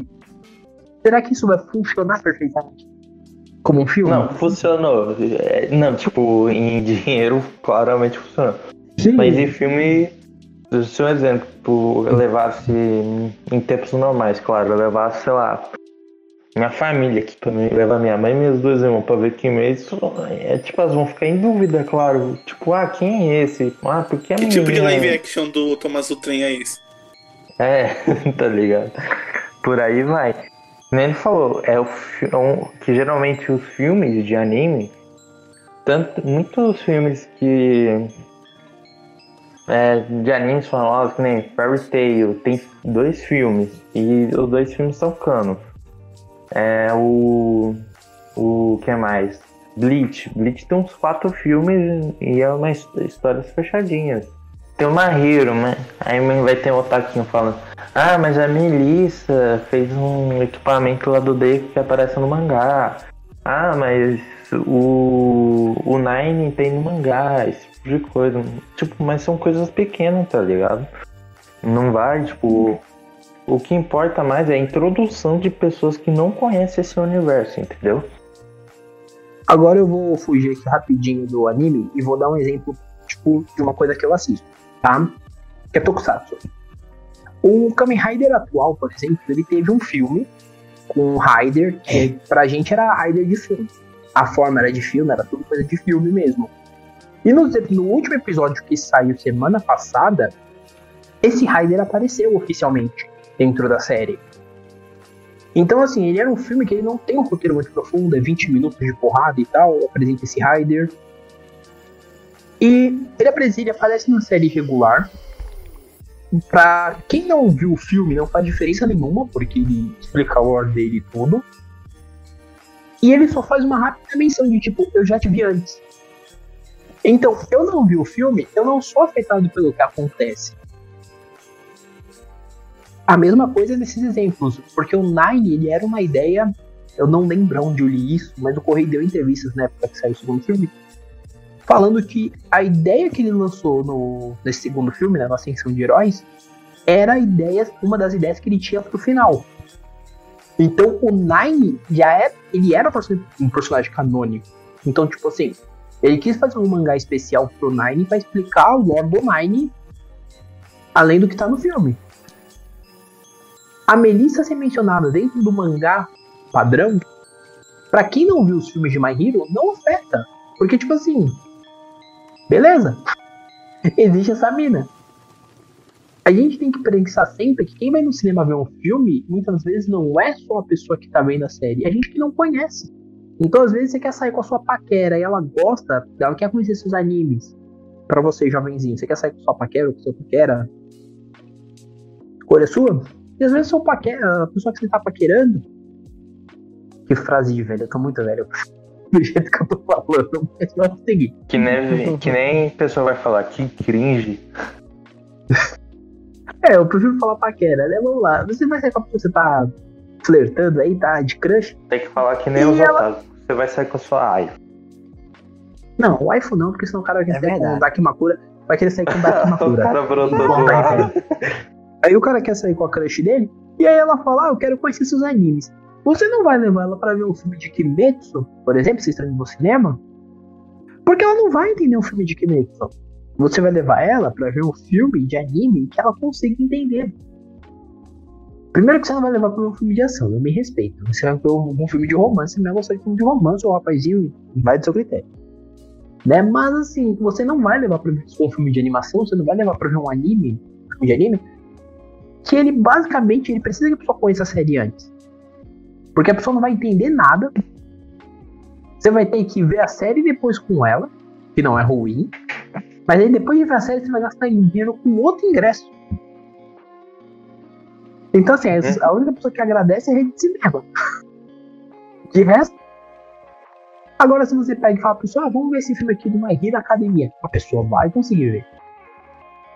será que isso vai funcionar perfeitamente? Como um filme? Não, funcionou. É, não, tipo, em dinheiro claramente funcionou. Sim. Mas em filme, se um exemplo, tipo, levasse em tempos normais, claro, levasse, sei lá, minha família aqui pra mim, levar minha mãe e meus dois irmãos pra ver Kimetsu, é tipo, elas vão ficar em dúvida, claro. Tipo, ah, quem é esse? Ah, porque é Que tipo de live action do Thomas do Trem é esse? É, tá ligado? Por aí vai. Nem ele falou, é o é um, que geralmente os filmes de anime, tanto muitos filmes que é, de animes famosos, que nem Fairy Tail, tem dois filmes e os dois filmes são canos. É o. O que mais? Bleach. Bleach tem uns quatro filmes e é uma histórias fechadinhas. Tem uma Hero, né? Aí vai ter um otaquinho falando: Ah, mas a Melissa fez um equipamento lá do Deku que aparece no mangá. Ah, mas o, o Nine tem no mangá, esse tipo de coisa. Tipo, mas são coisas pequenas, tá ligado? Não vai, tipo, o que importa mais é a introdução de pessoas que não conhecem esse universo, entendeu? Agora eu vou fugir aqui rapidinho do anime e vou dar um exemplo, tipo, de uma coisa que eu assisto, tá? Que é Tokusatsu. O Kamen Rider atual, por exemplo, ele teve um filme com um Rider que pra gente era Rider de filme. A forma era de filme, era tudo coisa de filme mesmo. E no, no último episódio que saiu semana passada, esse Rider apareceu oficialmente dentro da série. Então, assim, ele era um filme que ele não tem um roteiro muito profundo, é 20 minutos de porrada e tal, apresenta esse Rider. E ele, aparece, ele aparece na série regular. Pra quem não viu o filme, não faz diferença nenhuma, porque ele explica o lore dele e tudo. E ele só faz uma rápida menção de tipo, eu já te vi antes. Então, eu não vi o filme, eu não sou afetado pelo que acontece. A mesma coisa nesses exemplos, porque o Nine ele era uma ideia, eu não lembro onde eu li isso, mas o Correio deu entrevistas na época que saiu o segundo filme, falando que a ideia que ele lançou no, nesse segundo filme, né, no Ascensão de Heróis, era a ideia, uma das ideias que ele tinha pro final. Então o Nine já é, ele era um personagem canônico. Então, tipo assim, ele quis fazer um mangá especial pro Nine para explicar o lore do Nine além do que tá no filme a Melissa ser mencionada dentro do mangá padrão, para quem não viu os filmes de My Hero, não afeta. Porque, tipo assim, beleza, existe essa mina. A gente tem que pensar sempre que quem vai no cinema ver um filme, muitas vezes não é só a pessoa que tá vendo a série, é a gente que não conhece. Então, às vezes, você quer sair com a sua paquera e ela gosta, ela quer conhecer seus animes. Pra você, jovenzinho, você quer sair com sua paquera ou com paquera? Escolha sua. E às vezes, seu paquera, a pessoa que você tá paquerando. Que frase de velho, eu tô muito velho. Do jeito que eu tô falando, mas vamos seguir. Que nem, que nem pessoa vai falar, que cringe. É, eu prefiro falar paquera, né? Vamos lá. Você vai sair com a pessoa que você tá flertando aí, tá? De crush? Tem que falar que nem E os ela- otários. Você vai sair com a sua ai. Não, o iPhone não, porque senão o cara vai É querer sair com o. Dakimakura. Vai querer sair com o o Dakimakura. cara brotou do tá lado. Aí o cara quer sair com a crush dele, e aí ela fala, ah, eu quero conhecer seus animes. Você não vai levar ela pra ver um filme de Kimetsu, por exemplo, se está indo no cinema? Porque ela não vai entender um filme de Kimetsu. Você vai levar ela pra ver um filme de anime que ela consiga entender. Primeiro que você não vai levar pra um filme de ação, eu me respeito. Você vai ver um, filme de romance, você não vai gostar de filme de romance, o rapazinho vai do seu critério. Né? Mas assim, você não vai levar pra ver um filme de animação, você não vai levar pra ver um anime, filme de anime, que ele basicamente ele precisa que a pessoa conheça a série antes. Porque a pessoa não vai entender nada. Você vai ter que ver a série depois com ela, que não é ruim. Mas aí depois de ver a série, você vai gastar dinheiro com outro ingresso. Então, assim, essa- a única pessoa que agradece é a rede de cinema. De resto. Agora, se você pega e fala pra pessoa, ah, vamos ver esse filme aqui do My Hero Academia. A pessoa vai conseguir ver.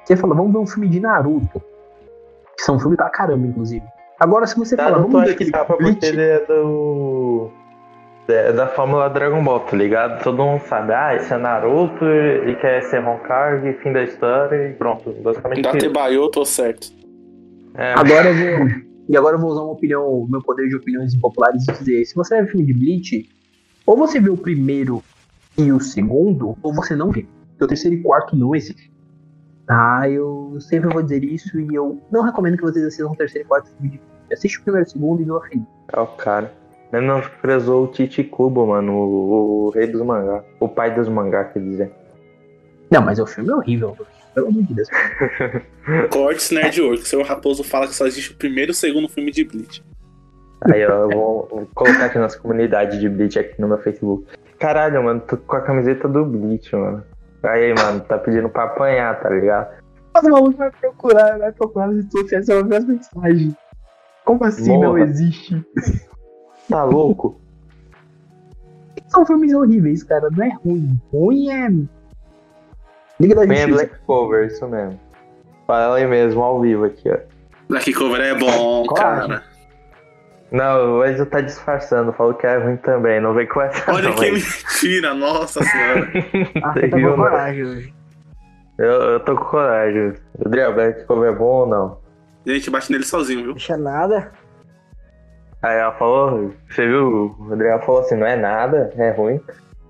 Você fala, vamos ver um filme de Naruto. Que são um filme pra caramba, inclusive. Agora, se você fala, Naruto vamos ver acho que aquele dá pra porque Bleach. ele é do. É da Fórmula Dragon Ball, tá ligado? Todo mundo sabe, ah, esse é Naruto, ele quer ser Hokage, fim da história e pronto. Basicamente eu tô certo. É, Agora eu vou. E agora eu vou usar uma opinião, meu poder de opiniões impopulares e dizer, se você vê filme de Bleach, ou você vê o primeiro e o segundo, ou você não vê. Porque o terceiro e quarto não existe. Ah, eu sempre vou dizer isso e eu não recomendo que vocês assistam o terceiro e quarto filme de Bleach. Assiste o primeiro e o segundo e não a fim. é o cara. Menosprezou o Titi Kubo, mano, o, o rei dos mangá. O pai dos mangá, quer dizer. Não, mas o filme é horrível. Pelo amor de Deus. Cortes Nerd Work. Seu Raposo fala que só existe o primeiro e o segundo filme de Bleach. Aí, ó, eu vou, vou colocar aqui nossa comunidade de Bleach aqui no meu Facebook. Caralho, mano, tô com a camiseta do Bleach, mano. Aí, mano, tá pedindo pra apanhar, tá ligado? Mas o maluco vai procurar, vai procurar nas redes sociais, vai ver as mensagens. Como assim não Morra. existe? Tá louco? São filmes horríveis, cara. Não é ruim. Ruim é. Liga da Bem é Justiça. Black Cover, isso mesmo. Fala aí mesmo, ao vivo aqui, ó. Black Cover é bom, cara. Não, o Enzo tá disfarçando, falou que é ruim também, não vem com essa Olha não, que mentira, nossa senhora. Ah, Você tá viu, com né? coragem hoje. eu, eu tô com coragem. Adriel, Black Cover é bom ou não? Gente, bate nele sozinho, viu? Deixa nada. Aí ela falou, você viu? O Adriel falou assim, não é nada, é ruim.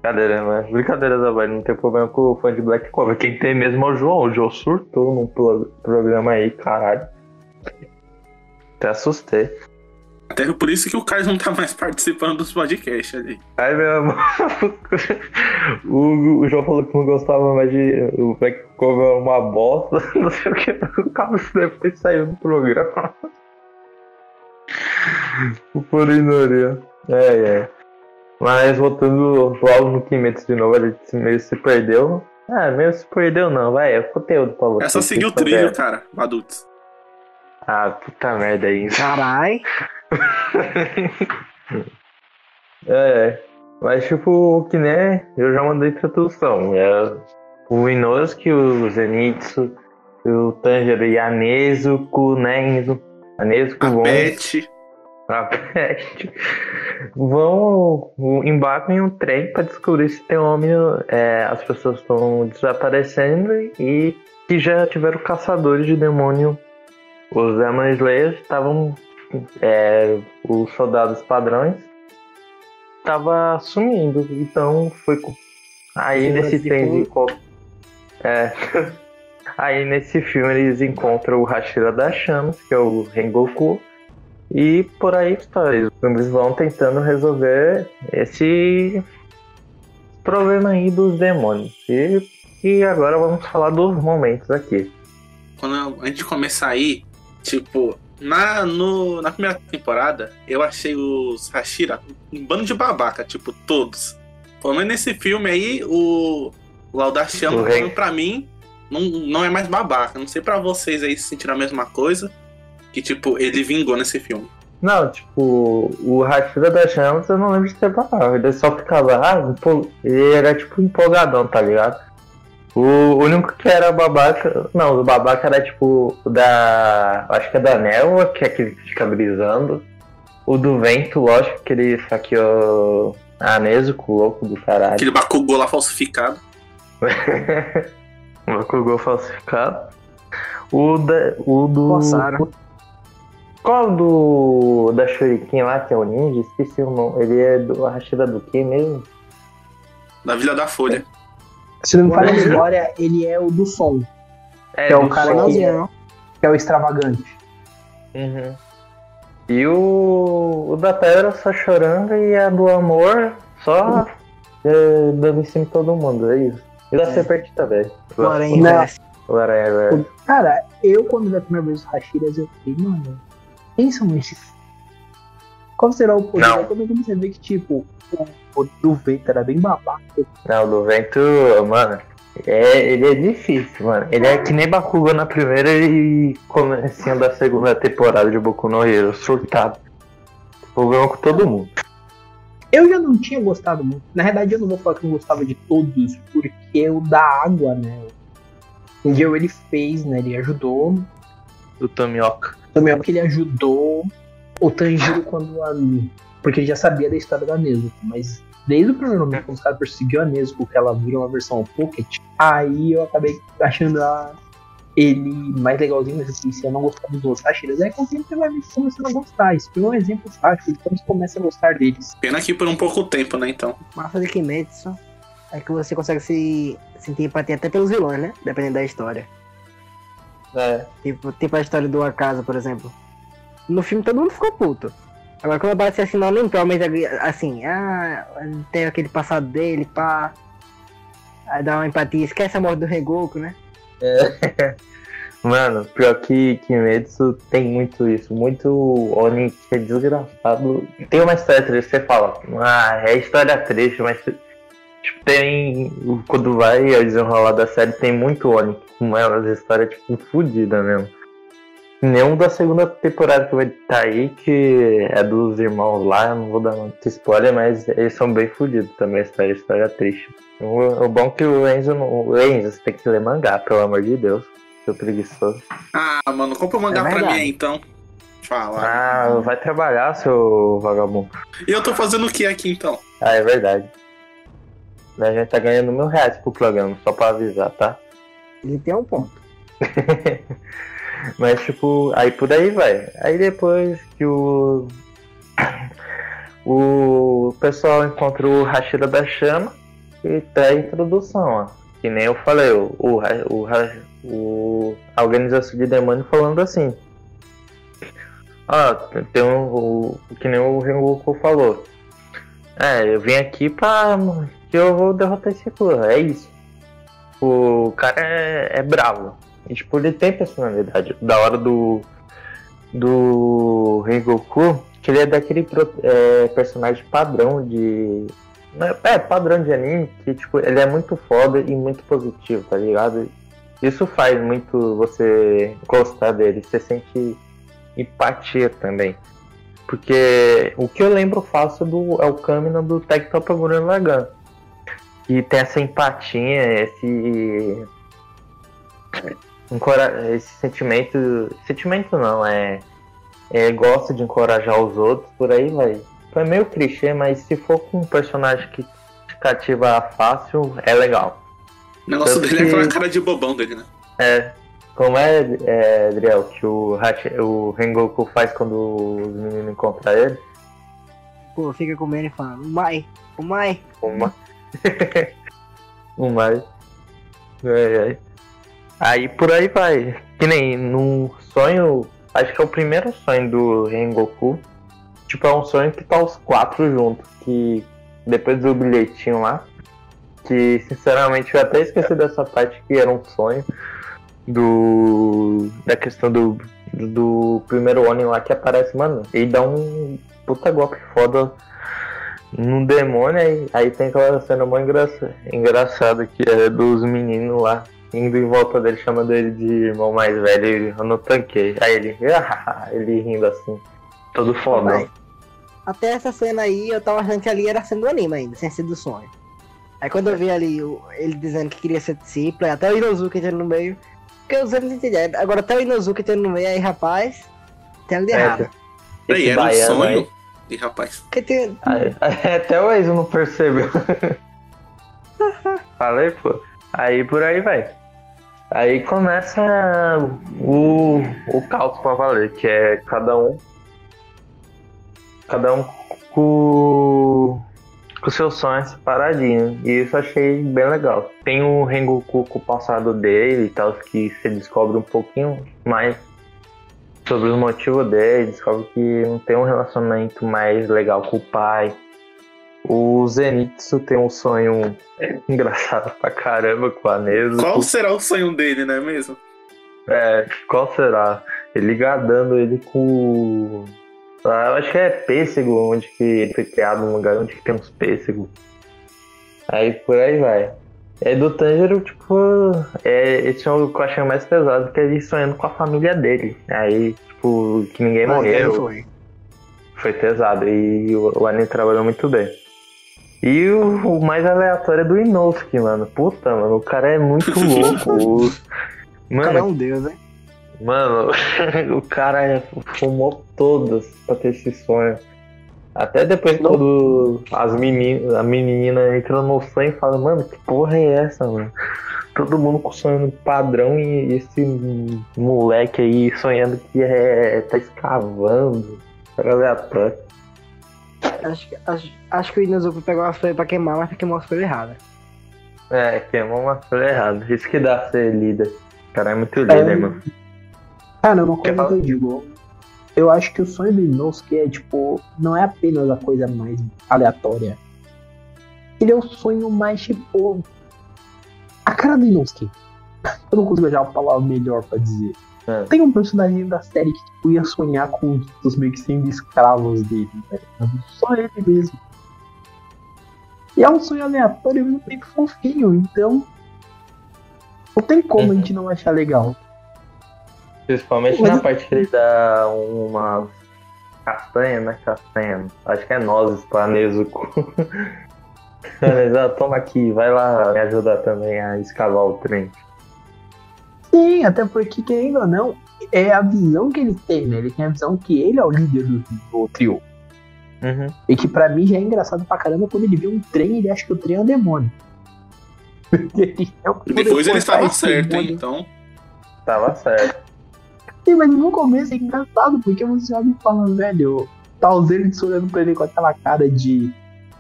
Brincadeira, mas brincadeira da não tem problema com o fã de Black Cover. Quem tem mesmo é o João. O João surtou num pro- programa aí, caralho. Até assustei. Até por isso que o Carlos não tá mais participando dos podcasts ali. Aí meu amor, o, o João falou que não gostava mais de. O Black Cover é uma bosta, não sei o que. O Carlos depois saiu do programa. O Porinoria. É, é. Mas voltando logo no Kimetsu de novo, gente meio se perdeu. Ah, meio se perdeu não, vai, é conteúdo pra você. É só seguir o trilho, cara, adultos. Ah, puta merda aí. Carai. É, mas tipo, que né, eu já mandei tradução. É, o Inosuke, o Zenitsu, o Tanjiro e a Nezuko, né? A Nezuko A vão, Pet. a Pet, vão, embarcam em um trem pra descobrir se tem homem, é, as pessoas estão desaparecendo e que já tiveram caçadores de demônio. Os Demon Slayers estavam, é, os soldados padrões tava sumindo. Então foi. Aí nesse co- É. Aí nesse filme eles encontram o Hashira das Chamas, que é o Rengoku. E por aí histórias. Eles vão tentando resolver esse problema aí dos demônios. E, e agora vamos falar dos momentos aqui. Quando a gente começar aí, tipo, Na, no, na primeira temporada, eu achei os Hashira um bando de babaca, tipo, todos. Pelo menos nesse filme aí, o, o Laudar Chama, O rei. pra mim, não, não é mais babaca. Não sei pra vocês aí se sentiram a mesma coisa. Que, tipo, ele vingou nesse filme. Não, tipo, o Rashida da Chamas eu não lembro de ser babaca. Ele só ficava, ah, ele era tipo empolgadão, tá ligado? O único que era babaca. Não, o babaca era tipo o da. Acho que é da Nelva, que é aquele que fica brisando. O do vento, lógico que ele saqueou a Nezuko, louco do caralho. Aquele Bakugou lá falsificado. O Bakugou falsificado. O, da, o do. Forçaram. Qual do. da Shuriken lá, que é o ninja? Esqueci o nome. Ele é do Rashida do que mesmo? Da Vila da Folha. Se não me falha a memória, ele é o do som, É, Que é o cara que- não? que é o extravagante. Uhum. E o, o da pedra só chorando e a do amor só é, dando em cima de todo mundo, é isso. E da É. serpente também. Porém, Verso. Cara, eu quando vi a primeira vez os Hashiras, eu fiquei, mano, quem são esses? Qual será o poder? Não. Eu comecei a ver que, tipo, o poder do vento era bem babaca. Não, o do vento, mano. É, ele é difícil, mano. Ele é que nem Bakugou na primeira e comecinho da segunda temporada de Boku no Hero, surtado. Problema com todo mundo. Eu já não tinha gostado muito. Na verdade, eu não vou falar que eu gostava de todos, porque o da água, né? O Gil ele fez, né? Ele ajudou. Do Tomioka. Também é porque ele ajudou o Tanjiro quando a. Porque ele já sabia da história da Nezuko, mas desde o primeiro momento, quando os caras perseguiu a Nezuko, que ela virou uma versão Pocket, aí eu acabei achando a- ele mais legalzinho, mas assim, se eu não gostar dos outros Hashiras, aí com o tempo você vai começando a gostar. Isso foi um exemplo fácil, então você começa a gostar deles. Pena que por um pouco tempo, né, então. Massa de Kimetsu é que você consegue se sentir empatia até pelos vilões, né? Dependendo da história. É. Tipo, tipo a história do Akaza, por exemplo. No filme todo mundo ficou puto. Agora quando aparece assim, não lembrou, mas assim, ah, tem aquele passado dele, pá. Aí dá uma empatia, esquece a morte do Regoku, né? Mano, pior que Kimetsu tem muito isso, muito Oni que é desgraçado. Tem uma história triste, você fala, ah, é história triste, mas tipo, tem. Quando vai ao desenrolar da série, tem muito Oni com elas, história tipo fodida mesmo. Nenhum da segunda temporada que vai estar aí, que é dos irmãos lá, eu não vou dar muito spoiler, mas eles são bem fodidos também, a história, a história é triste. O, o bom é que o Enzo, não- o Enzo, você tem que ler mangá, pelo amor de Deus. Seu preguiçoso. Ah, mano, compra o mangá É pra mim aí, então. Fala. Ah, vai trabalhar, seu vagabundo. E eu tô fazendo o que aqui, então? Ah, é verdade. A gente tá ganhando mil reais pro programa, só pra avisar, tá? Ele tem um ponto. Mas, tipo, aí por aí vai. Aí depois que o. O pessoal encontra o Hashira da Chama e tem a introdução, ó. Que nem eu falei, o, o, o, o- a organização de demônio falando assim. Ó, tem um. O, que nem o Rengoku falou. É, eu vim aqui pra. que eu vou derrotar esse Kura, é isso. O cara é, é bravo. Tipo, ele tem personalidade. Da hora do. Do Rengoku, que ele é daquele é, personagem padrão de. não, É, padrão de anime, que tipo, ele é muito foda e muito positivo, tá ligado? Isso faz muito você gostar dele, você sente empatia também. Porque o que eu lembro fácil do, é o Kamina do Tag Top Gurren Lagann. Que tem essa empatia, esse esse sentimento. Sentimento não, é, é. Gosta de encorajar os outros, por aí vai. É meio clichê, mas se for com um personagem que te cativa fácil, é legal. O negócio Tanto dele é que- aquela cara de bobão dele, né? É. Como é, é Adriel, que o, Hachi- o Rengoku faz quando os meninos encontram ele? Pô, fica comendo e falando, o Mai, o Mai. Uma. um mais. Ai, ai. Aí por aí vai. Que nem num sonho. Acho que é o primeiro sonho do Rengoku. Tipo, é um sonho que tá os quatro juntos. Que depois do bilhetinho lá. Que sinceramente eu até esqueci dessa parte que era um sonho. Do. Da questão do, do primeiro Oni lá que aparece, mano, ele dá um puta golpe foda num demônio, aí, aí tem aquela cena muito engraçada, engraçada que é dos meninos lá, indo em volta dele, chamando ele de irmão mais velho, e eu não tanquei. Aí ele, ele rindo assim, todo foda. Até essa cena aí, eu tava achando que ali era sendo anime ainda, sem ser do sonho. Aí quando eu vi ali o- ele dizendo que queria ser discípulo, até o Inozuka entrando no meio. Porque eu sempre não entendi. Agora até o Inozuka entrando no meio aí, rapaz, tem algo de É, errado. Peraí, Esse era um baiano sonho. aí. E rapaz. Porque tem. Aí- até o Enzo não percebeu. Falei, pô. Aí por aí vai. Aí começa o, o caos pra valer, que é cada um. Cada um com, com seus sonhos separadinho. E isso achei bem legal. Tem o Rengoku com o passado dele e tal, que você descobre um pouquinho mais sobre os motivos dele, descobre que não tem um relacionamento mais legal com o pai. O Zenitsu tem um sonho engraçado pra caramba com a Nezuko. Qual será o sonho dele, não é mesmo? É, qual será? Ele gadando ele com. Ah, eu acho que é pêssego, onde que ele foi criado, num lugar onde que tem uns pêssegos. Aí por aí vai. É do Tanjiro, tipo, é, esse é o que eu achei mais pesado, que é ele sonhando com a família dele. Aí, tipo, que ninguém morreu. foi. Foi pesado e o, o anime trabalhou muito bem. E o, o mais aleatório é do Inosuke, mano. Puta, mano, o cara é muito louco. O- O cara é Mano, um deus, hein? mano, o cara fumou todas pra ter esse sonho. Até depois Não. quando as meninas, a menina entra no sonho e fala, mano, que porra é essa, mano? Todo mundo com sonho padrão e esse moleque aí sonhando que é, tá escavando. Cara aleatório. Acho, que- acho, acho que o Inozuka pegou uma folha pra queimar, mas queimou as folhas erradas. É, queimou uma folha errada. Isso que dá ser líder. O cara é muito líder, É. mano. Cara, uma coisa que falar? eu digo. Eu acho que o sonho do Inosuke é, tipo, não é apenas a coisa mais aleatória. Ele é o sonho mais, tipo. A cara do Inosuke. Eu não consigo achar uma palavra melhor pra dizer. É. Tem um personagem da série que tipo, ia sonhar com os meio que sendo escravos dele, ligado? Só ele mesmo. E é um sonho aleatório e ao mesmo tempo fofinho, então. Não tem como a gente não achar legal. Principalmente Mas- na parte que ele dá uma castanha, né? Castanha. Acho que é nozes pra Nezuko. Mas, ah, toma aqui, vai lá me ajudar também a escavar o trem. Sim, até porque, querendo ou não, é a visão que ele tem, né? Ele tem a visão que ele é o líder do, do trio. Uhum. E que pra mim já é engraçado pra caramba quando ele vê um trem e ele acha que o trem é um demônio. Ele é E depois ele estava certo, hein? Então. Tava certo. Sim, mas no começo é engraçado, porque você olha e fala, velho, tá o Zenitz olhando pra ele com aquela cara de.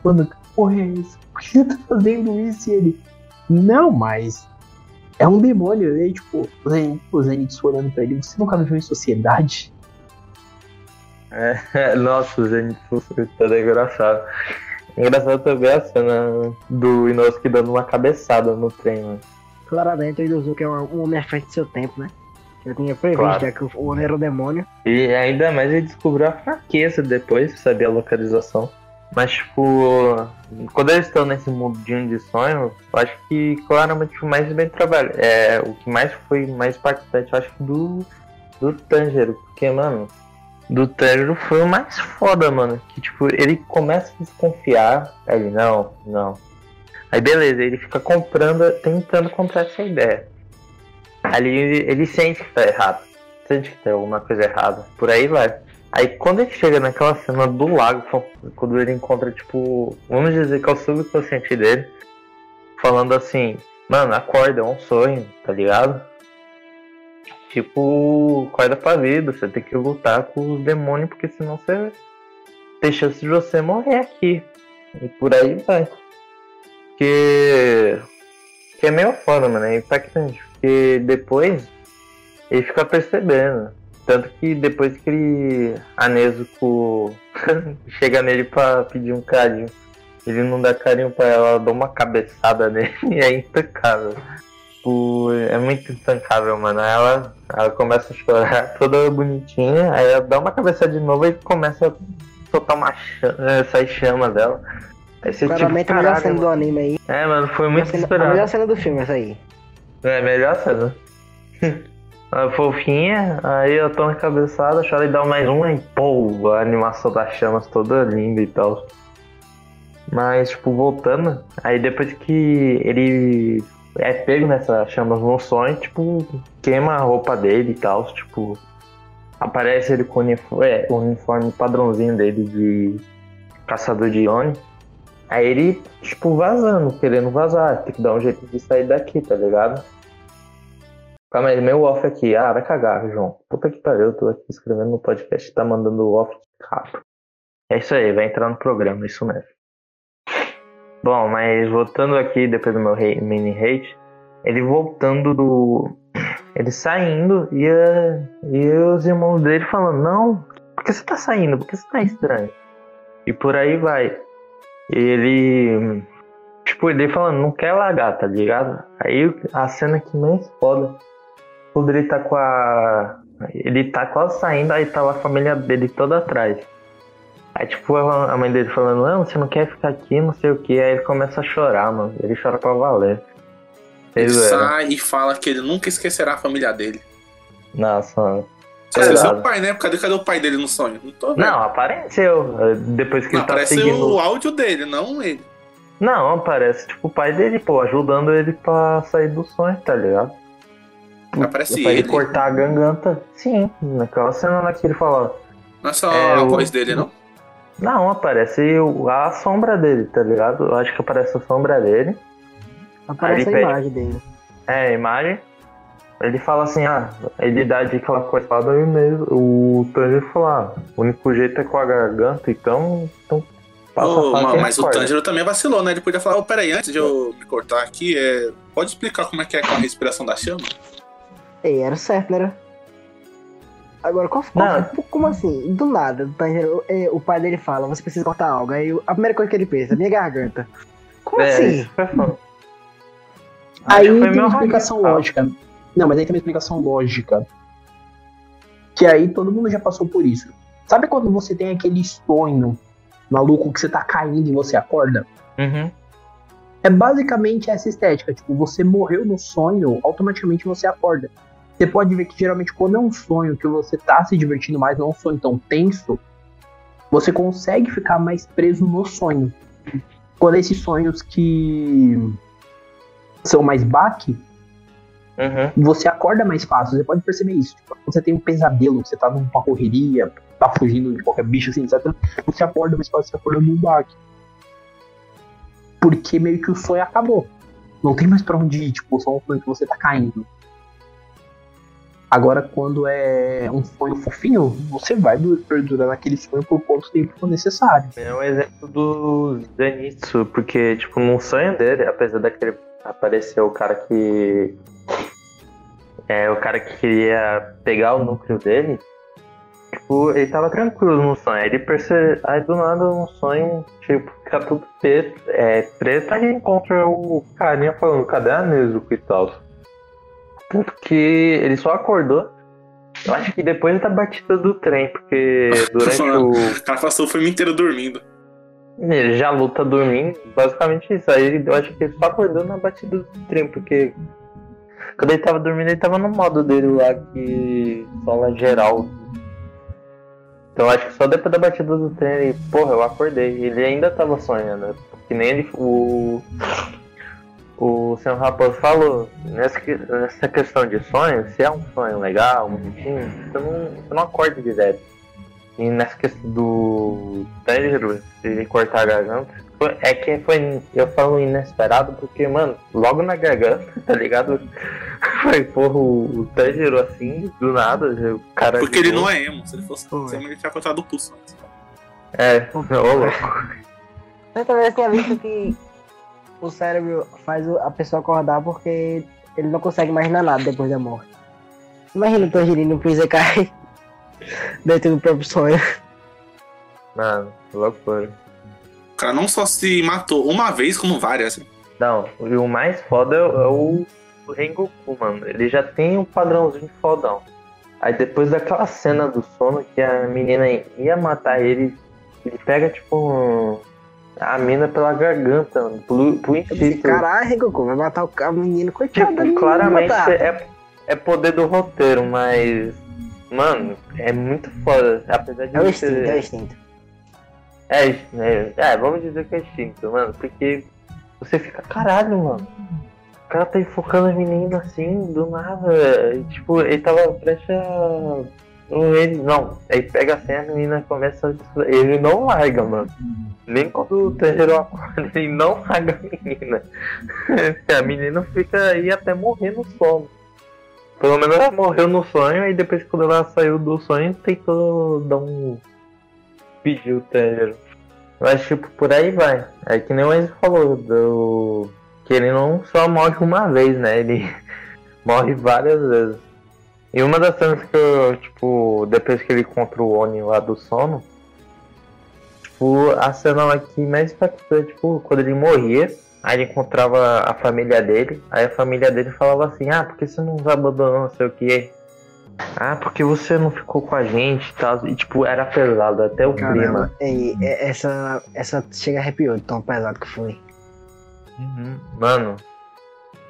Mano, que porra é isso? Por que você tá fazendo isso? E ele. Não, mas. É um demônio, né? E, tipo, o Zenitz olhando pra ele, você nunca viveu em sociedade? É, nossa, o Zenitsu tá engraçado. Engraçado também a cena do Inosuke dando uma cabeçada no trem, mano. Claramente o Inozuka é um, homem à frente do seu tempo, né? Já tinha previsto, Claro. já que o homem era o demônio. E ainda mais ele descobriu a fraqueza depois, saber a localização. Mas, tipo, quando eles estão nesse mundinho de sonho, eu acho que claramente o mais bem trabalhado. É, o que mais foi mais impactante, eu acho que do, do Tanjiro. Porque, mano, do Tanjiro foi o mais foda, mano. Que, tipo, ele começa a desconfiar. Ele, não, não. Aí, beleza, ele fica comprando, tentando comprar essa ideia. Ali ele, ele sente que tá errado sente que tem alguma coisa errada. Por aí vai. Aí quando ele chega naquela cena do lago, quando ele encontra, tipo, vamos dizer que é o subconsciente dele, falando assim, mano, acorda, é um sonho, tá ligado? Tipo, acorda pra vida, você tem que lutar com os demônios, porque senão você tem chance de você morrer aqui. E por aí vai. Que. Que é meio foda, mano, é impactante. Porque depois ele fica percebendo. Tanto que depois que ele, a Nezuko chega nele pra pedir um carinho, ele não dá carinho pra ela, ela dá uma cabeçada nele e é impecável. tipo, é muito intancável, mano. Aí Ela, ela começa a chorar toda bonitinha, aí ela dá uma cabeça de novo e começa a soltar uma chama, sair chama dela. Aí você, tipo, Claramente a melhor caralho, cena do anime aí. É, mano, foi A muito cena- a esperado. melhor cena do filme, essa aí. É, melhor cena. A fofinha, aí eu tô na cabeçada, chora e dá mais uma e pô, a animação das chamas toda linda e tal. Mas, tipo, voltando, aí depois que ele é pego nessas chamas no sonho, tipo, queima a roupa dele e tal, tipo, aparece ele com o uniforme, é, o uniforme padrãozinho dele de caçador de Oni. Aí ele, tipo, vazando, querendo vazar, tem que dar um jeito de sair daqui, tá ligado? Calma aí, meu off aqui. Ah, vai cagar, João. Puta que pariu, eu tô aqui escrevendo no podcast tá mandando off de. É isso aí, vai entrar no programa, isso mesmo. Bom, mas voltando aqui, depois do meu mini hate, ele voltando do. Ele saindo e, a- e os irmãos dele falando: Não, por que você tá saindo? Por que você tá estranho? E por aí vai. E ele. Tipo, ele falando: Não quer largar, tá ligado? Aí a cena que mais foda. Quando ele tá com a. Ele tá quase saindo, aí tá a família dele toda atrás. Aí, tipo, a mãe dele falando, não, você não quer ficar aqui, não sei o que. Aí ele começa a chorar, mano. Ele chora pra valer. Ele Ele sai e fala que ele nunca esquecerá a família dele. Nossa, mano. Exato. o pai, né? Cadê, cadê o pai dele no sonho? Não tô vendo. Não, apareceu. Depois que Não, ele tá aparece seguindo. o áudio dele, não ele. Não, aparece, tipo, o pai dele, pô, ajudando ele pra sair do sonho, tá ligado? Aparece pra ele ele. cortar a garganta. Sim, naquela cena lá que ele fala. Não é só É, a o- voz dele, não? Não, aparece o- a sombra dele, tá ligado? Eu acho que aparece a sombra dele. Aparece a ele imagem dele. É, a imagem. Ele fala assim, ah, ele dá a dica lá com a espada aí mesmo. O Tanjiro fala, ah, o único jeito é com a garganta, então. então passa mano, e mas o. Tanjiro também vacilou, né? Ele podia falar, ô, peraí, antes de eu me cortar aqui, é... pode explicar como é que é com a respiração da chama? Ei, era certo, né? era? Agora, qual, qual Não. foi- como assim? Do nada, o Tanjiro- é, o pai dele fala, você precisa cortar algo. Aí a primeira coisa que ele pensa, minha garganta. Como É, assim? Aí tem uma explicação radical. lógica. Não, mas aí tem uma explicação lógica. Que aí todo mundo já passou por isso. Sabe quando você tem aquele sonho maluco que você tá caindo e você acorda? Uhum. É basicamente essa estética. Tipo, você morreu no sonho, automaticamente você acorda. Você pode ver que geralmente quando é um sonho que você tá se divertindo mais, não é um sonho tão tenso, você consegue ficar mais preso no sonho. Quando é esses sonhos que são mais baque, Uhum. você acorda mais fácil, você pode perceber isso. Tipo, quando você tem um pesadelo, você tá numa correria, tá fugindo de qualquer bicho, assim, etc. Você acorda mais fácil, você acorda num baque. Porque meio que o sonho acabou. Não tem mais pra onde ir, tipo, só um sonho que você tá caindo. Agora, quando é um sonho fofinho, você vai du- perdurar naquele sonho por quanto tempo necessário. É um exemplo do Zenitsu, porque, tipo, no sonho dele, apesar daquele aparecer o cara que. É, o cara que queria pegar o núcleo dele, tipo, ele tava tranquilo no sonho. Ele percebe. Aí do nada um sonho, tipo, fica tudo preto, é, preto, aí encontra o carinha falando, cadê a Nezuko e tal. Tanto que ele só acordou. Eu acho que depois da batida do trem, porque durante o. O cara passou o filme inteiro dormindo. Ele já luta dormindo, basicamente isso. Aí eu acho que ele só acordou na batida do trem, porque quando ele tava dormindo, ele tava no modo dele lá que sola geral. Então eu acho que só depois da batida do trem ele, porra, eu acordei. Ele ainda tava sonhando, que nem ele, o. O Sam Raposo falou, nessa, nessa questão de sonho, se é um sonho legal, bonitinho, você não, você não acorda direto. E nessa questão do Tanjiro, se ele cortar a garganta, foi- é que foi, eu falo inesperado porque, mano, logo na garganta, tá ligado? Foi, porra, o, o Tanjiro assim, do nada, o cara. Porque ele não é emo. Se ele fosse emo, ele tinha cortado o pulso antes. É, ô louco. Eu tinha visto que o cérebro faz a pessoa acordar porque ele não consegue imaginar nada depois da morte. Imagina o Tangerino pro Izekai dentro do próprio sonho. Mano, loucura. O cara não só se matou uma vez, como várias. Não, e o mais foda é o, o Rengoku, mano, ele já tem um padrãozinho fodão. Aí depois daquela cena do sono que a menina ia matar ele, ele pega tipo um- a mina pela garganta, mano, pro, pro instinto. caralho, Rengoku, vai matar o ca- o menino, coitado. Tipo, claramente é, é poder do roteiro, mas. Mano, é muito foda. Apesar de É o instinto, é o instinto. É, é, é, vamos dizer que é instinto, mano, porque você fica, caralho, mano. O cara tá enfocando a menina assim, do nada. E, tipo, ele tava prestes a. Ele, não, aí pega assim, a menina começa a. Ele não larga, mano. Nem quando o Tanjiro acorda, ele não larga a menina. a menina fica aí até morrer no sono. Pelo menos ela morreu no sonho, e depois quando ela saiu do sonho, tentou dar um. Pediu o Tanjiro. Mas tipo, por aí vai. É que nem o Enzo falou, do. Que ele não só morre uma vez, né? Ele morre várias vezes. E uma das cenas que eu, tipo, depois que ele encontra o Oni lá do sono, tipo, a cena lá que mais impactou é, tipo, quando ele morria, aí ele encontrava a família dele, aí a família dele falava assim, ah, por que você não nos abandonou, não sei o que. Ah, porque você não ficou com a gente e tal. E tipo, era pesado, até o clima. Caramba, e, e- essa, essa chega arrepiou de tão pesado que foi. Uhum. Mano,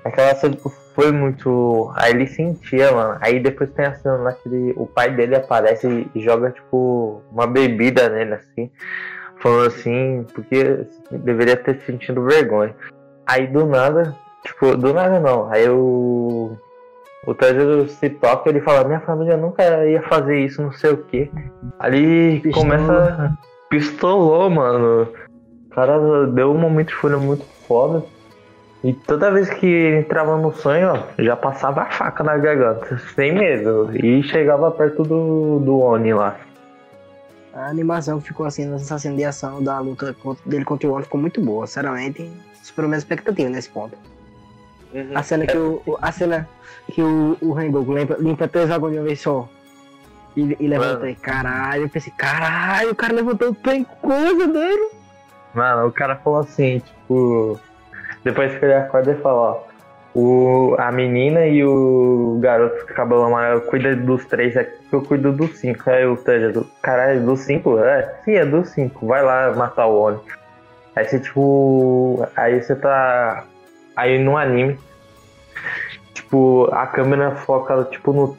aquela cena tipo, foi muito. Aí ele sentia, mano. Aí depois tem a cena lá que ele- o pai dele aparece e joga, tipo, uma bebida nele, assim. Falando assim, porque deveria ter sentido vergonha. Aí do nada, tipo, do nada não. Aí o. O Tanjiro se toca ele fala, minha família nunca ia fazer isso, não sei o que. Ali Pistolou. começa. Pistolou, mano. O cara deu um momento de fúria muito foda. E toda vez que ele entrava no sonho, ó, já passava a faca na garganta, sem medo. E chegava perto do, do Oni lá. A animação que ficou assim nessa cena de ação da luta dele contra o Ono ficou muito boa. Sinceramente, superou minhas expectativas nesse ponto. A cena que o, a cena que o, o Rengoku limpa, limpa três águas de uma vez só. E, e levanta aí, caralho. Eu pensei, caralho, o cara levantou bem coisa dele. Mano, o cara falou assim, tipo. Depois que ele acorda, ele fala, ó. O, a menina e o garoto de cabelo amarelo cuida dos três aqui, eu cuido dos cinco. Aí o Tanjiro, caralho, dos cinco? É, sim, é dos cinco. Vai lá matar o Oni. Aí você, tipo. Aí você tá. Aí no anime. Tipo, a câmera foca, tipo, no.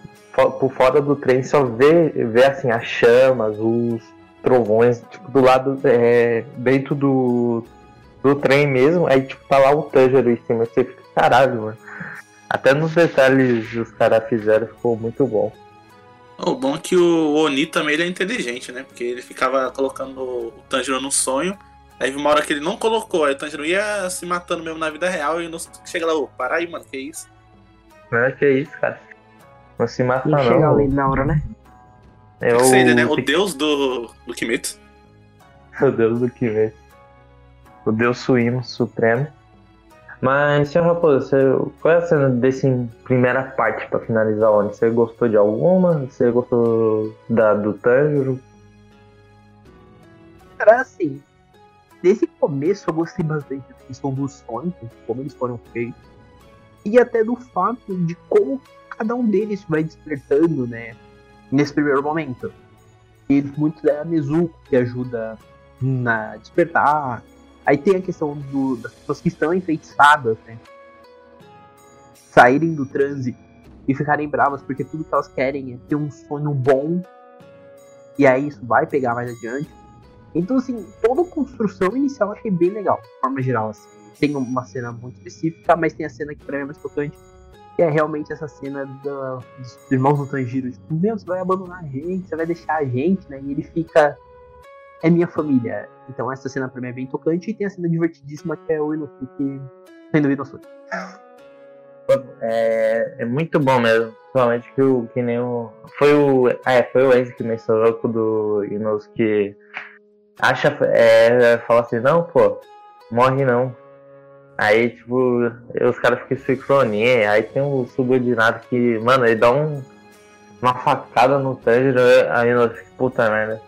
Por fora do trem, só vê, vê assim, as chamas, os trovões, tipo, do lado, é, dentro do, do trem mesmo, aí tipo, tá lá o Tanjiro em cima, você fica, caralho, mano. Até nos detalhes os caras fizeram, ficou muito bom. O bom é que o Oni também ele é inteligente, né? Porque ele ficava colocando o Tanjiro no sonho. Aí uma hora que ele não colocou, aí o Tanjiro ia se matando mesmo na vida real e não chega lá, ô, para aí, mano, que isso? Não é que é isso, cara. Não se mata E chega não. ali na hora, né? É ser ele, né? O deus do, do Kimetsu. O Deus do que vê. O Deus Suíno Supremo. Mas, senhor Raposo, você, qual é a cena desse primeira parte pra finalizar onde? Você gostou de alguma? Você gostou da do Tanjiro? Cara, assim, desde o começo eu gostei bastante da questão dos sonhos, como eles foram feitos, e até do fato de como cada um deles vai despertando, né, nesse primeiro momento. E muitos é a Nezuko que ajuda na despertar. Aí tem a questão do- das pessoas que estão enfeitiçadas, né, saírem do transe e ficarem bravas porque tudo que elas querem é ter um sonho bom. E aí isso vai pegar mais adiante. Então, assim, toda a construção inicial eu achei bem legal, de forma geral. Assim. Tem uma cena muito específica, mas tem a cena que pra mim é mais tocante, que é realmente essa cena da- dos irmãos do Tanjiro. Tipo, meu, você vai abandonar a gente, você vai deixar a gente, né? E ele fica. É minha família. Então, essa cena pra mim é bem tocante. E tem a cena divertidíssima que é o Inosuke sendo Inosuke. É, é muito bom mesmo. Principalmente que, o, que nem o. Foi o. ah, É, foi o Enzo que mencionou com o do Inos que acha. É, fala assim, não, pô, morre não. Aí, tipo, os caras ficam sincronia, aí tem o subordinado que, mano, ele dá um, uma facada no Tanjiro, aí nós puta merda.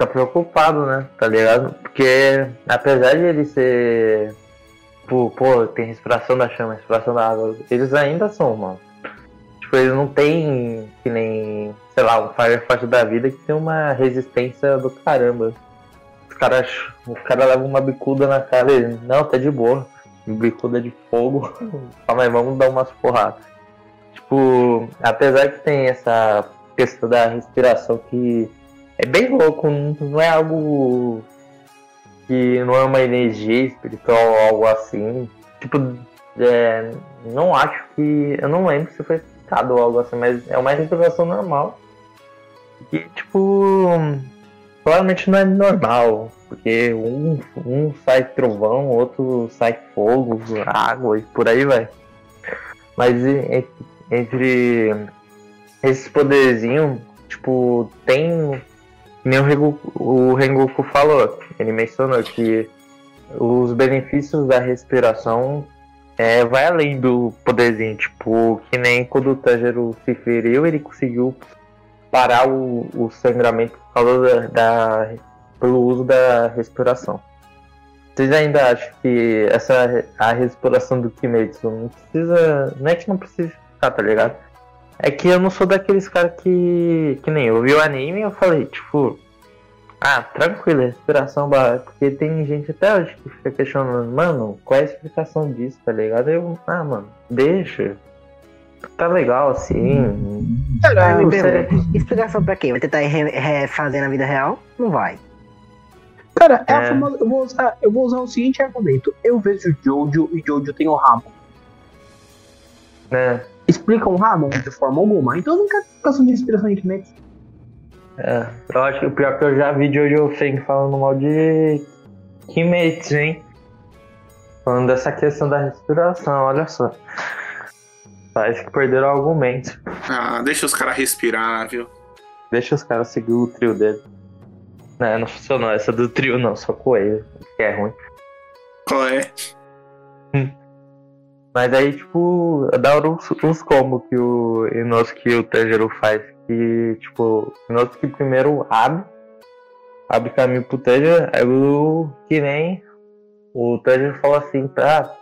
Fica preocupado, né? Tá ligado? Porque apesar de ele ser tipo, pô, tem respiração da chama, respiração da água. Eles ainda são, mano. Tipo, eles não tem que nem, sei lá, um Firefight da vida que tem uma resistência do caramba. Os caras, os caras levam uma bicuda na cara e não, tá de boa. Bicuda de fogo. Calma aí, vamos dar umas porradas. Tipo, apesar que tem essa questão da respiração que é bem louco, não é algo que não é uma energia espiritual ou algo assim. Tipo, é, não acho que. Eu não lembro se foi citado ou algo assim, mas é uma respiração normal. E tipo. Claramente não é normal. Porque um, um sai trovão, outro sai fogo, água e por aí vai. Mas entre esses poderzinhos, tipo, tem. Nem o Rengoku, falou, ele mencionou que os benefícios da respiração é, vai além do poderzinho, tipo, que nem quando o Tanjiro se feriu, ele conseguiu parar o, o sangramento por causa da, da, pelo uso da respiração. Vocês ainda acham que essa a respiração do Kimetsu não precisa. Não é que não precisa ficar, tá ligado? É que eu não sou daqueles caras que. que nem eu vi o anime e eu falei, tipo. Ah, tranquilo, respiração barra. Porque tem gente até hoje que fica questionando, mano, qual é a explicação disso, tá ligado? Eu, ah, mano, deixa. Tá legal assim. Ah, me você- pergunta, explicação pra quê? Vai tentar re- refazer na vida real? Não vai. Cara, é a É. famosa- eu, vou usar, eu vou usar o seguinte argumento. Eu vejo Jojo e Jojo tem o Ramon. né? Explicam o Ramon de forma alguma. Então não quero explicação de respiração de Kimetsu. É, eu acho que o pior que eu já vi Jojo Feng falando mal de Kimetsu, hein? Falando dessa questão da respiração, olha só. Parece que perderam o argumento. Ah, deixa os caras respirar, viu? Deixa os caras seguir o trio dele. Não, não funcionou essa do trio não, só com ele, que é ruim. Qual é? Mas aí, tipo, é hora os, os combos que o Inosuke e o Tanjiro faz. Que, tipo, o Inosuke primeiro abre, abre caminho pro Tanjiro, aí o que nem o Tanjiro fala assim, tá,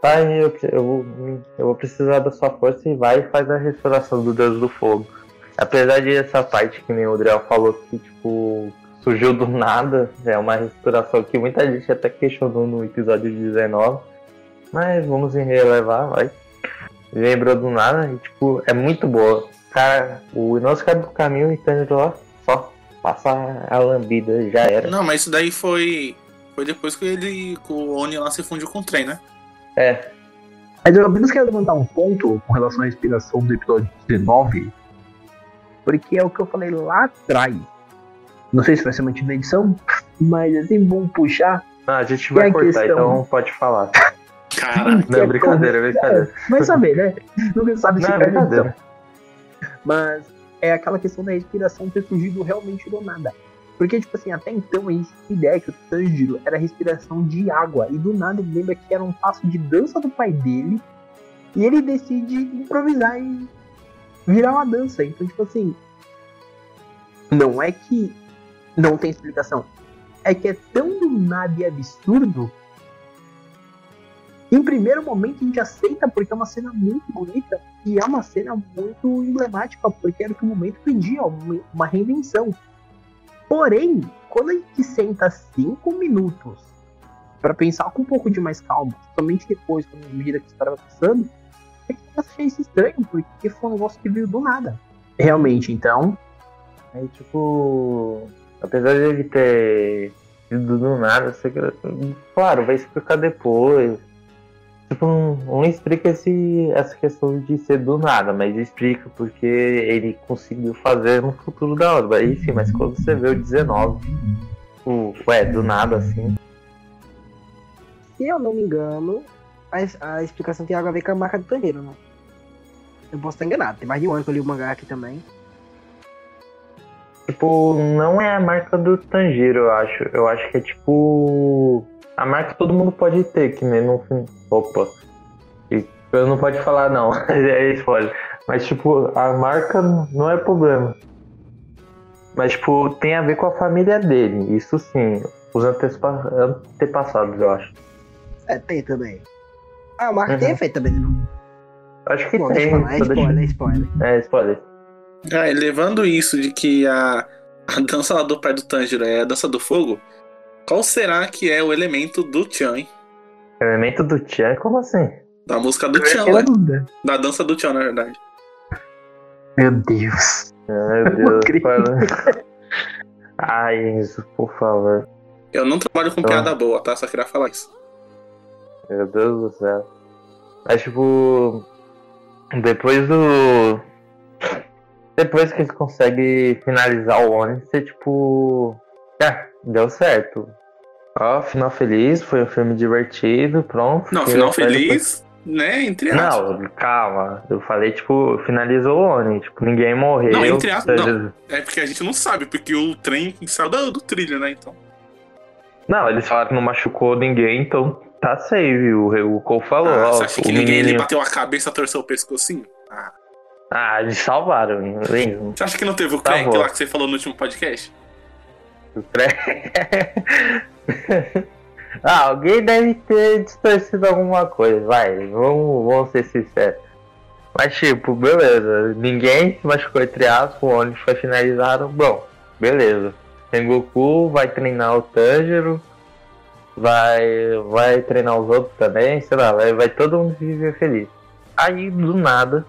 tá, eu, eu, eu vou precisar da sua força e vai e faz a restauração do Deus do Fogo. Apesar de essa parte que nem o Adriel falou que, tipo, surgiu do nada, é uma restauração que muita gente até questionou no episódio 19. Mas vamos relevar, vai. Lembrou do nada e, tipo, é muito boa. Cara, o Inosuke cai do caminho e Tanjiro lá só passa a lambida, já era. Não, mas isso daí foi. Foi depois que ele. que o Oni lá se fundiu com o trem, né? É, Mas eu apenas quero levantar um ponto com relação à inspiração do episódio 19. Porque é o que eu falei lá atrás. Não sei se vai ser mantido na edição, mas é sempre bom puxar. não, a gente vai cortar, questão? então pode falar. Cara, Não, é brincadeira, como- brincadeira. Vai saber, né? Nunca sabe se Não, é na edição. brincadeira. Mas é aquela questão da respiração ter surgido realmente do nada. Porque, tipo assim, até então a gente tinha ideia que o Tanjiro era respiração de água. E do nada ele lembra que era um passo de dança do pai dele. E ele decide improvisar e virar uma dança. Então, tipo assim. Não é que não tem explicação. É que é tão do nada e absurdo. Em primeiro momento a gente aceita porque é uma cena muito bonita e é uma cena muito emblemática, porque era o que o momento pedia, uma, reinvenção. Porém, quando a gente senta cinco minutos para pensar com um pouco de mais calma, somente depois, quando a medida que estava passando, é que eu achei isso estranho, porque foi um negócio que veio do nada. Realmente, então, Aí, tipo, apesar de ele ter ido do nada, claro, vai explicar depois. Tipo, não, não explica esse, essa questão de ser do nada, mas explica porque ele conseguiu fazer no futuro da obra. Sim, mas quando você vê o 19, o, ué, do nada assim. Se eu não me engano, a, a explicação tem algo a ver com a marca do Tanjiro, né? Eu posso estar enganado, tem mais de um ano que eu li o mangá aqui também. Tipo, não é a marca do Tanjiro, eu acho. Eu acho que é tipo. A marca todo mundo pode ter, que nem no fim. Opa. E Eu não pode falar não, é spoiler. Mas tipo, a marca não é problema. Mas tipo, tem a ver com a família dele, isso sim. Os antepassados, eu acho. É, tem também. Ah, mas Uhum. tem efeito também, não. Acho que Bom, tem. falar, é spoiler, é spoiler. É, spoiler. Ah, e levando isso de que a, a dança lá do pai do Tanjiro é a dança do fogo, qual será que é o elemento do Chan, hein? Elemento do Tchan, como assim? Da música do Chan, Pela ué. dúvida. Da dança do Chan, na verdade. Meu Deus. Meu Deus, para. Ai, Enzo, por favor. Eu não trabalho com Então. piada boa, tá? Só queria falar isso. Meu Deus do céu. Mas tipo. Depois do. Depois que eles conseguem finalizar o Oni, você tipo. É, deu certo. Ó, final feliz, foi um filme divertido, pronto. Não, final feliz, né? Entre depois- aspas. Não, calma. Eu falei, tipo, finalizou o Oni. Tipo, ninguém morreu. Não, entre aspas, não. Eles- É porque a gente não sabe, porque o trem saiu do, do trilho, né? Então. Não, eles falaram que não machucou ninguém, então tá safe. O, o Cole falou, Ah, ó, você acha que ninguém menininho. bateu a cabeça, torceu o pescocinho? Ah. Ah, eles salvaram. Lembra? Você acha que não teve o bom. lá que você falou no último podcast? O ah, alguém deve ter distorcido alguma coisa, vai, vamos, vamos ser sinceros. Mas tipo, beleza, ninguém se machucou entre aspas, o ônibus foi finalizado, bom, beleza. Sengoku vai treinar o Tanjiro, vai, vai treinar os outros também, sei lá, vai, vai todo mundo viver feliz. Aí do nada,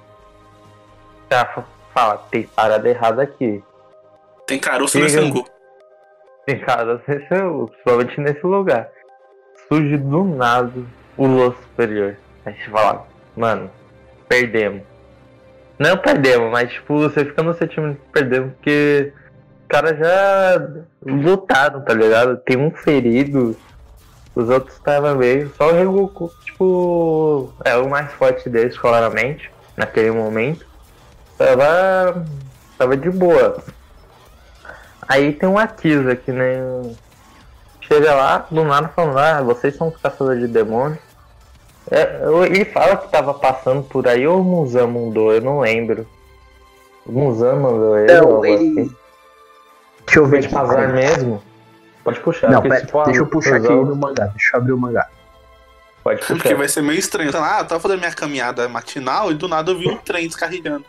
já fa- fala, tem parada errada aqui. Tem caroço no Chega. Sangu. Em casa, nesse- principalmente nesse lugar. Surge do nada o Lua Superior. Aí você fala, mano, perdemos. Não perdemos, mas tipo, você fica no sentimento que perdemos porque os caras já lutaram, tá ligado? Tem um ferido, os outros estavam meio. Só o Rengoku, tipo, é o mais forte deles, claramente, naquele momento. Tava, tava de boa. Aí tem um Akiza que nem. Chega lá, do nada falando, ah, vocês são os caçadores de demônios. É, ele fala que tava passando por aí ou o Muzan mandou, eu não lembro. O Muzan mandou ele, Não, ele- assim. Deixa eu ver Foi aqui. de azar mesmo? Pode puxar. Não, porque pera, deixa eu a- puxar aqui no mangá. Deixa eu abrir o mangá. Pode Porque puxar. vai ser meio estranho. Ah, eu tava fazendo minha caminhada matinal e do nada eu vi um trem descarregando.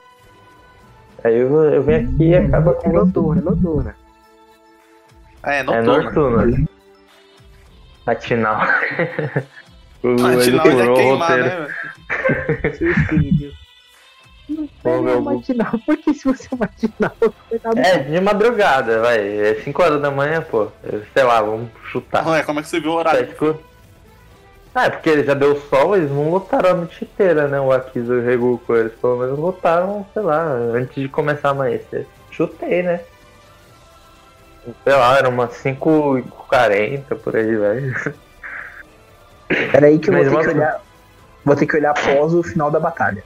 Aí eu, eu venho aqui e acaba É com noturna, é noturna. É, É noturno. noturno. Matinal. o, Matinal já é queimar, né? Suicídio. Não é matinal, porque se você é matinal. É, de madrugada, vai. É 5 horas da manhã, pô. Sei lá, vamos chutar. Ué, como é que você viu o horário? Tático. Ah, é porque já deu sol, eles não lutaram a noite inteira, né? O Akiza e o eles pelo menos lutaram, sei lá, antes de começar a amanhecer. Chutei, né? Sei lá, era umas 5h40 por aí, velho. Pera aí que eu vou ter que olhar. Vou ter que olhar após o final da batalha.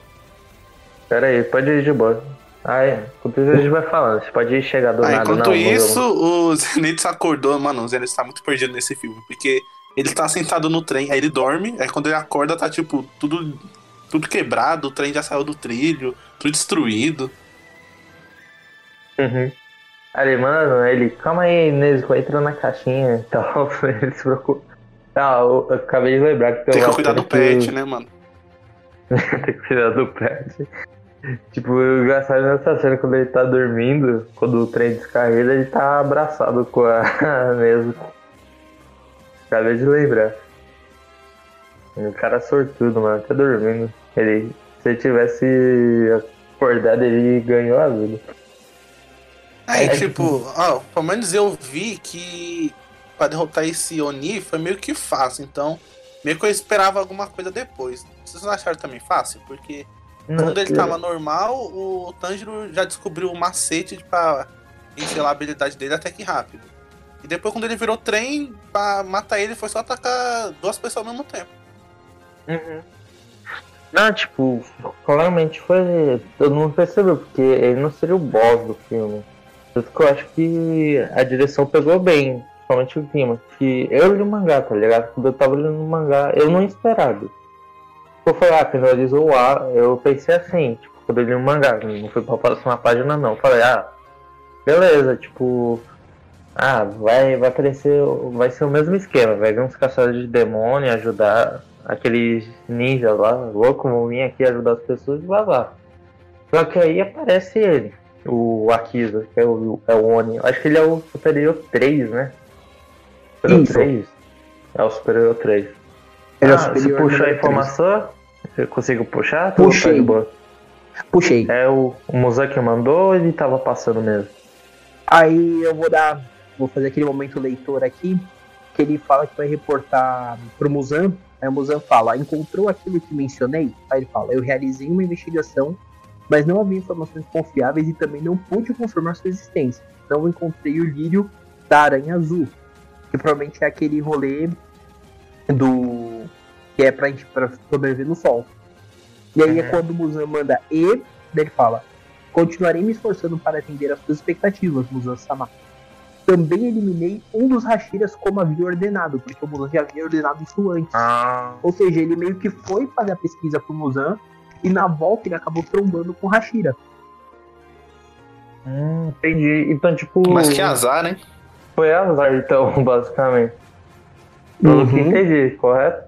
Pera aí, pode ir de boa. Ah, é. Enquanto isso a gente vai falando. Você pode ir chegar do Ah, nada, enquanto não. isso, vamos- o Zenitsu acordou. Mano, o Zenitsu tá muito perdido nesse filme. Porque ele tá sentado no trem, aí ele dorme, aí quando ele acorda tá tipo tudo, tudo quebrado, o trem já saiu do trilho, tudo destruído. Uhum. Ali, mano, ele, calma aí, Nesco, entra na caixinha e tal. Ele se preocupa. Ah, eu, eu acabei de lembrar que tem, Tem que cuidar do que- pet, né, mano? Tem que cuidar do pet. Tipo, o engraçado nessa cena quando ele tá dormindo, quando o trem descarrega, ele tá abraçado com a mesa. Acabei de lembrar. O cara é sortudo, mano, tá dormindo. Ele, se ele tivesse acordado, ele ganhou a vida. Aí, É, tipo, ó, pelo menos eu vi que pra derrotar esse Oni foi meio que fácil, então meio que eu esperava alguma coisa depois. Vocês não acharam também fácil? Porque quando ele tava normal, o Tanjiro já descobriu o macete pra encher a habilidade dele até que rápido. E depois quando ele virou trem, pra matar ele foi só atacar duas pessoas ao mesmo tempo. Uhum. Não, tipo, claramente foi. Todo mundo percebeu, porque ele não seria o boss do filme. Por que eu acho que a direção pegou bem, principalmente o clima. Que eu li o mangá, tá ligado? Quando eu tava lendo o mangá, eu não esperava. Eu falei, ah, finalizou o ar, eu pensei assim, tipo, quando eu li o mangá, não foi pra próxima página não. Eu falei, ah, beleza, tipo, Ah, vai, vai aparecer. Vai ser o mesmo esquema. Vai vir uns caçadores de demônio ajudar aqueles ninjas lá, louco, vão vir aqui ajudar as pessoas e lá. Só que aí aparece ele, o Akiza, que é o, é o Oni. Acho que ele é o superior 3, né? Superior Isso. 3? É o superior 3. Ele é ah, se superior puxar a número informação, eu consigo puxar? Puxei. tá de boa. Puxei. É o, o Musan que mandou ele tava passando mesmo? Aí eu vou dar. Vou fazer aquele momento leitor aqui. Que ele fala que vai reportar pro Musan. Aí o Musan fala: encontrou aquilo que mencionei? Aí ele fala: eu realizei uma investigação, mas não havia informações confiáveis e também não pude confirmar sua existência. Então eu encontrei o lírio da Aranha Azul, que provavelmente é aquele rolê do. que é pra gente pra sobreviver no sol. E aí é Uhum. quando o Musan manda E, ele fala: Continuarei me esforçando para atender às suas expectativas, Musan-sama. Também eliminei um dos Hashiras como havia ordenado, porque o Musan já havia ordenado isso antes. Ah, Ou seja, ele meio que foi fazer a pesquisa pro Musan e na volta ele acabou trombando com o Hashira. hum, entendi. Então, tipo. Mas que azar, né? Foi azar, então, basicamente. Pelo que Uhum. entendi, correto?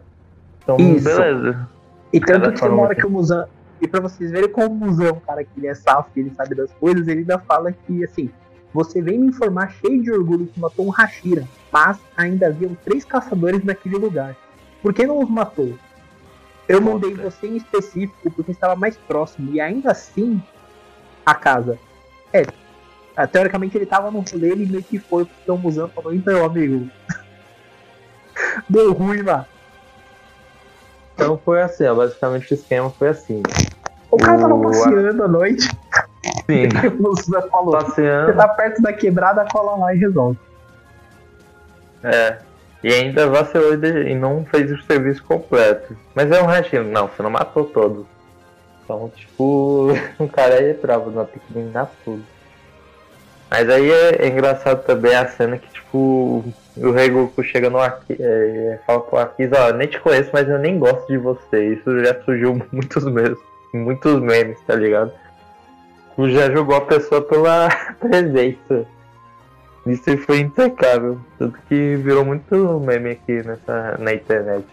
Então, Isso. beleza. E tanto que tem uma hora que- que o Musan. E pra vocês verem como o Musan é um cara que ele é safo, ele sabe das coisas, ele ainda fala que, assim, você vem me informar cheio de orgulho que matou um Hashira, mas ainda haviam três caçadores naquele lugar. Por que não os matou? Eu mandei você em específico porque estava mais próximo, e ainda assim, a casa. É, ah, teoricamente ele tava no rolê, ele meio que foi porque o Musan falou, então, amigo. Deu ruim lá. Então foi assim, ó, basicamente o esquema foi assim. O cara tava passeando à noite. Sim, o Musa falou: Você passeando. tá perto da quebrada, cola lá e resolve. É. E ainda vacilou e não fez o serviço completo. Mas é um ratinho. Não, você não matou todos. Então, tipo, o cara aí é bravo, não tem que eliminar tudo. Mas aí é, é engraçado também a cena que, tipo, o Rei Goku chega no Aki, é, fala pro Akiza, ó, nem te conheço, mas eu nem gosto de você. Isso já surgiu muitos memes, muitos memes, tá ligado? Já jogou a pessoa pela presença. Isso aí foi impecável. Tanto que virou muito meme aqui nessa, na internet.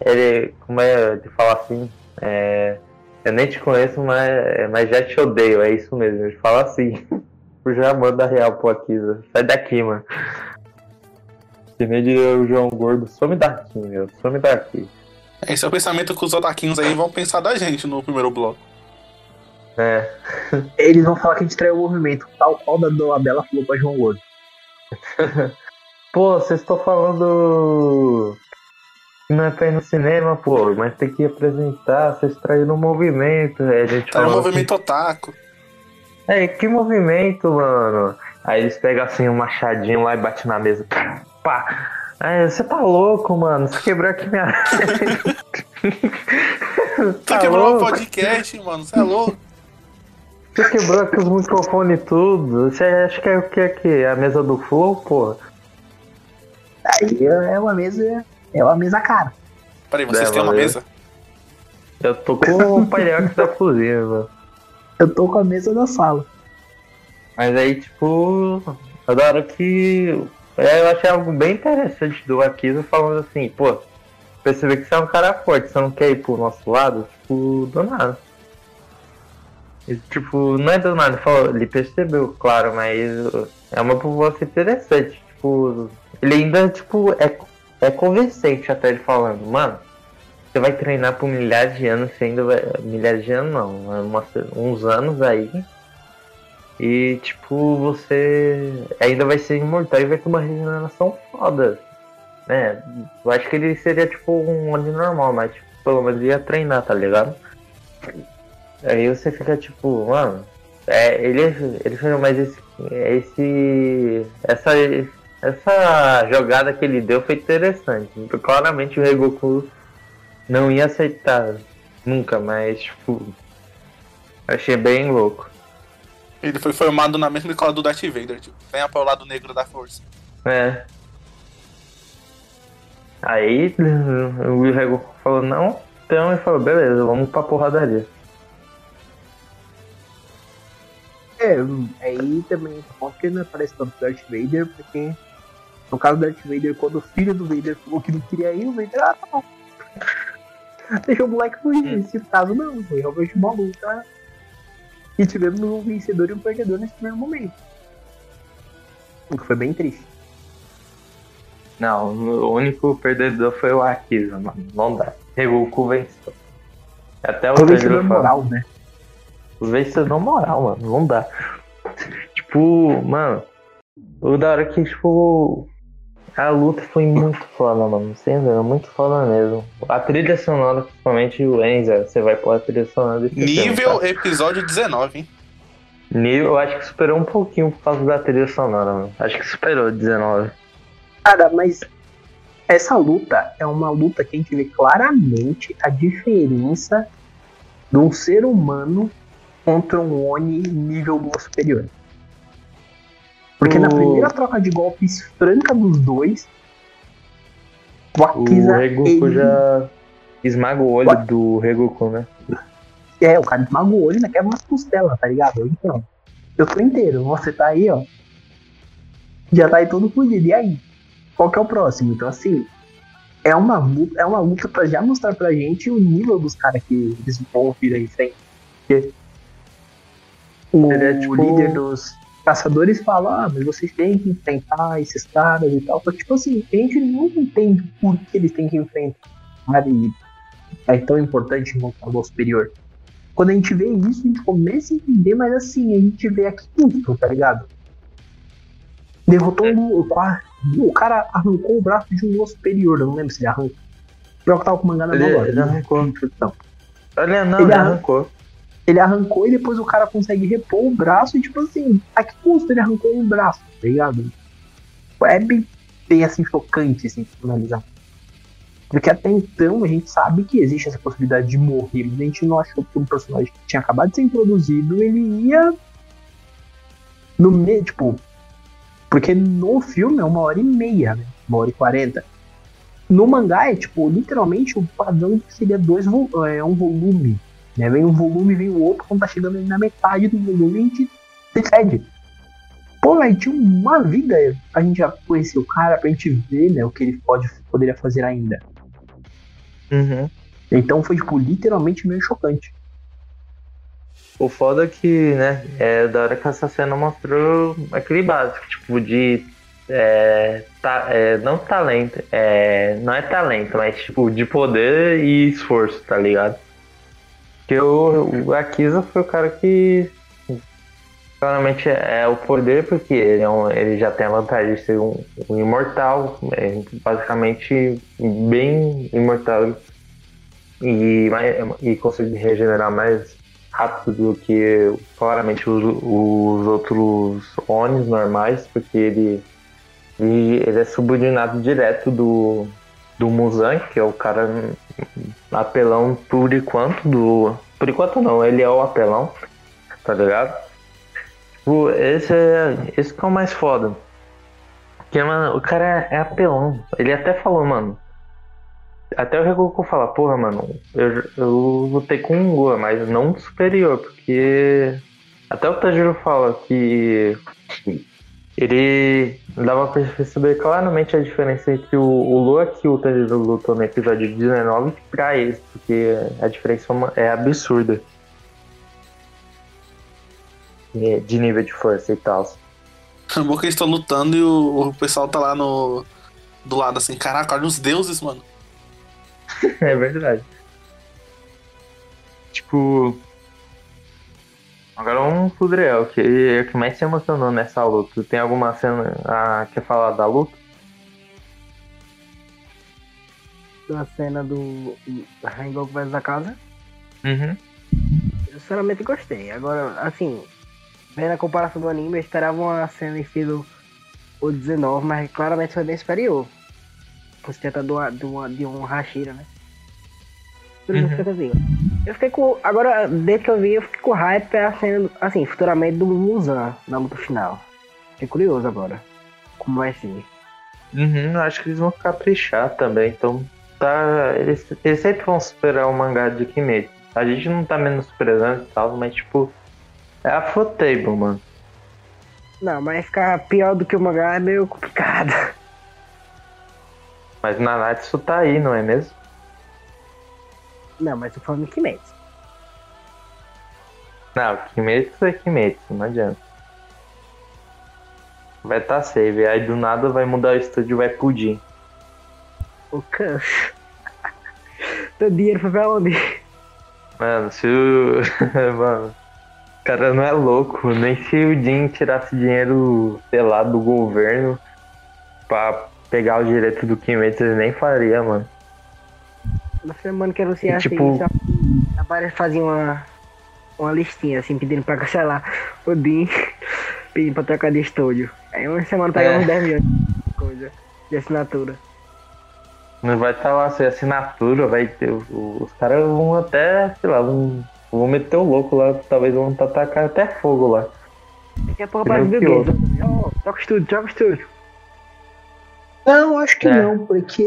Ele, como é de falar assim, é, eu nem te conheço, mas, mas já te odeio, é isso mesmo. Ele fala assim. Já manda real pro Akiza. Sai daqui, mano. Que nem diria o João Gordo, some daqui, meu. Some daqui. Esse é o pensamento que os otaquinhos aí vão pensar da gente no primeiro bloco. É. Eles vão falar que a gente traiu o movimento, tal qual da Dolabella falou pra João Gordo. Pô, vocês estão falando que não é pra ir no cinema, pô, mas tem que apresentar, vocês traíram o movimento, é, a gente no falou movimento otaku. assim, É, que movimento, mano? Aí eles pegam assim um machadinho lá e batem na mesa. Pá! Aí, você tá louco, mano? Você quebrou aqui minha. Tu tá quebrou o louco? podcast, mano. Você é louco. Você quebrou aqui os microfones e tudo. Você acha que é o que aqui? A mesa do Flow, pô? Aí é uma mesa. É uma mesa cara. Peraí, vocês É, têm uma mesa? Eu tô com o palhaço da cozinha, mano. Eu tô com a mesa da sala. Mas aí, tipo, da hora que. é, Eu achei algo bem interessante do Akiza falando assim, pô, perceber que você é um cara forte, você não quer ir pro nosso lado, tipo, do nada. Tipo, não é do nada, falou, ele percebeu, claro, mas é uma proposta interessante. Tipo, ele ainda, tipo, é, é convincente até ele falando, mano, você vai treinar por milhares de anos, você ainda vai. Milhares de anos não, umas- uns anos aí. E tipo, você ainda vai ser imortal e vai ter uma regeneração foda. Né? Eu acho que ele seria tipo um Oni normal, mas tipo, pelo menos ia treinar, tá ligado? Aí você fica tipo, mano, é, ele, ele falou, mas esse, esse. Essa. Essa jogada que ele deu foi interessante. Claramente o Rei Goku não ia aceitar nunca, mas tipo. Achei bem louco. Ele foi formado na mesma escola do Darth Vader, tipo. Venha para o lado negro da força. É. Aí o Rego falou não, então ele falou, beleza, vamos pra porradaria. É, aí também ponto que ele não aparece tanto Darth Vader, porque no caso do Darth Vader, quando o filho do Vader falou que não queria ir, o Vader, ah, tá bom. Deixou o moleque fugir. Nesse caso, não, foi realmente uma luta. E tivemos um vencedor e um perdedor nesse primeiro momento. O que foi bem triste. Não, o único perdedor foi o Akiza, mano. Não dá. Regoku venceu. Até o Foi vencedor Pedro falou. Moral, né? Vencedor moral, mano. Não dá. Tipo, mano. O da hora que, tipo. A luta foi muito foda, mano. Sem dúvida, muito foda mesmo. A trilha sonora, principalmente o Enza, você vai pôr a trilha sonora desse Nível tá? episódio 19, hein? Nível, eu acho que superou um pouquinho por causa da trilha sonora, mano. Acho que superou 19. Cara, mas essa luta é uma luta que a gente vê claramente a diferença de um ser humano contra um Oni nível Lua superior. Porque na O- primeira troca de golpes franca dos dois, o O Akiza, Regoku ele- já esmaga o olho do Regoku, né? É, o cara esmaga o olho e quebra umas costelas, tá ligado? Então, eu tô inteiro, você tá aí, ó. Já tá aí todo fudido. E aí? Qual que é o próximo? Então, assim, é uma luta, é uma luta pra já mostrar pra gente o nível dos caras que eles vão vir aí em frente. Porque o Seria, tipo- líder dos caçadores fala, ah, mas vocês têm que enfrentar esses caras e tal. Só que, tipo assim, a gente não entende por que eles têm que enfrentar. E é tão importante montar o superior. Quando a gente vê isso, a gente começa a entender, mas assim, a gente vê aqui muito, tá ligado? Derrotou um, o, qua- o cara arrancou o braço de um Lua superior, eu não lembro se ele arranca. O pior que tava com o mangá na mão Ele- agora. ele arrancou. Então, Olha, não, Ele ele arran- arrancou. Ele arrancou e depois o cara consegue repor o braço e tipo assim, a que custo ele arrancou um braço, tá ligado? É bem, bem assim, chocante, assim, pra. Porque até então a gente sabe que existe essa possibilidade de morrer, mas a gente não achou que um personagem que tinha acabado de ser introduzido, ele ia no meio, tipo, porque no filme é uma hora e meia, né? Uma hora e quarenta. No mangá é, tipo, literalmente o padrão seria dois é, um volume. Né? Vem um volume, vem o outro, quando tá chegando na metade do volume, a gente decide. Pô, velho, tinha uma vida pra gente já conhecer o cara, pra gente ver, né, o que ele pode, poderia fazer ainda. Uhum. Então foi, tipo, literalmente meio chocante. O foda é que, né, é da hora que essa cena mostrou aquele básico, tipo, de. É, ta- é, não talento, é, não é talento, mas tipo, de poder e esforço, tá ligado? Porque o, o Akiza foi o cara que claramente é o poder, porque ele, é um- ele já tem a vantagem de ser um, um imortal, é, basicamente bem imortal. E, e consegue regenerar mais rápido do que claramente os, os outros Onis normais, porque ele, ele, ele é subordinado direto do, do Muzan, que é o cara apelão por enquanto do. Por enquanto não, ele é o apelão, tá ligado? Tipo, esse é. Esse que é o mais foda. Porque, mano, o cara é apelão. Ele até falou, mano. Até o Regoku fala, porra, mano, eu, eu lutei com um Lua, mas não superior, porque. Até o Tajiro fala que ele dava pra perceber claramente a diferença entre o, o Lua que o lutou no episódio 19 pra esse, porque a diferença é é absurda. É, De nível de força e tal. É bom que eles estão lutando e o, o pessoal tá lá no. Do lado assim, caraca, olha os deuses, mano. É verdade. Tipo. Agora um Fudriel, que é o que mais se emocionou nessa luta. Tem alguma cena. Ah, quer falar da luta? Da cena do Rengoku vs da casa. Uhum. Eu sinceramente gostei. Agora, assim, vendo a comparação do anime, eu esperava uma cena estilo o 19, mas claramente foi bem superior. Por se tratar de, uma, de, um Hashira, né? Por isso Uhum. que eu digo. Eu fiquei com. Agora, desde que eu vi, eu fiquei com hype cena, assim, futuramente do Muzan na luta final. Fiquei curioso agora. Como vai ser. Uhum, acho que eles vão caprichar também. Então, tá. Eles, eles sempre vão superar o mangá de Kimetsu. A gente não tá menosprezando e tal, mas tipo. É a Fotable, mano. Não, mas ficar pior do que o mangá é meio complicado. Mas Nanatsu tá aí, não é mesmo? Não, mas eu tô falando Kimetsu. Não, Kimetsu é Kimetsu, não adianta. Vai tá save, aí do nada vai mudar o estúdio vai pudim. O canso. Teu dinheiro foi pra onde? Mano, se o. Mano. O cara não é louco, nem se o Jin tirasse dinheiro, sei lá, do governo pra pegar o direito do Kimetsu, ele nem faria, mano. Na semana que anunciasse tipo- isso, a Barra fazia uma, uma listinha, assim, pedindo pra cancelar o DIN, pedindo pra trocar de estúdio. Aí uma semana pegava É. uns 10 milhões de coisa, de assinatura. Não vai estar lá sem assinatura, vai ter. o- Os caras vão até, sei lá, vão, vão meter o louco lá, talvez vão atacar até fogo lá. Daqui a pouco aparece é Bill o Gates. Ó, troca o estúdio, troca o estúdio. Não, acho que É. não, porque.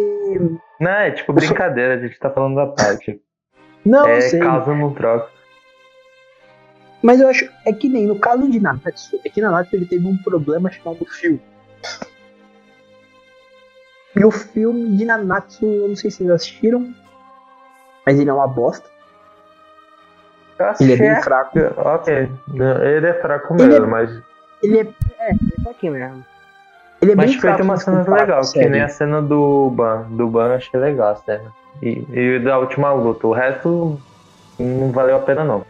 Não, é tipo brincadeira, a gente tá falando da parte. Não, é sei. caso não troca. Mas eu acho. É que nem no caso de Nanatsu, é que Nanatsu ele teve um problema chamado filme. E o filme de Nanatsu, eu não sei se vocês assistiram, mas ele é uma bosta. Eu Ele é bem fraco. Ok, ele é fraco Ele mesmo, é- mas, Ele é, É, é aqui mesmo. Ele é mas tipo, tem uma cena legal, que nem a cena do Ban. Do Ban eu achei legal a cena. E, e da última luta, o resto não valeu a pena não.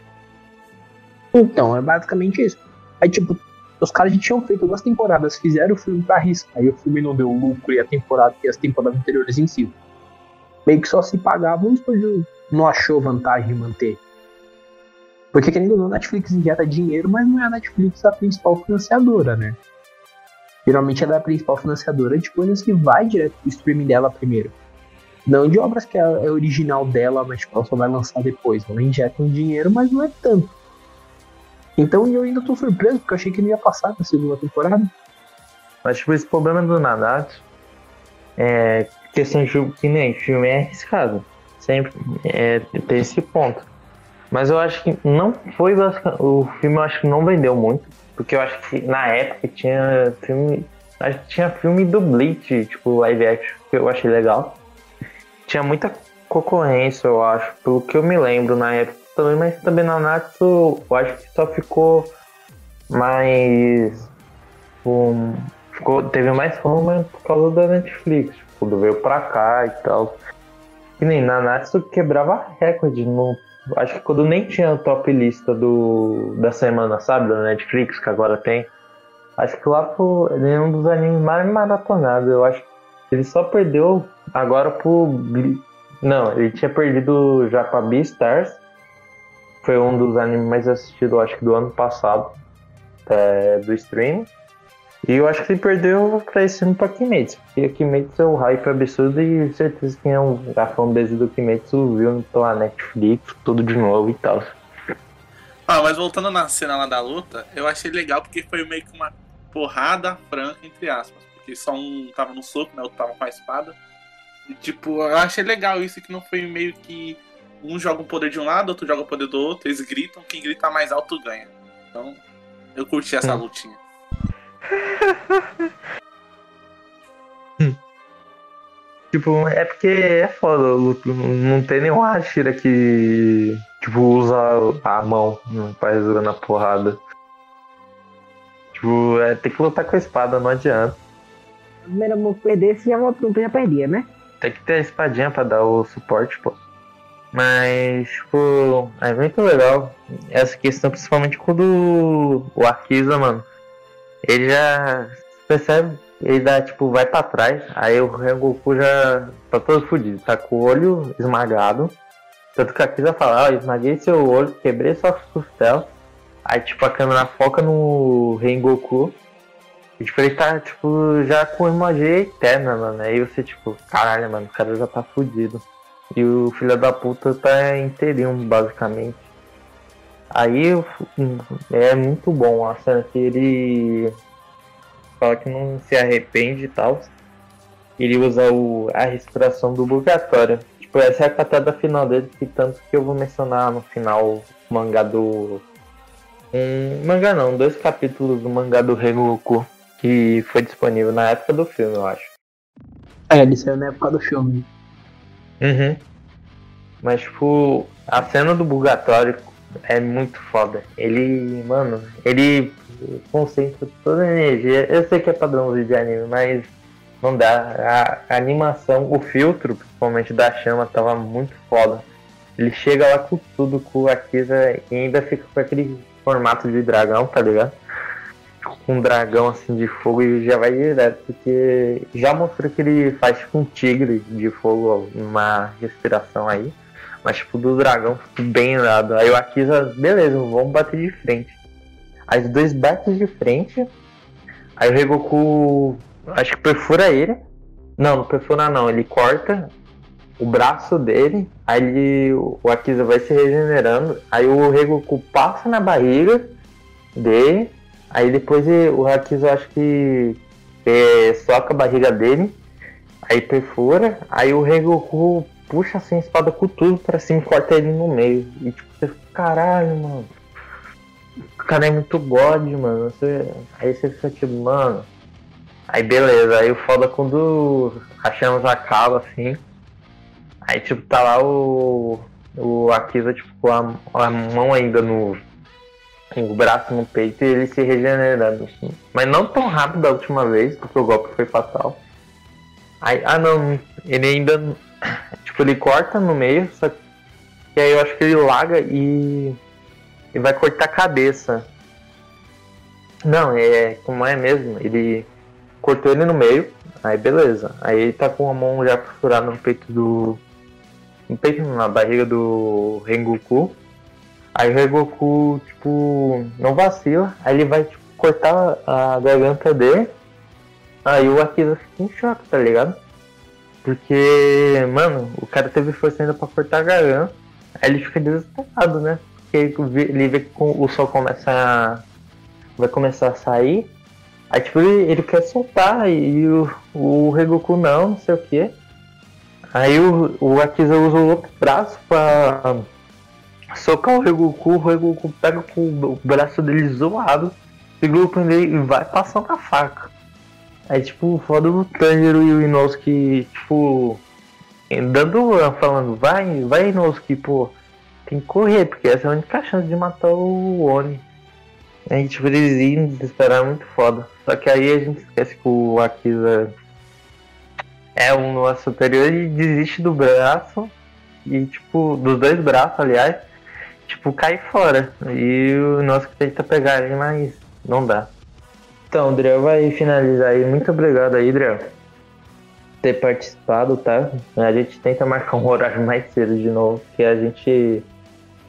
Então, é basicamente isso. Aí, tipo, os caras já tinham feito duas temporadas, fizeram o filme pra arriscar, aí o filme não deu lucro e a temporada e as temporadas anteriores em si. Meio que só se pagava, o estúdio não achou vantagem de manter. Porque querendo ou não, a Netflix injeta dinheiro, mas não é a Netflix a principal financiadora, né? Geralmente ela é a principal financiadora de coisas que vai direto pro streaming dela primeiro. Não de obras que é é original dela, mas tipo, ela só vai lançar depois. Ela injeta um dinheiro, mas não é tanto. Então eu ainda tô surpreso, porque eu achei que não ia passar na segunda temporada. Mas tipo, esse problema do Nanatsu é questão de que nem filme é arriscado. Sempre é, esse ponto. Mas eu acho que não foi o filme eu acho que não vendeu muito. Porque eu acho que na época tinha filme. Acho que tinha filme do Bleach, tipo live action, que eu achei legal. Tinha muita concorrência, eu acho, pelo que eu me lembro na época também, mas também na Natsu eu acho que só ficou mais. um, ficou, teve mais fama por causa da Netflix, tipo, veio pra cá e tal. Que nem na Natsu quebrava recorde. No, acho que quando nem tinha a top lista do, da semana, sabe, da Netflix, que agora tem. Acho que lá foi um dos animes mais maratonados. Eu acho que ele só perdeu agora pro. Não, ele tinha perdido já pra Beastars. Foi um dos animes mais assistidos, acho que do ano passado. é, do stream. E eu acho que ele perdeu pra esse ano pra Kimetsu. Porque Kimetsu é um hype absurdo e certeza que é um, a fanbase do Kimetsu viu pela Netflix, tudo de novo e tal. Ah, mas voltando na cena lá da luta, eu achei legal porque foi meio que uma porrada franca, entre aspas. Porque só um tava no soco, né? Outro tava com a espada. E, tipo, eu achei legal isso, que não foi meio que um joga o poder de um lado, outro joga o poder do outro, eles gritam, quem grita mais alto ganha. Então, eu curti essa Hum. lutinha. Tipo, é porque é foda, luto. Não tem nenhum Hashira que, tipo, usa a mão pra resolver na porrada. Tipo, é, tem que lutar com a espada, não adianta. A primeira mão perdesse, já, já perdia, né? Tem que ter a espadinha pra dar o suporte, pô. Mas, tipo, é muito legal essa questão, principalmente quando o Akiza, mano, ele já percebe, ele dá, tipo, vai pra trás, aí o Rengoku já tá todo fudido, tá com o olho esmagado. Tanto que a Akiza fala, ó, esmaguei seu olho, quebrei sua costela. Aí, tipo, a câmera foca no Rengoku. E, tipo, ele tá, tipo, já com emoji eterna, mano. Aí você, tipo, caralho, mano, o cara já tá fudido. E o filho da puta tá inteirinho, basicamente. Aí eu- é muito bom a cena que ele fala que não se arrepende e tal. Ele usa o, a respiração do Burgatório. Tipo, essa é a catada final dele, que tanto que eu vou mencionar no final mangá do um mangá não, dois capítulos do mangá do Rengoku que foi disponível na época do filme, eu acho. É, ele saiu na época do filme. Uhum. Mas, tipo, a cena do Bugatório é muito foda. Ele, mano, ele concentra toda a energia. Eu sei que é padrão de anime, mas não dá. A, animação, o filtro, principalmente da chama, tava muito foda. Ele chega lá com tudo, com a Kisa e ainda fica com aquele formato de dragão, tá ligado? Com um dragão assim de fogo e já vai direto, porque já mostrou que ele faz tipo um tigre de fogo, uma respiração aí. Mas tipo do dragão bem irado. Aí o Akisa, beleza, vamos bater de frente. Aí os dois batem de frente. Aí o Regoku acho que perfura ele. Não, não perfura não, ele corta o braço dele, aí ele, o Akiza vai se regenerando, aí o Regoku passa na barriga dele, aí depois o Akiza acho que é, soca a barriga dele, aí perfura, aí o Regoku puxa assim a espada com tudo pra cima e corta ele no meio. E tipo, você fica, caralho, mano. O cara é muito god, mano. Você... Aí você fica tipo, mano. Aí beleza, aí o foda é quando a chamas acaba assim. Aí tipo, tá lá o. O Akiza, tipo, com a, a mão ainda no. O braço no peito e ele se regenerando, assim. Mas não tão rápido da última vez, porque o golpe foi fatal. Aí, ah não, ele ainda. Tipo, ele corta no meio, só que aí eu acho que ele larga e. E vai cortar a cabeça. Não, é como é mesmo, ele cortou ele no meio, aí beleza. Aí ele tá com a mão já perfurada no peito do. No peito, na barriga do Rengoku. Aí o Rengoku, tipo, não vacila, aí ele vai tipo, cortar a garganta dele. Aí o Akiza fica em choque, tá ligado? Porque, mano, o cara teve força ainda pra cortar a garganta. Aí ele fica desesperado, né? Porque ele vê que o sol começa a. Vai começar a sair. Aí tipo, ele, ele quer soltar e o, o Regoku não, não sei o que. Aí o, o Akiza usa o outro braço pra socar o Regoku, o Regoku pega com o braço dele zoado, segura o dele e vai passando a faca. Aí tipo, foda o Tanjiro e o Inosuke, tipo, dando, falando, vai, vai Inosuke, pô, tem que correr, porque essa é a única chance de matar o Oni. Aí tipo, eles iam desesperar muito foda. Só que aí a gente esquece que o Akiza é um nosso superior e desiste do braço. E tipo, dos dois braços, aliás, tipo, cai fora. E o que tenta pegar ele, mas não dá. Então, Adriel vai finalizar aí. Muito obrigado aí, Adriel. Ter participado, tá? A gente tenta marcar um horário mais cedo de novo, que a gente.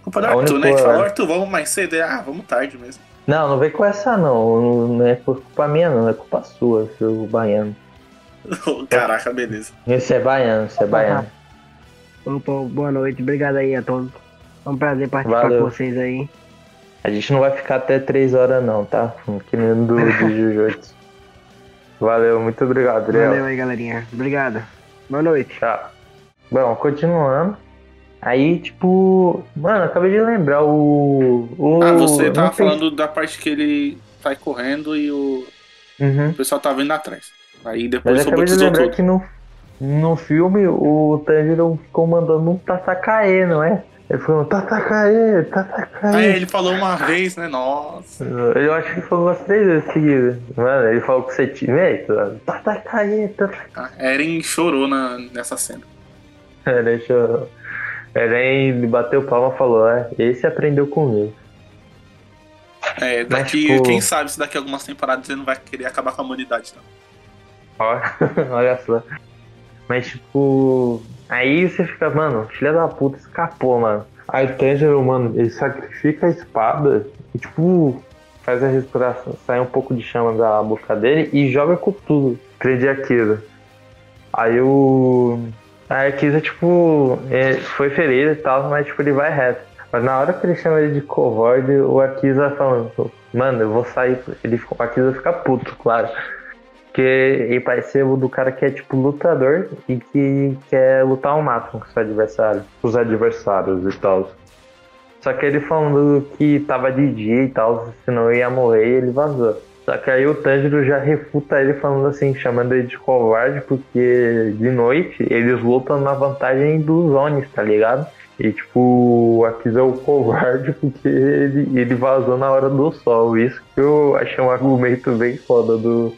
Culpa do Arthur, né? Que falou, Arthur, vamos mais cedo. Ah, vamos tarde mesmo. Não, não vem com essa não. Não é culpa minha não, é culpa sua, seu baiano. Caraca, beleza. Esse é baiano, esse é baiano. Opa, boa noite, obrigado aí a todos. É um prazer participar Valeu. com vocês aí. A gente não vai ficar até 3 horas não, tá? Que nem do de Jujutsu. Valeu, muito obrigado, Adriel. Valeu aí, galerinha. Obrigado. Boa noite. Tchau. Bom, continuando. Aí, tipo. Mano, acabei de lembrar o. o Ah, você tava tem- falando da parte que ele sai correndo e o, Uhum. o pessoal tá vindo atrás. Aí depois eu acabei de lembrar tudo. que no, no filme o Tanjiro ficou mandando um Tatakae, não é? Ele falou Tatakae, Tatakae. Ah, é, ele falou uma vez, né? Nossa. Eu acho que falou umas três vezes seguidas. Mano, ele falou com time, Tatakae, Tatakae. Ah, Eren chorou na, nessa cena. É, deixa eu. Ele bateu palma e falou, é, esse aprendeu comigo. É, Mas, daqui, tipo- quem sabe se daqui a algumas temporadas ele não vai querer acabar com a humanidade, não. Ó, Olha só. Mas tipo. Aí você fica, mano, filha da puta escapou, mano. Aí o Tanjiro, mano, ele sacrifica a espada e tipo. Faz a respiração, sai um pouco de chama da boca dele e joga com tudo. Prende a Kira. Aí o. Aí a Kira, tipo, é, foi ferido e tal, mas tipo, ele vai reto. Mas na hora que ele chama ele de covarde, o Akiza falando, mano, eu vou sair. Ele, o Akiza fica puto, claro. Porque ele parece ser o do cara que é tipo lutador e que quer lutar ao máximo com os adversários. Os adversários e tal. Só que ele falando que tava de dia e tal, senão ia morrer e ele vazou. Só que aí o Tanjiro já refuta ele falando assim, chamando ele de covarde, porque de noite eles lutam na vantagem dos Onis, tá ligado? E tipo, Akiza é o covarde porque ele, ele vazou na hora do sol. Isso que eu achei um argumento bem foda do.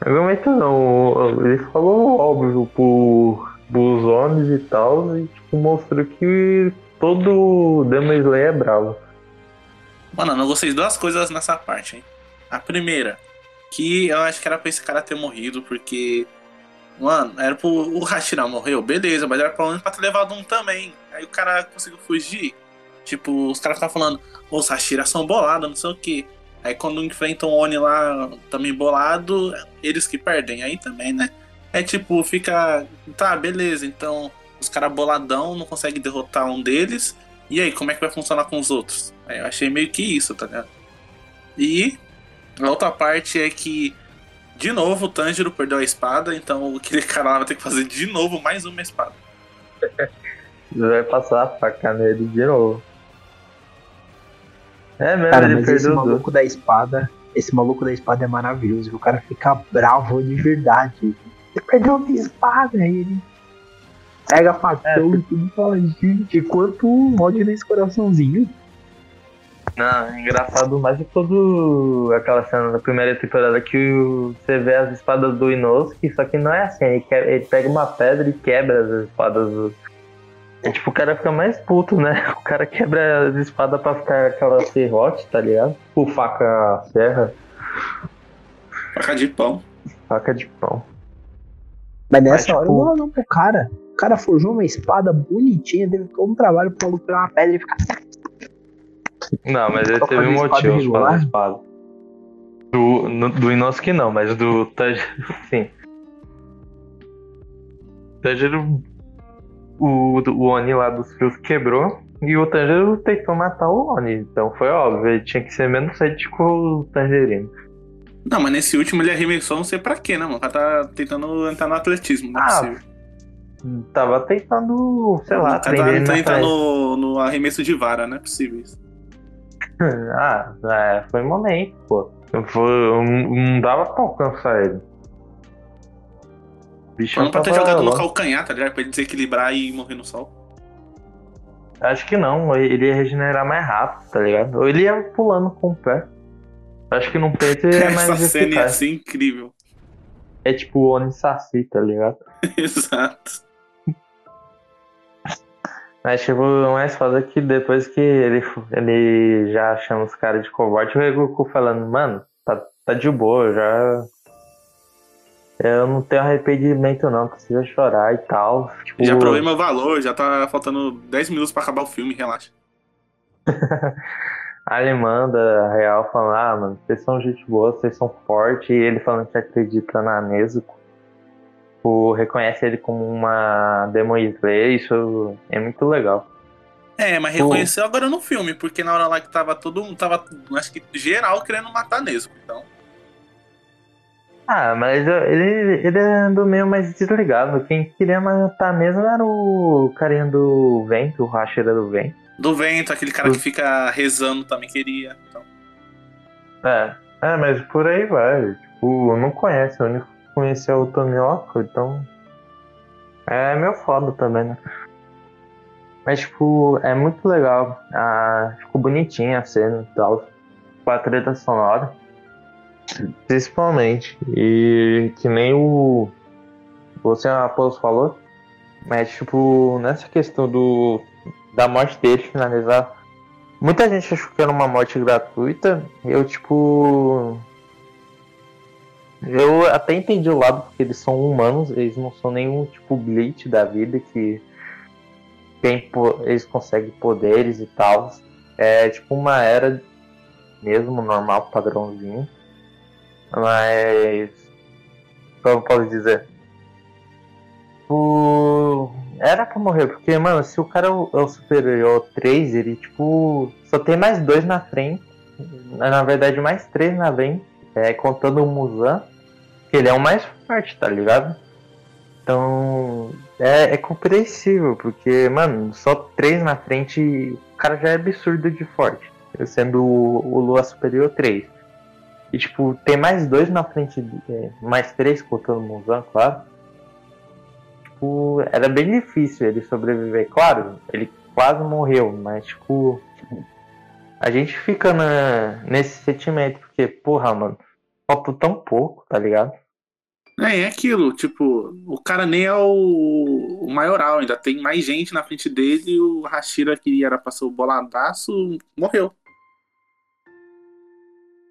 Argumento não, ele falou óbvio por, pros Onis e tal, e tipo, mostrou que todo Demon Slayer é bravo. Mano, eu gostei de duas coisas nessa parte, hein? A primeira, que eu acho que era pra esse cara ter morrido, porque. Mano, era pro. O Hashira morreu, beleza, mas era pelo menos pra ter levado um também. Aí o cara conseguiu fugir. Tipo, os caras ficavam falando, os Hashira são bolados, não sei o que. Aí quando enfrentam o Oni lá também bolado, eles que perdem. Aí também, né? É tipo, fica. Tá, beleza, então os caras boladão não conseguem derrotar um deles. E aí, como é que vai funcionar com os outros? Aí eu achei meio que isso, tá ligado? E a outra parte é que, de novo, o Tanjiro perdeu a espada, então aquele cara lá vai ter que fazer de novo mais uma espada. Vai passar a faca nele de novo. É mesmo, Cara, ele mas esse maluco da espada, esse maluco da espada é maravilhoso. O cara fica bravo de verdade. Ele perdeu a minha espada, aí ele pega facão É. e tudo e fala, gente, quanto ódio nesse coraçãozinho. Não, é engraçado mais de todo aquela cena da primeira temporada que você vê as espadas do Inosuke, só que não é assim, ele, que- ele pega uma pedra e quebra as espadas. do- É tipo, o cara fica mais puto, né? O cara quebra as espadas pra ficar aquela serrote, tá ligado? Tipo, faca serra, Faca de pão. faca de pão. Mas nessa Mas, hora tipo- eu não não pro cara. O cara forjou uma espada bonitinha, teve todo um trabalho pro maluco pegar uma pedra e ficar. Não, mas ele Pra teve fazer espada motivos para regular? a espada. Do, no- do Inosuke não, mas do Tanjiro, sim. Tanjiro, o, o Oni lá dos fios quebrou e o Tanjiro tentou matar o Oni, então foi óbvio, ele tinha que ser menos cético o Tangerino. Não, mas nesse último ele arremessou não sei pra quê, né, mano? O cara tá tentando entrar no atletismo, não é Ah, possível. Tava tentando, sei lá, o cara tá entrar frente. no, no arremesso de vara, não é possível isso. Ah, é, foi momento, pô. Foi, não, não dava pra alcançar ele. Bicho Não pra ter jogado no calcanhar, tá ligado? Pra ele desequilibrar e morrer no sol. Acho que não, ele ia regenerar mais rápido, tá ligado? Ou ele ia pulando com o pé. Acho que no peito ele é mais Essa cena ia ser incrível. É tipo o Oni Saci, tá ligado? Exato. Mas tipo, o mais foda é que depois que ele, ele já chama os caras de covarde, o Goku falando, mano, tá, tá de boa, já. Eu não tenho arrependimento não, precisa chorar e tal. Tipo, Já provei meu valor, já tá faltando 10 minutos pra acabar o filme, relaxa. Aí ele manda a real falando, ah, mano, vocês são gente boa, vocês são fortes, e ele falando que acredita na Nezuko. Tipo, reconhece ele como uma Demon Slayer, isso é muito legal. É, mas reconheceu agora no filme, porque na hora lá que tava todo mundo, tava, acho que geral querendo matar Nesco, então. Ah, mas ele, ele andou meio mais desligado. Quem queria matar mesmo era o carinha do vento, o Rashira do vento. Do vento, aquele cara que fica rezando também queria. Então. É, é, mas por aí vai. Tipo, não conhece, o único que conhecia é o Tomioka, então. É meio foda também, né? Mas, tipo, é muito legal. Ah, ficou bonitinha a cena e tal. Com a trilha sonora. Principalmente. E que nem o. Você, a Apollo falou. Mas, tipo, nessa questão do. Da morte dele finalizar. Muita gente achou que era uma morte gratuita. Eu, tipo. Eu até entendi o lado, porque eles são humanos, eles não são nenhum tipo Bleach da vida que tem, eles conseguem poderes e tal. É tipo uma era mesmo, normal, padrãozinho. Mas. Como posso dizer? Tipo. Era pra morrer, porque, mano, se o cara é o, é o superior 3, ele, tipo, só tem mais dois na frente. Na verdade, mais três na frente. É, contando o Muzan, que ele é o mais forte, tá ligado? Então, é, é compreensível, porque, mano, só três na frente cara já é absurdo de forte. Sendo o, o Lua Superior 3. E tipo, tem mais dois na frente, é, mais três contando o Muzan, claro. Tipo, era bem difícil ele sobreviver. Claro, ele quase morreu, mas tipo. A gente fica na, nesse sentimento, porque, porra, mano, falta tão pouco, tá ligado? É, é aquilo, tipo, o cara nem é o, o maioral, ainda tem mais gente na frente dele e o Hashira, que era pra ser o boladaço, morreu.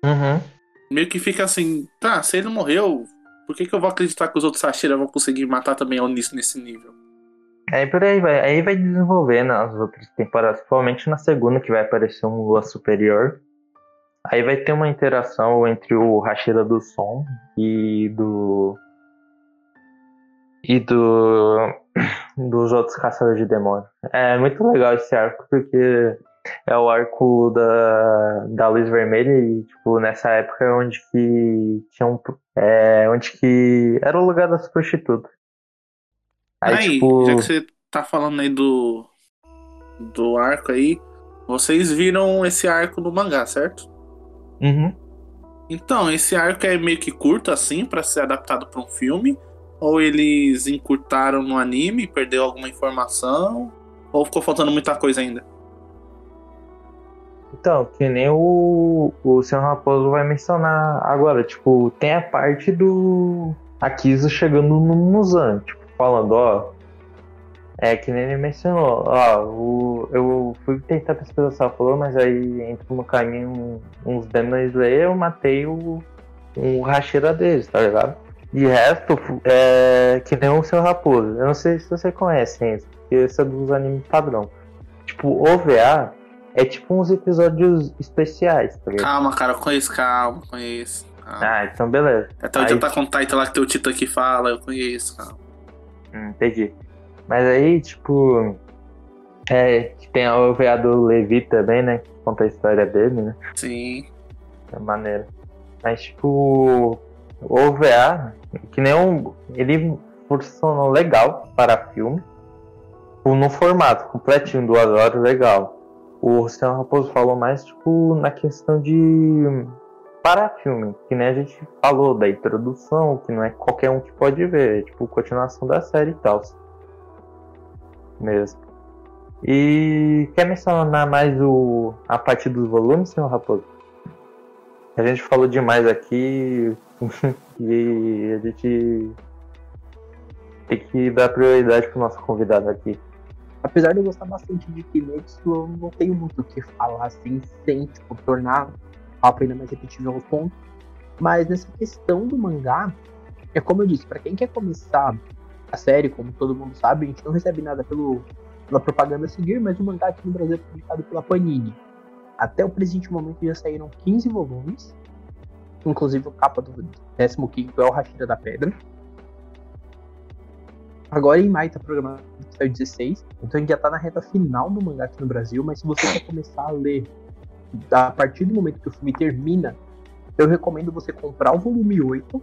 Uhum. Meio que fica assim, tá, se ele morreu, por que, que eu vou acreditar que os outros Hashira vão conseguir matar também o Nis nesse nível? Aí por aí vai, aí vai desenvolvendo as outras temporadas, provavelmente na segunda que vai aparecer um Lua Superior. Aí vai ter uma interação entre o Hashira do Som e do. E do. dos outros caçadores de demônios. É muito legal esse arco, porque é o arco da, da luz vermelha e, tipo, nessa época é onde que tinha um. É, onde que. Era o lugar das prostitutas. Aí, aí tipo... já que você tá falando aí do. do arco aí, vocês viram esse arco no mangá, certo? Uhum. Então, esse arco é meio que curto assim para ser adaptado para um filme? Ou eles encurtaram no anime, perdeu alguma informação? Ou ficou faltando muita coisa ainda? Então, que nem o, o Senhor Raposo vai mencionar agora, tipo, tem a parte do Akiza chegando no Musan, tipo, falando, ó, é que nem ele mencionou, ó, o, eu fui tentar pesquisar essa flor, mas aí entrou no caminho uns Demon Slayer, eu matei o, o Hashira deles, tá ligado? De resto, é que nem o seu Raposo. Eu não sei se você conhece isso, porque esse é dos animes padrão. Tipo, OVA é tipo uns episódios especiais, tá ligado? Calma, cara, eu conheço, calma, conheço. Calma. Ah, então beleza. Até o aí... dia tá com o Titan lá que tem o Tito aqui fala, eu conheço, calma. Hum, entendi. Mas aí, tipo. É, tem a OVA do Levi também, né? Que conta a história dele, né? Sim. É maneiro. Mas, tipo. O OVA, que nem um. Ele funcionou legal para filme. Tipo, no formato completinho, duas horas, legal. O Luciano Raposo falou mais, tipo, na questão de. Para filme, que nem a gente falou da introdução, que não é qualquer um que pode ver, é tipo continuação da série e tal mesmo. E quer mencionar mais o, a parte dos volumes, senhor Raposo? A gente falou demais aqui e a gente tem que dar prioridade pro nosso convidado aqui. Apesar de eu gostar bastante de Kimetsu, eu não tenho muito o que falar assim, sem tipo, tornar o papo ainda mais repetitivo aos pontos. Mas nessa questão do mangá, é como eu disse, para quem quer começar a série, como todo mundo sabe, a gente não recebe nada pelo, pela propaganda a seguir, mas o mangá aqui no Brasil é publicado pela Panini. Até o presente momento já saíram 15 volumes, inclusive o capa do 15 é o Rashida da Pedra. Agora em maio tá programado saiu 16, então a gente já tá na reta final do mangá aqui no Brasil, mas se você quer começar a ler a partir do momento que o filme termina, eu recomendo você comprar o volume 8,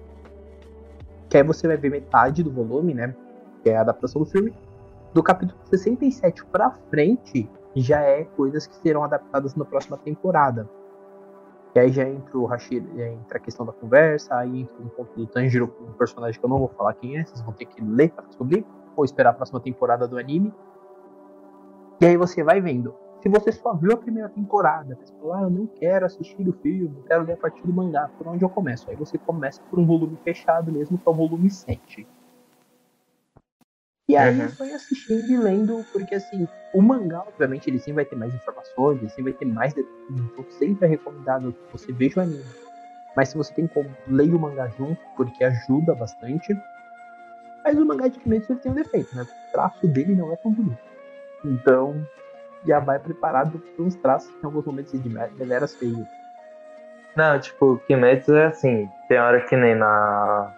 que aí você vai ver metade do volume, né? Que é a adaptação do filme. Do capítulo 67 pra frente, já é coisas que serão adaptadas na próxima temporada. E aí já entra o Hashira, já entra a questão da conversa, aí entra um ponto do Tanjiro, um personagem que eu não vou falar quem é, vocês vão ter que ler pra descobrir, ou esperar a próxima temporada do anime. E aí você vai vendo se você só viu a primeira temporada, você falou, ah, eu não quero assistir o filme, quero ler a partir do mangá, por onde eu começo? Aí você começa por um volume fechado mesmo, que é o volume 7. E aí uhum. vai assistindo e lendo, porque assim, o mangá, obviamente, ele sempre vai ter mais informações, ele sempre vai ter mais detalhes, então sempre é recomendado que você veja o anime. Mas se você tem como, leia o mangá junto, porque ajuda bastante. Mas o mangá de Kimetsu ele tem um defeito, né? O traço dele não é tão bonito. Então, já vai preparado para uns traços que em alguns momentos de deveras feios. Não, tipo, Kimetsu é assim, tem hora que nem na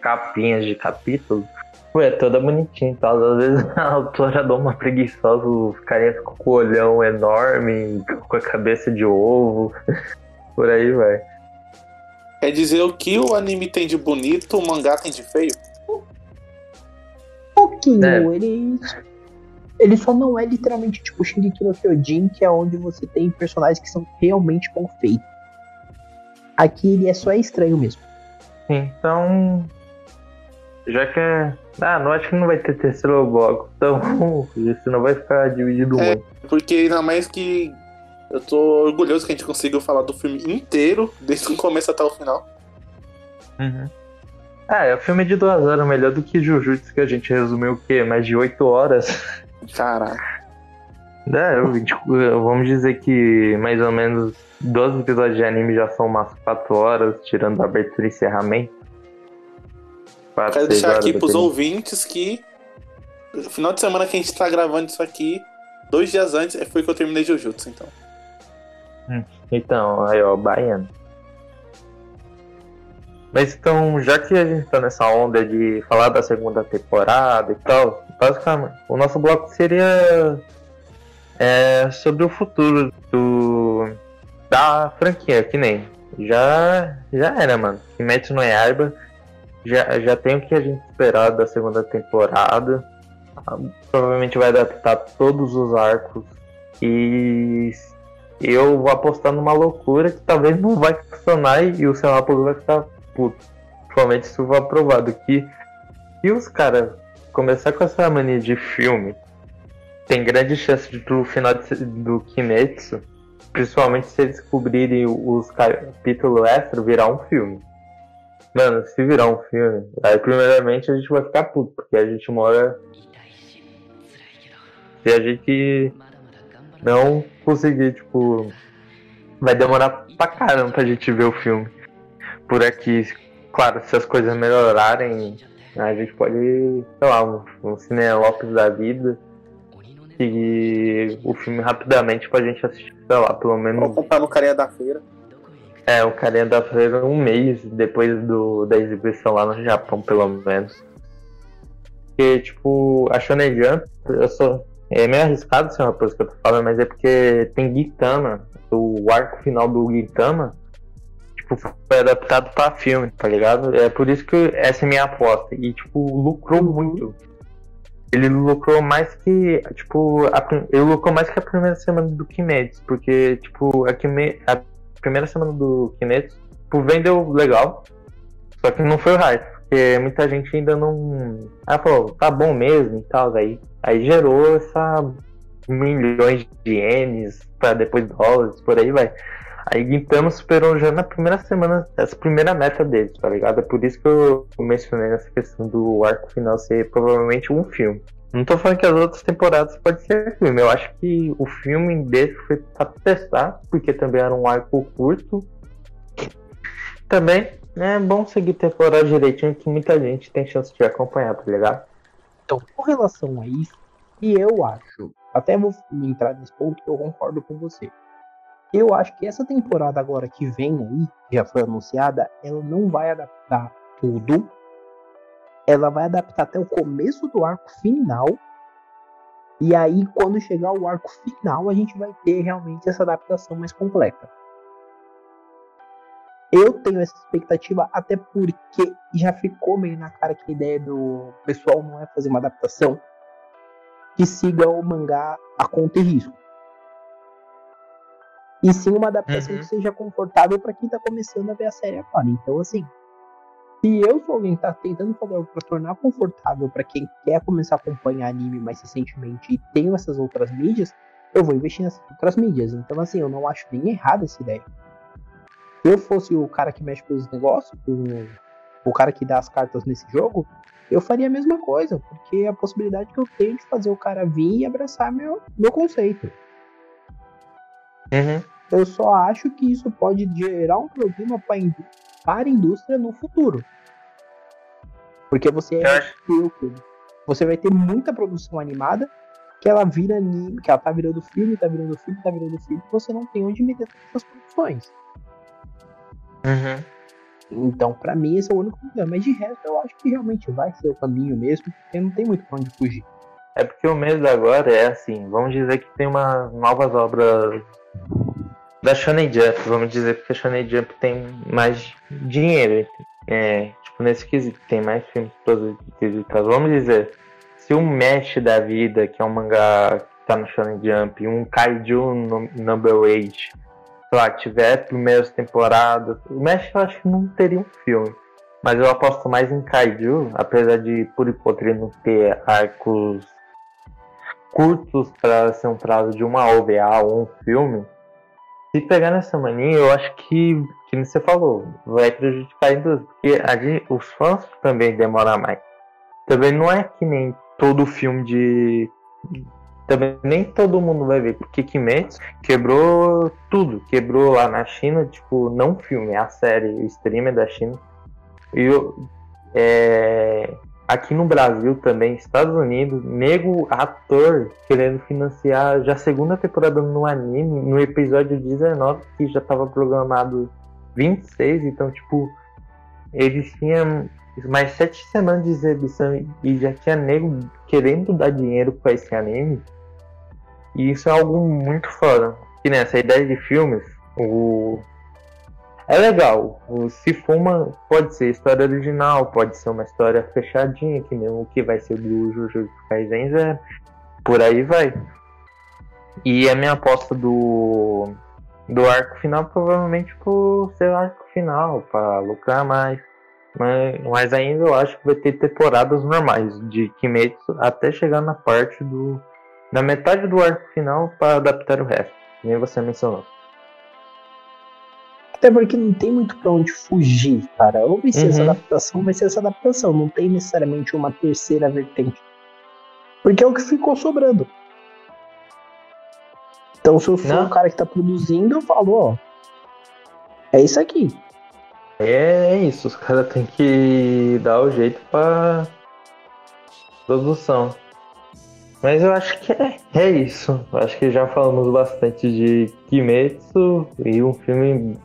capinhas de capítulo, é toda bonitinha e tal. Às vezes a autora dá uma preguiçosa, os carinhas com o olhão enorme, com a cabeça de ovo, por aí vai. Quer dizer o que o anime tem de bonito, o mangá tem de feio? Um pouquinho, é. ele Ele só não é literalmente tipo Shingeki no Kyojin, que é onde você tem personagens que são realmente bom feitos. Aqui ele é só estranho mesmo. Então, já que é. Ah, não acho que não vai ter terceiro bloco. Então, isso não vai ficar dividido É. muito. Porque ainda mais que eu tô orgulhoso que a gente conseguiu falar do filme inteiro, desde o começo até o final. Uhum. Ah, é o filme de duas horas, melhor do que Jujutsu, que a gente resumiu o quê? Mais de oito horas. Caraca. É, eu- tipo, vamos dizer que mais ou menos 12 episódios de anime já são umas 4 horas, tirando a abertura e encerramento. Quatro, Quero deixar horas, aqui pros ouvintes que no final de semana que a gente tá gravando isso aqui, dois dias antes, foi que eu terminei Jujutsu, então. Então, aí ó, baiano. Mas então, já que a gente tá nessa onda de falar da segunda temporada e tal, basicamente, o nosso bloco seria é, sobre o futuro do da franquia, que nem já já era, mano. Kimetsu no Yaiba já, já tem o que a gente esperar da segunda temporada. Ah, Provavelmente vai adaptar todos os arcos e eu vou apostar numa loucura que talvez não vai funcionar e o Semápolis vai ficar puto. Principalmente se for aprovado. Que se os caras começar com essa mania de filme, tem grande chance de do final de- do Kimetsu, principalmente se eles cobrirem os capítulos extra, virar um filme. Mano, se virar um filme, aí primeiramente a gente vai ficar puto, porque a gente mora. Se a gente não conseguir, tipo. Vai demorar pra caramba pra gente ver o filme. Por aqui, claro, se as coisas melhorarem, a gente pode, sei lá, um, um Cine Lopes da vida. E o filme rapidamente pra gente assistir, sei lá, pelo menos. Vou comprar no carinha da feira. É, o carinha da feira um mês depois do, da exibição lá no Japão, pelo menos. Porque, tipo, a Shonen Jump, eu sou. É meio arriscado ser uma coisa que eu tô falando, mas é porque tem Gintama, o arco final do Gintama, tipo, foi adaptado pra filme, tá ligado? É por isso que essa é minha aposta. E, tipo, lucrou muito. Ele lucrou mais que, tipo, a, ele lucrou mais que a primeira semana do Kimetsu, porque, tipo, a, Kime, a primeira semana do Kimetsu, tipo, vendeu legal, só que não foi o hype, porque muita gente ainda não. Ah, falou, tá bom mesmo e tal, aí, aí gerou essa milhões de ienes pra depois dólares, por aí vai. Aí Gintama superou já na primeira semana essa primeira meta deles, tá ligado? É por isso que eu mencionei nessa questão do arco final ser provavelmente um filme. Não tô falando que as outras temporadas pode ser filme, eu acho que o filme desse foi pra testar, porque também era um arco curto. Também é bom seguir temporada direitinho que muita gente tem chance de acompanhar, tá ligado? Então, com relação a isso, e eu acho, até vou entrar nesse ponto que eu concordo com você. Eu acho que essa temporada agora que vem aí, já foi anunciada, ela não vai adaptar tudo. Ela vai adaptar até o começo do arco final. E aí, quando chegar o arco final, a gente vai ter realmente essa adaptação mais completa. Eu tenho essa expectativa até porque já ficou meio na cara que a ideia do pessoal não é fazer uma adaptação que siga o mangá a conta e risco. E sim uma adaptação Uhum. que seja confortável para quem tá começando a ver a série agora. Então, assim, se eu sou alguém que tá tentando fazer algo pra tornar confortável para quem quer começar a acompanhar anime mais recentemente e tenho essas outras mídias, eu vou investir nessas outras mídias. Então, assim, eu não acho nem errada essa ideia. Se eu fosse o cara que mexe com os negócios, o, o cara que dá as cartas nesse jogo, eu faria a mesma coisa, porque a possibilidade que eu tenho de fazer o cara vir e abraçar meu, meu conceito. Uhum. Eu só acho que isso pode gerar um problema para a indústria no futuro. Porque você Eu acho- você vai ter muita produção animada que ela vira anime, que ela tá virando filme, tá virando filme, tá virando filme, você não tem onde meter todas essas produções. Uhum. Então, pra mim, esse é o único problema. Mas de resto, eu acho que realmente vai ser o caminho mesmo, porque não tem muito pra onde fugir. É porque o mês agora é assim, vamos dizer que tem umas novas obras da Shonen Jump, vamos dizer porque a Shonen Jump tem mais dinheiro, é, tipo nesse quesito, tem mais filmes produzidos. Vamos dizer, se um Mesh da vida, que é um mangá que tá no Shonen Jump, um Kaiju no, Number 8, sei lá, tiver primeiras temporadas, o Mesh eu acho que não teria um filme. Mas eu aposto mais em Kaiju, apesar de por Puripotri não ter arcos curtos para ser um prazo de uma OVA ou um filme. Se pegar nessa mania, eu acho que, que você falou, vai prejudicar a indústria, porque a gente, os fãs também demoram mais. Também não é que nem todo filme de. Também nem todo mundo vai ver, porque Kimetsu quebrou tudo. Quebrou lá na China, tipo, não filme, a série, o streamer da China. E é, aqui no Brasil também, Estados Unidos, nego ator querendo financiar já a segunda temporada no anime, no episódio 19, que já estava programado 26, então, tipo, eles tinham mais sete semanas de exibição e já tinha nego querendo dar dinheiro para esse anime. E isso é algo muito foda. Que nessa ideia de filmes, o é legal. Se for uma. Pode ser história original, pode ser uma história fechadinha, que nem o que vai ser do Jujutsu Kaisen Zero. Por aí vai. E a minha aposta do. Do arco final provavelmente por ser o arco final, para lucrar mais. Mas, mas ainda eu acho que vai ter temporadas normais de Kimetsu até chegar na parte do. Na metade do arco final para adaptar o resto. Nem você mencionou. Até porque não tem muito pra onde fugir, cara. Ou vai ser uhum. essa adaptação, vai ser essa adaptação. Não tem necessariamente uma terceira vertente. Porque é o que ficou sobrando. Então, se eu for não. o cara que tá produzindo, eu falo, ó. É isso aqui. É, é isso, os caras têm que dar o jeito pra produção. Mas eu acho que é, é isso. Acho que já falamos bastante de Kimetsu e um filme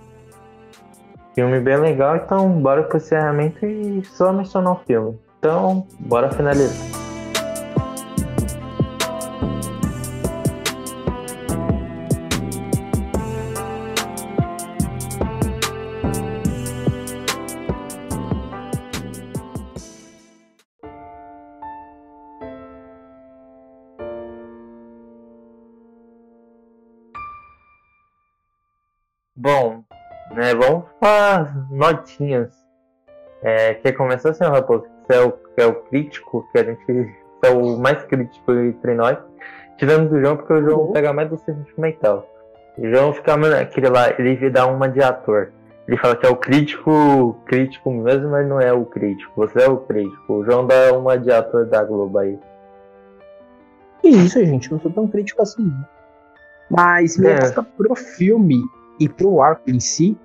filme bem legal, então bora pro encerramento e só mencionar o filme. Então, bora finalizar. Bom, né, vamos para notinhas. É, quer começar, senhor Raposo? Você é o, é o crítico, que a gente é o mais crítico entre nós. Tirando do João, porque o João uhum. pega mais do sentimental. O João fica aquele lá, ele dá uma de ator. Ele fala que é o crítico, crítico mesmo, mas não é o crítico. Você é o crítico. O João dá uma de ator da Globo aí. Que isso, gente, não sou tão crítico assim. Mas minha é. pro filme e pro arco em si,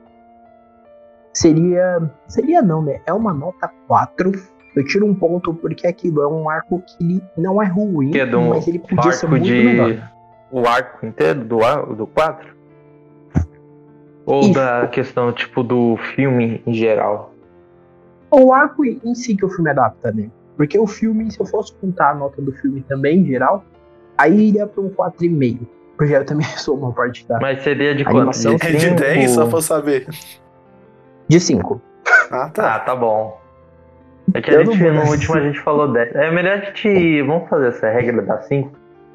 seria. Seria não, né? É uma nota 4. Eu tiro um ponto porque aquilo é um arco que não é ruim, que é do mas ele podia ser muito de... melhor. O arco inteiro do, do 4? Ou Isso. da questão, tipo, do filme em geral? O arco em si que o filme adapta, né? Porque o filme, se eu fosse contar a nota do filme também, em geral, aí iria para um 4,5. Porque eu também sou uma parte da. Mas seria de quanto? De é de 10, só pra saber. De 5. Ah, tá. Ah, tá bom. É que a gente, no último a gente falou 10. É melhor a gente. Vamos fazer essa regra da 5.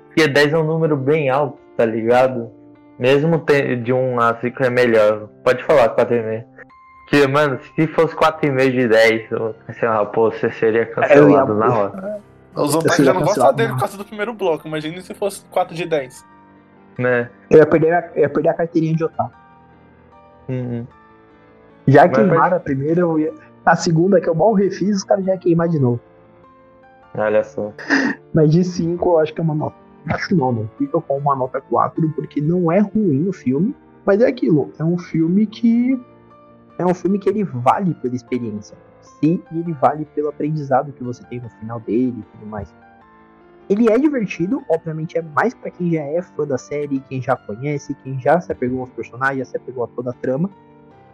Porque 10 é um número bem alto, tá ligado? Mesmo de 1 a 5 é melhor. Pode falar 4,5. Porque, mano, se fosse 4,5 de 10, assim, ah, pô, você seria cancelado na hora. Os otakus já não gostam dele por causa do primeiro bloco. Imagina se fosse 4 de 10 né? Eu ia perder a, ia perder a carteirinha de otaku. Uhum. Já Mas queimaram a primeira, eu ia... a segunda que eu mal refiz, os caras já queimar de novo. Olha só. Mas de 5 eu acho que é uma nota. Acho não, não. Fica com uma nota 4, porque não é ruim o filme, mas é aquilo. É um filme que. É um filme que ele vale pela experiência. Sim, e ele vale pelo aprendizado que você tem no final dele e tudo mais. Ele é divertido, obviamente é mais para quem já é fã da série, quem já conhece, quem já se apegou aos personagens, já se apegou a toda a trama.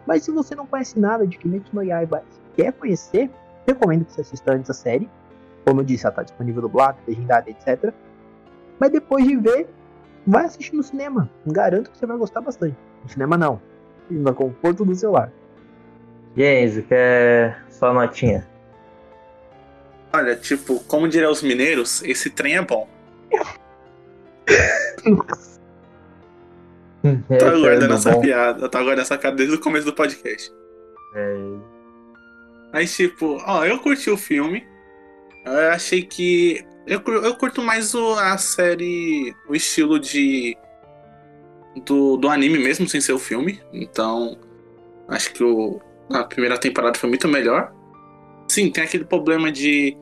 Mas se você não conhece nada de Kimetsu no Yaiba e quer conhecer, recomendo que você assista antes a série. Como eu disse, ela está disponível dublado, legendada, etc. Mas depois de ver, vai assistir no cinema. Garanto que você vai gostar bastante. No cinema não, no conforto do celular. Quer só notinha? Olha, tipo, como diriam os mineiros, esse trem é bom. Tô é aguardando do essa bom. piada. Eu tô aguardando essa piada desde o começo do podcast. É, Mas, tipo, ó, eu curti o filme. Eu achei que. Eu, eu curto mais o, a série. O estilo de. Do, do anime mesmo, sem ser o filme. Então. Acho que o, a primeira temporada foi muito melhor. Sim, tem aquele problema de.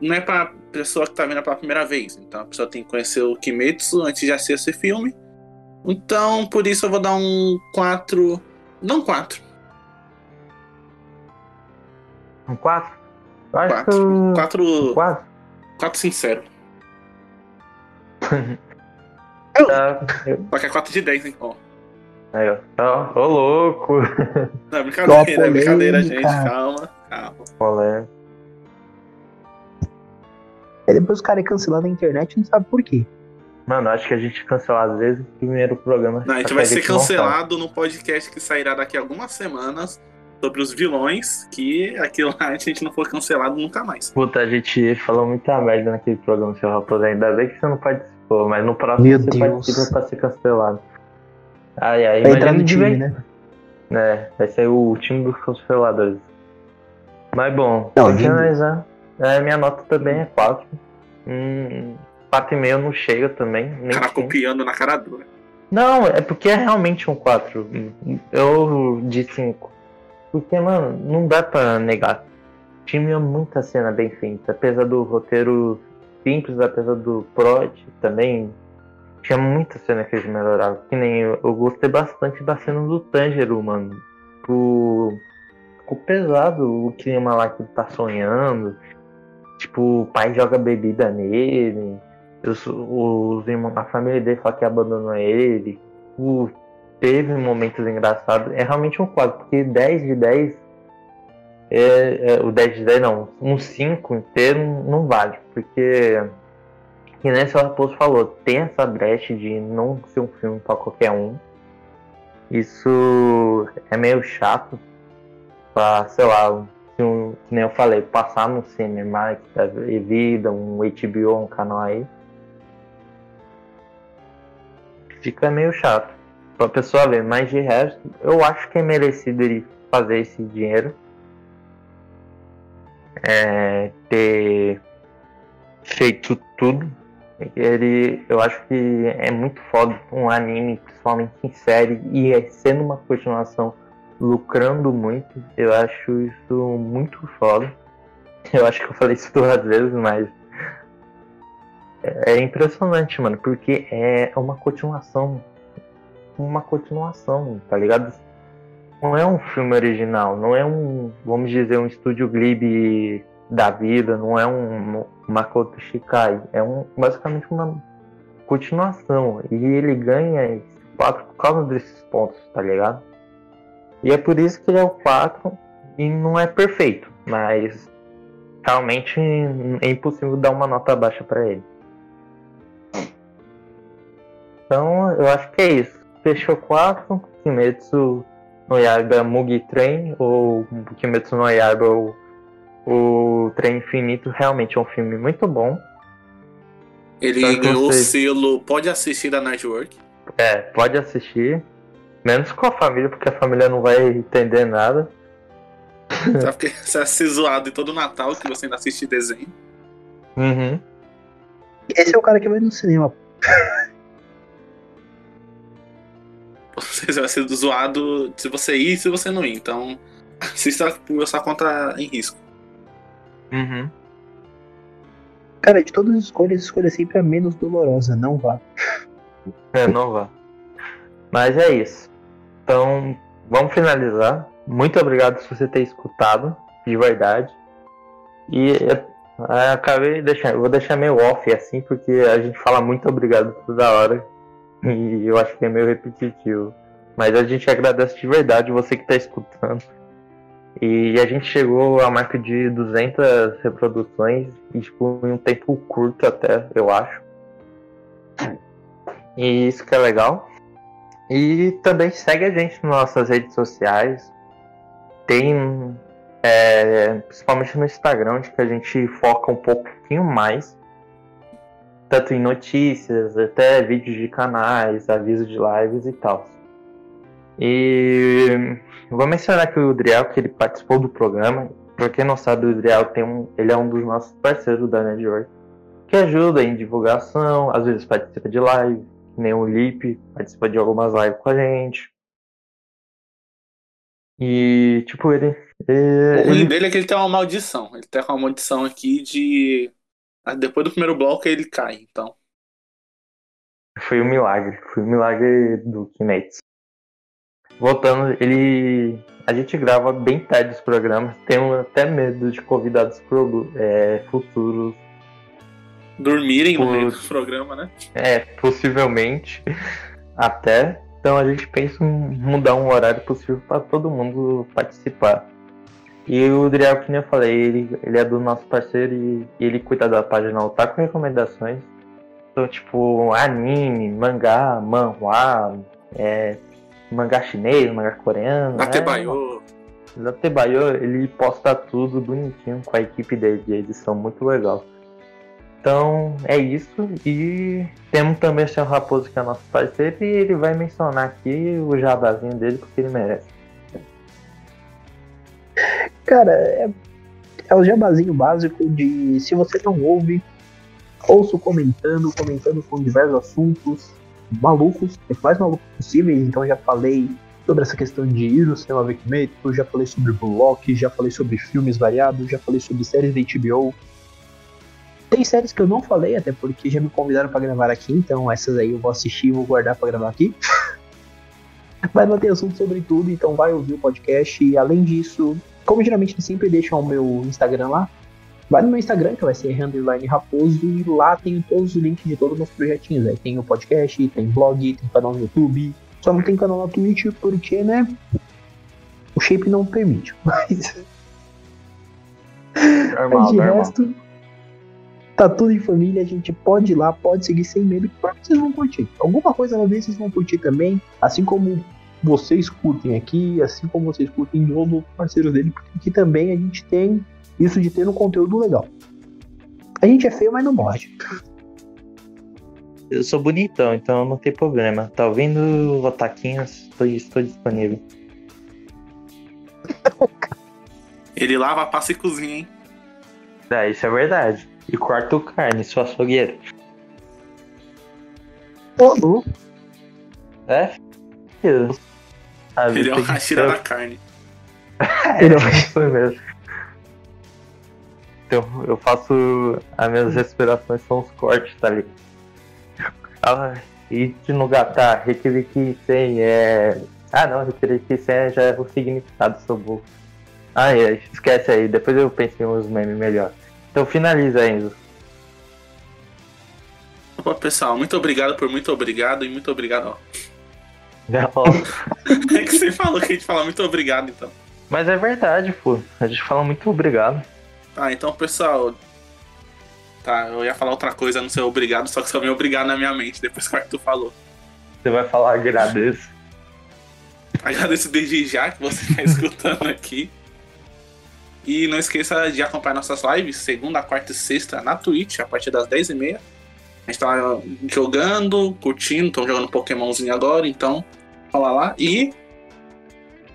Não é pra pessoa que tá vendo pela primeira vez. Então a pessoa tem que conhecer o Kimetsu antes de assistir esse filme. Então, por isso eu vou dar um 4. Não 4. Um 4? Eu acho Quatro. que. 4. 4? 4 sincero. Tá. Só que é 4 de 10, hein? Ó. Aí, ó. Ó, Ô, louco. Não, é brincadeira, é brincadeira, gente. Calma, calma. Olé. Aí depois os caras é cancelado na internet e não sabe por quê. Mano, acho que a gente cancelar às vezes o primeiro programa. Não, a gente vai ser cancelado no podcast que sairá daqui a algumas semanas sobre os vilões, que aquilo lá, a gente não for cancelado nunca mais. Puta, a gente falou muita merda naquele programa, seu Raposo. Ainda bem que você não participou, mas no próximo Meu você Deus. participa pra ser cancelado. Ai, ai, Vai entrar é no time, né? É, vai ser o time dos canceladores. Mas bom, Não, finalizar, é, minha nota também é 4. Hum, 4,5 não chega também. Nem Cara cinco. copiando na cara dura. Não, é porque é realmente um 4. Eu de 5. Porque, mano, não dá pra negar. Tinha muita cena bem feita. Apesar do roteiro simples, apesar do prod também. Tinha muita cena que eles melhoraram. Que nem eu, eu gostei bastante da cena do Tanjiro, mano. Ficou, ficou pesado o clima lá que ele tá sonhando. Tipo, o pai joga bebida nele. Os, os irmãos, a família dele fala que abandonou ele. O, teve momentos engraçados. É realmente um 4, porque 10 de 10. É, é, o 10 de 10 não, um 5 inteiro não vale. Porque, que nem o Raposo falou, tem essa brecha de não ser um filme pra qualquer um. Isso é meio chato. Pra, sei lá, um, que nem eu falei, passar no Cinemax da vida, um HBO, um canal aí. Fica meio chato pra pessoa ver, mas de resto, eu acho que é merecido ele fazer esse dinheiro. É, ter feito tudo. Ele, eu acho que é muito foda um anime, principalmente em série, e é sendo uma continuação, lucrando muito. Eu acho isso muito foda. Eu acho que eu falei isso duas vezes, mas é impressionante, mano, porque é uma continuação. Uma continuação, tá ligado? Não é um filme original, não é um, vamos dizer, um estúdio Ghibli da vida, não é um Makoto Shikai, é um, basicamente uma continuação. E ele ganha 4 por causa desses pontos, tá ligado? E é por isso que ele é o 4 e não é perfeito, mas realmente é impossível dar uma nota baixa pra ele. Então, eu acho que é isso. Fechou 4, Kimetsu no Yaiba Mugi Train, ou Kimetsu no Yaiba o, o Trem Infinito, realmente é um filme muito bom. Ele ganhou o selo Pode Assistir da Network. É, pode assistir, menos com a família, porque a família não vai entender nada. Sabe porque você vai ser zoado em todo Natal que você ainda assiste desenho. Uhum. Esse é o cara que vai no cinema. Você vai ser zoado se você ir e se você não ir. Então, assista por sua conta em risco. Uhum. Cara, de todas as escolhas, escolha sempre a menos dolorosa, não vá. É, não vá. Mas é isso. Então, vamos finalizar. Muito obrigado por você ter escutado, de verdade. E acabei de deixar, eu vou deixar meio off assim, porque a gente fala muito obrigado toda hora. E eu acho que é meio repetitivo. Mas a gente agradece de verdade você que está escutando. E a gente chegou à marca de 200 reproduções, e, tipo, em um tempo curto até, eu acho. E isso que é legal. E também segue a gente nas nossas redes sociais. Tem É, principalmente no Instagram, onde a gente foca um pouquinho mais. Tanto em notícias, até vídeos de canais, avisos de lives e tal. E vou mencionar que o Driel, que ele participou do programa. Pra quem não sabe, o Driel tem um, ele é um dos nossos parceiros da Network, que ajuda em divulgação, às vezes participa de live, nem o Lip, participa de algumas lives com a gente. E, tipo, ele. ele O ruim ele- dele é que ele tem uma maldição. Ele tem uma maldição aqui de. ah, Depois do primeiro bloco ele cai, então. Foi um milagre. Foi um milagre do Kinetis. Voltando, ele. A gente grava bem tarde os programas. Tenho até medo de convidados pro- é, futuros. Dormirem no Por- meio do programa, né? É, possivelmente. Até. Então a gente pensa em mudar um horário possível para todo mundo participar. E o Driel, que nem eu falei, ele, ele é do nosso parceiro e ele cuida da página Otaku Recomendações. Então, tipo, anime, mangá, manhwa, é, mangá chinês, mangá coreano. é, Atebayo. da Tebayo, ele posta tudo bonitinho com a equipe dele de edição muito legal. Então é isso. E temos também o Sr. Raposo, que é nosso parceiro, e ele vai mencionar aqui o jabazinho dele porque ele merece. Cara, é, é o jabazinho básico de se você não ouve, ouço comentando, comentando com diversos assuntos malucos, os mais malucos possíveis. Então já falei sobre essa questão de ir no cinema ver já falei sobre Blue Lock, já falei sobre filmes variados, já falei sobre séries da HBO. Tem séries que eu não falei, até porque já me convidaram pra gravar aqui, então essas aí eu vou assistir e vou guardar pra gravar aqui. Mas não tem assunto sobre tudo, então vai ouvir o podcast. E além disso, como geralmente eles sempre deixam o meu Instagram lá, vai no meu Instagram, que vai ser underline raposo, e lá tem todos os links de todos os meus projetinhos. Aí tem o podcast, tem blog, tem canal no YouTube. Só não tem canal na Twitch porque, né? O shape não permite. Mas, mas de resto, tá tudo em família. A gente pode ir lá, pode seguir sem medo, que vocês vão curtir. Alguma coisa na vez vocês vão curtir também. Assim como vocês curtem aqui, assim como vocês curtem de outros parceiros dele, porque aqui também a gente tem isso de ter um conteúdo legal. A gente é feio, mas não morde. Eu sou bonitão, então não tem problema. Tá ouvindo, Otaquinhos? Estou, estou disponível. Ele lava, passa e cozinha, hein? É, isso é verdade. E corto carne, sou açougueiro. Ô, É? filho. A Ele vida é o Hashira da carne. É, isso mesmo. Então, eu faço. As minhas respirações são os cortes, tá ligado? Ah, e de no gatar, requeriki sem é. Ah não, requeriki sem já é o significado, sou burro. Ah, é, esquece aí, depois eu penso em uns memes melhor. Então finaliza, Enzo. Opa, pessoal, muito obrigado por muito obrigado e muito obrigado. Ó. Não. É que você falou que a gente fala muito obrigado, então. Mas é verdade, pô. A gente fala muito obrigado. Tá, então, pessoal. Tá, eu ia falar outra coisa, não ser obrigado, só que só me obrigado na minha mente depois que o Arthur falou. Você vai falar agradeço. Agradeço desde já que você está escutando aqui. E não esqueça de acompanhar nossas lives, segunda, quarta e sexta, na Twitch, a partir das 10h30. A gente tá jogando, curtindo, estão jogando Pokémonzinho agora, então fala lá. E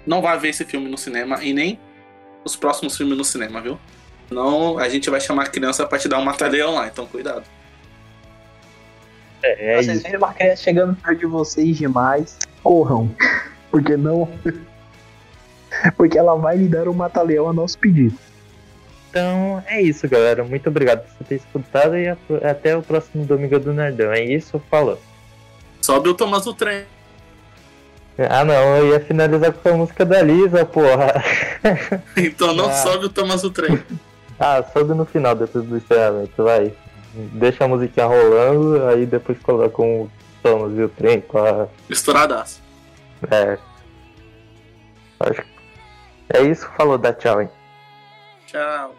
não vai ver esse filme no cinema e nem os próximos filmes no cinema, viu? Não, a gente vai chamar a criança pra te dar um mata-leão lá, então cuidado. É, é Vocês verem uma criança chegando perto de vocês demais, corram. Porque não. Porque ela vai lhe dar um mata-leão a nosso pedido. Então é isso, galera. Muito obrigado por você ter escutado e até o próximo domingo do Nerdão. É isso, falou. Sobe o Thomas do trem. Ah não, eu ia finalizar com a música da Lisa, porra. Então não Ah. sobe o Thomas do trem. Ah, sobe no final depois do encerramento, vai. Deixa a musiquinha rolando, aí depois coloca um Thomas e o trem com a. Misturadaço. É. Acho que. É isso, falou, dá tchau, hein. Tchau.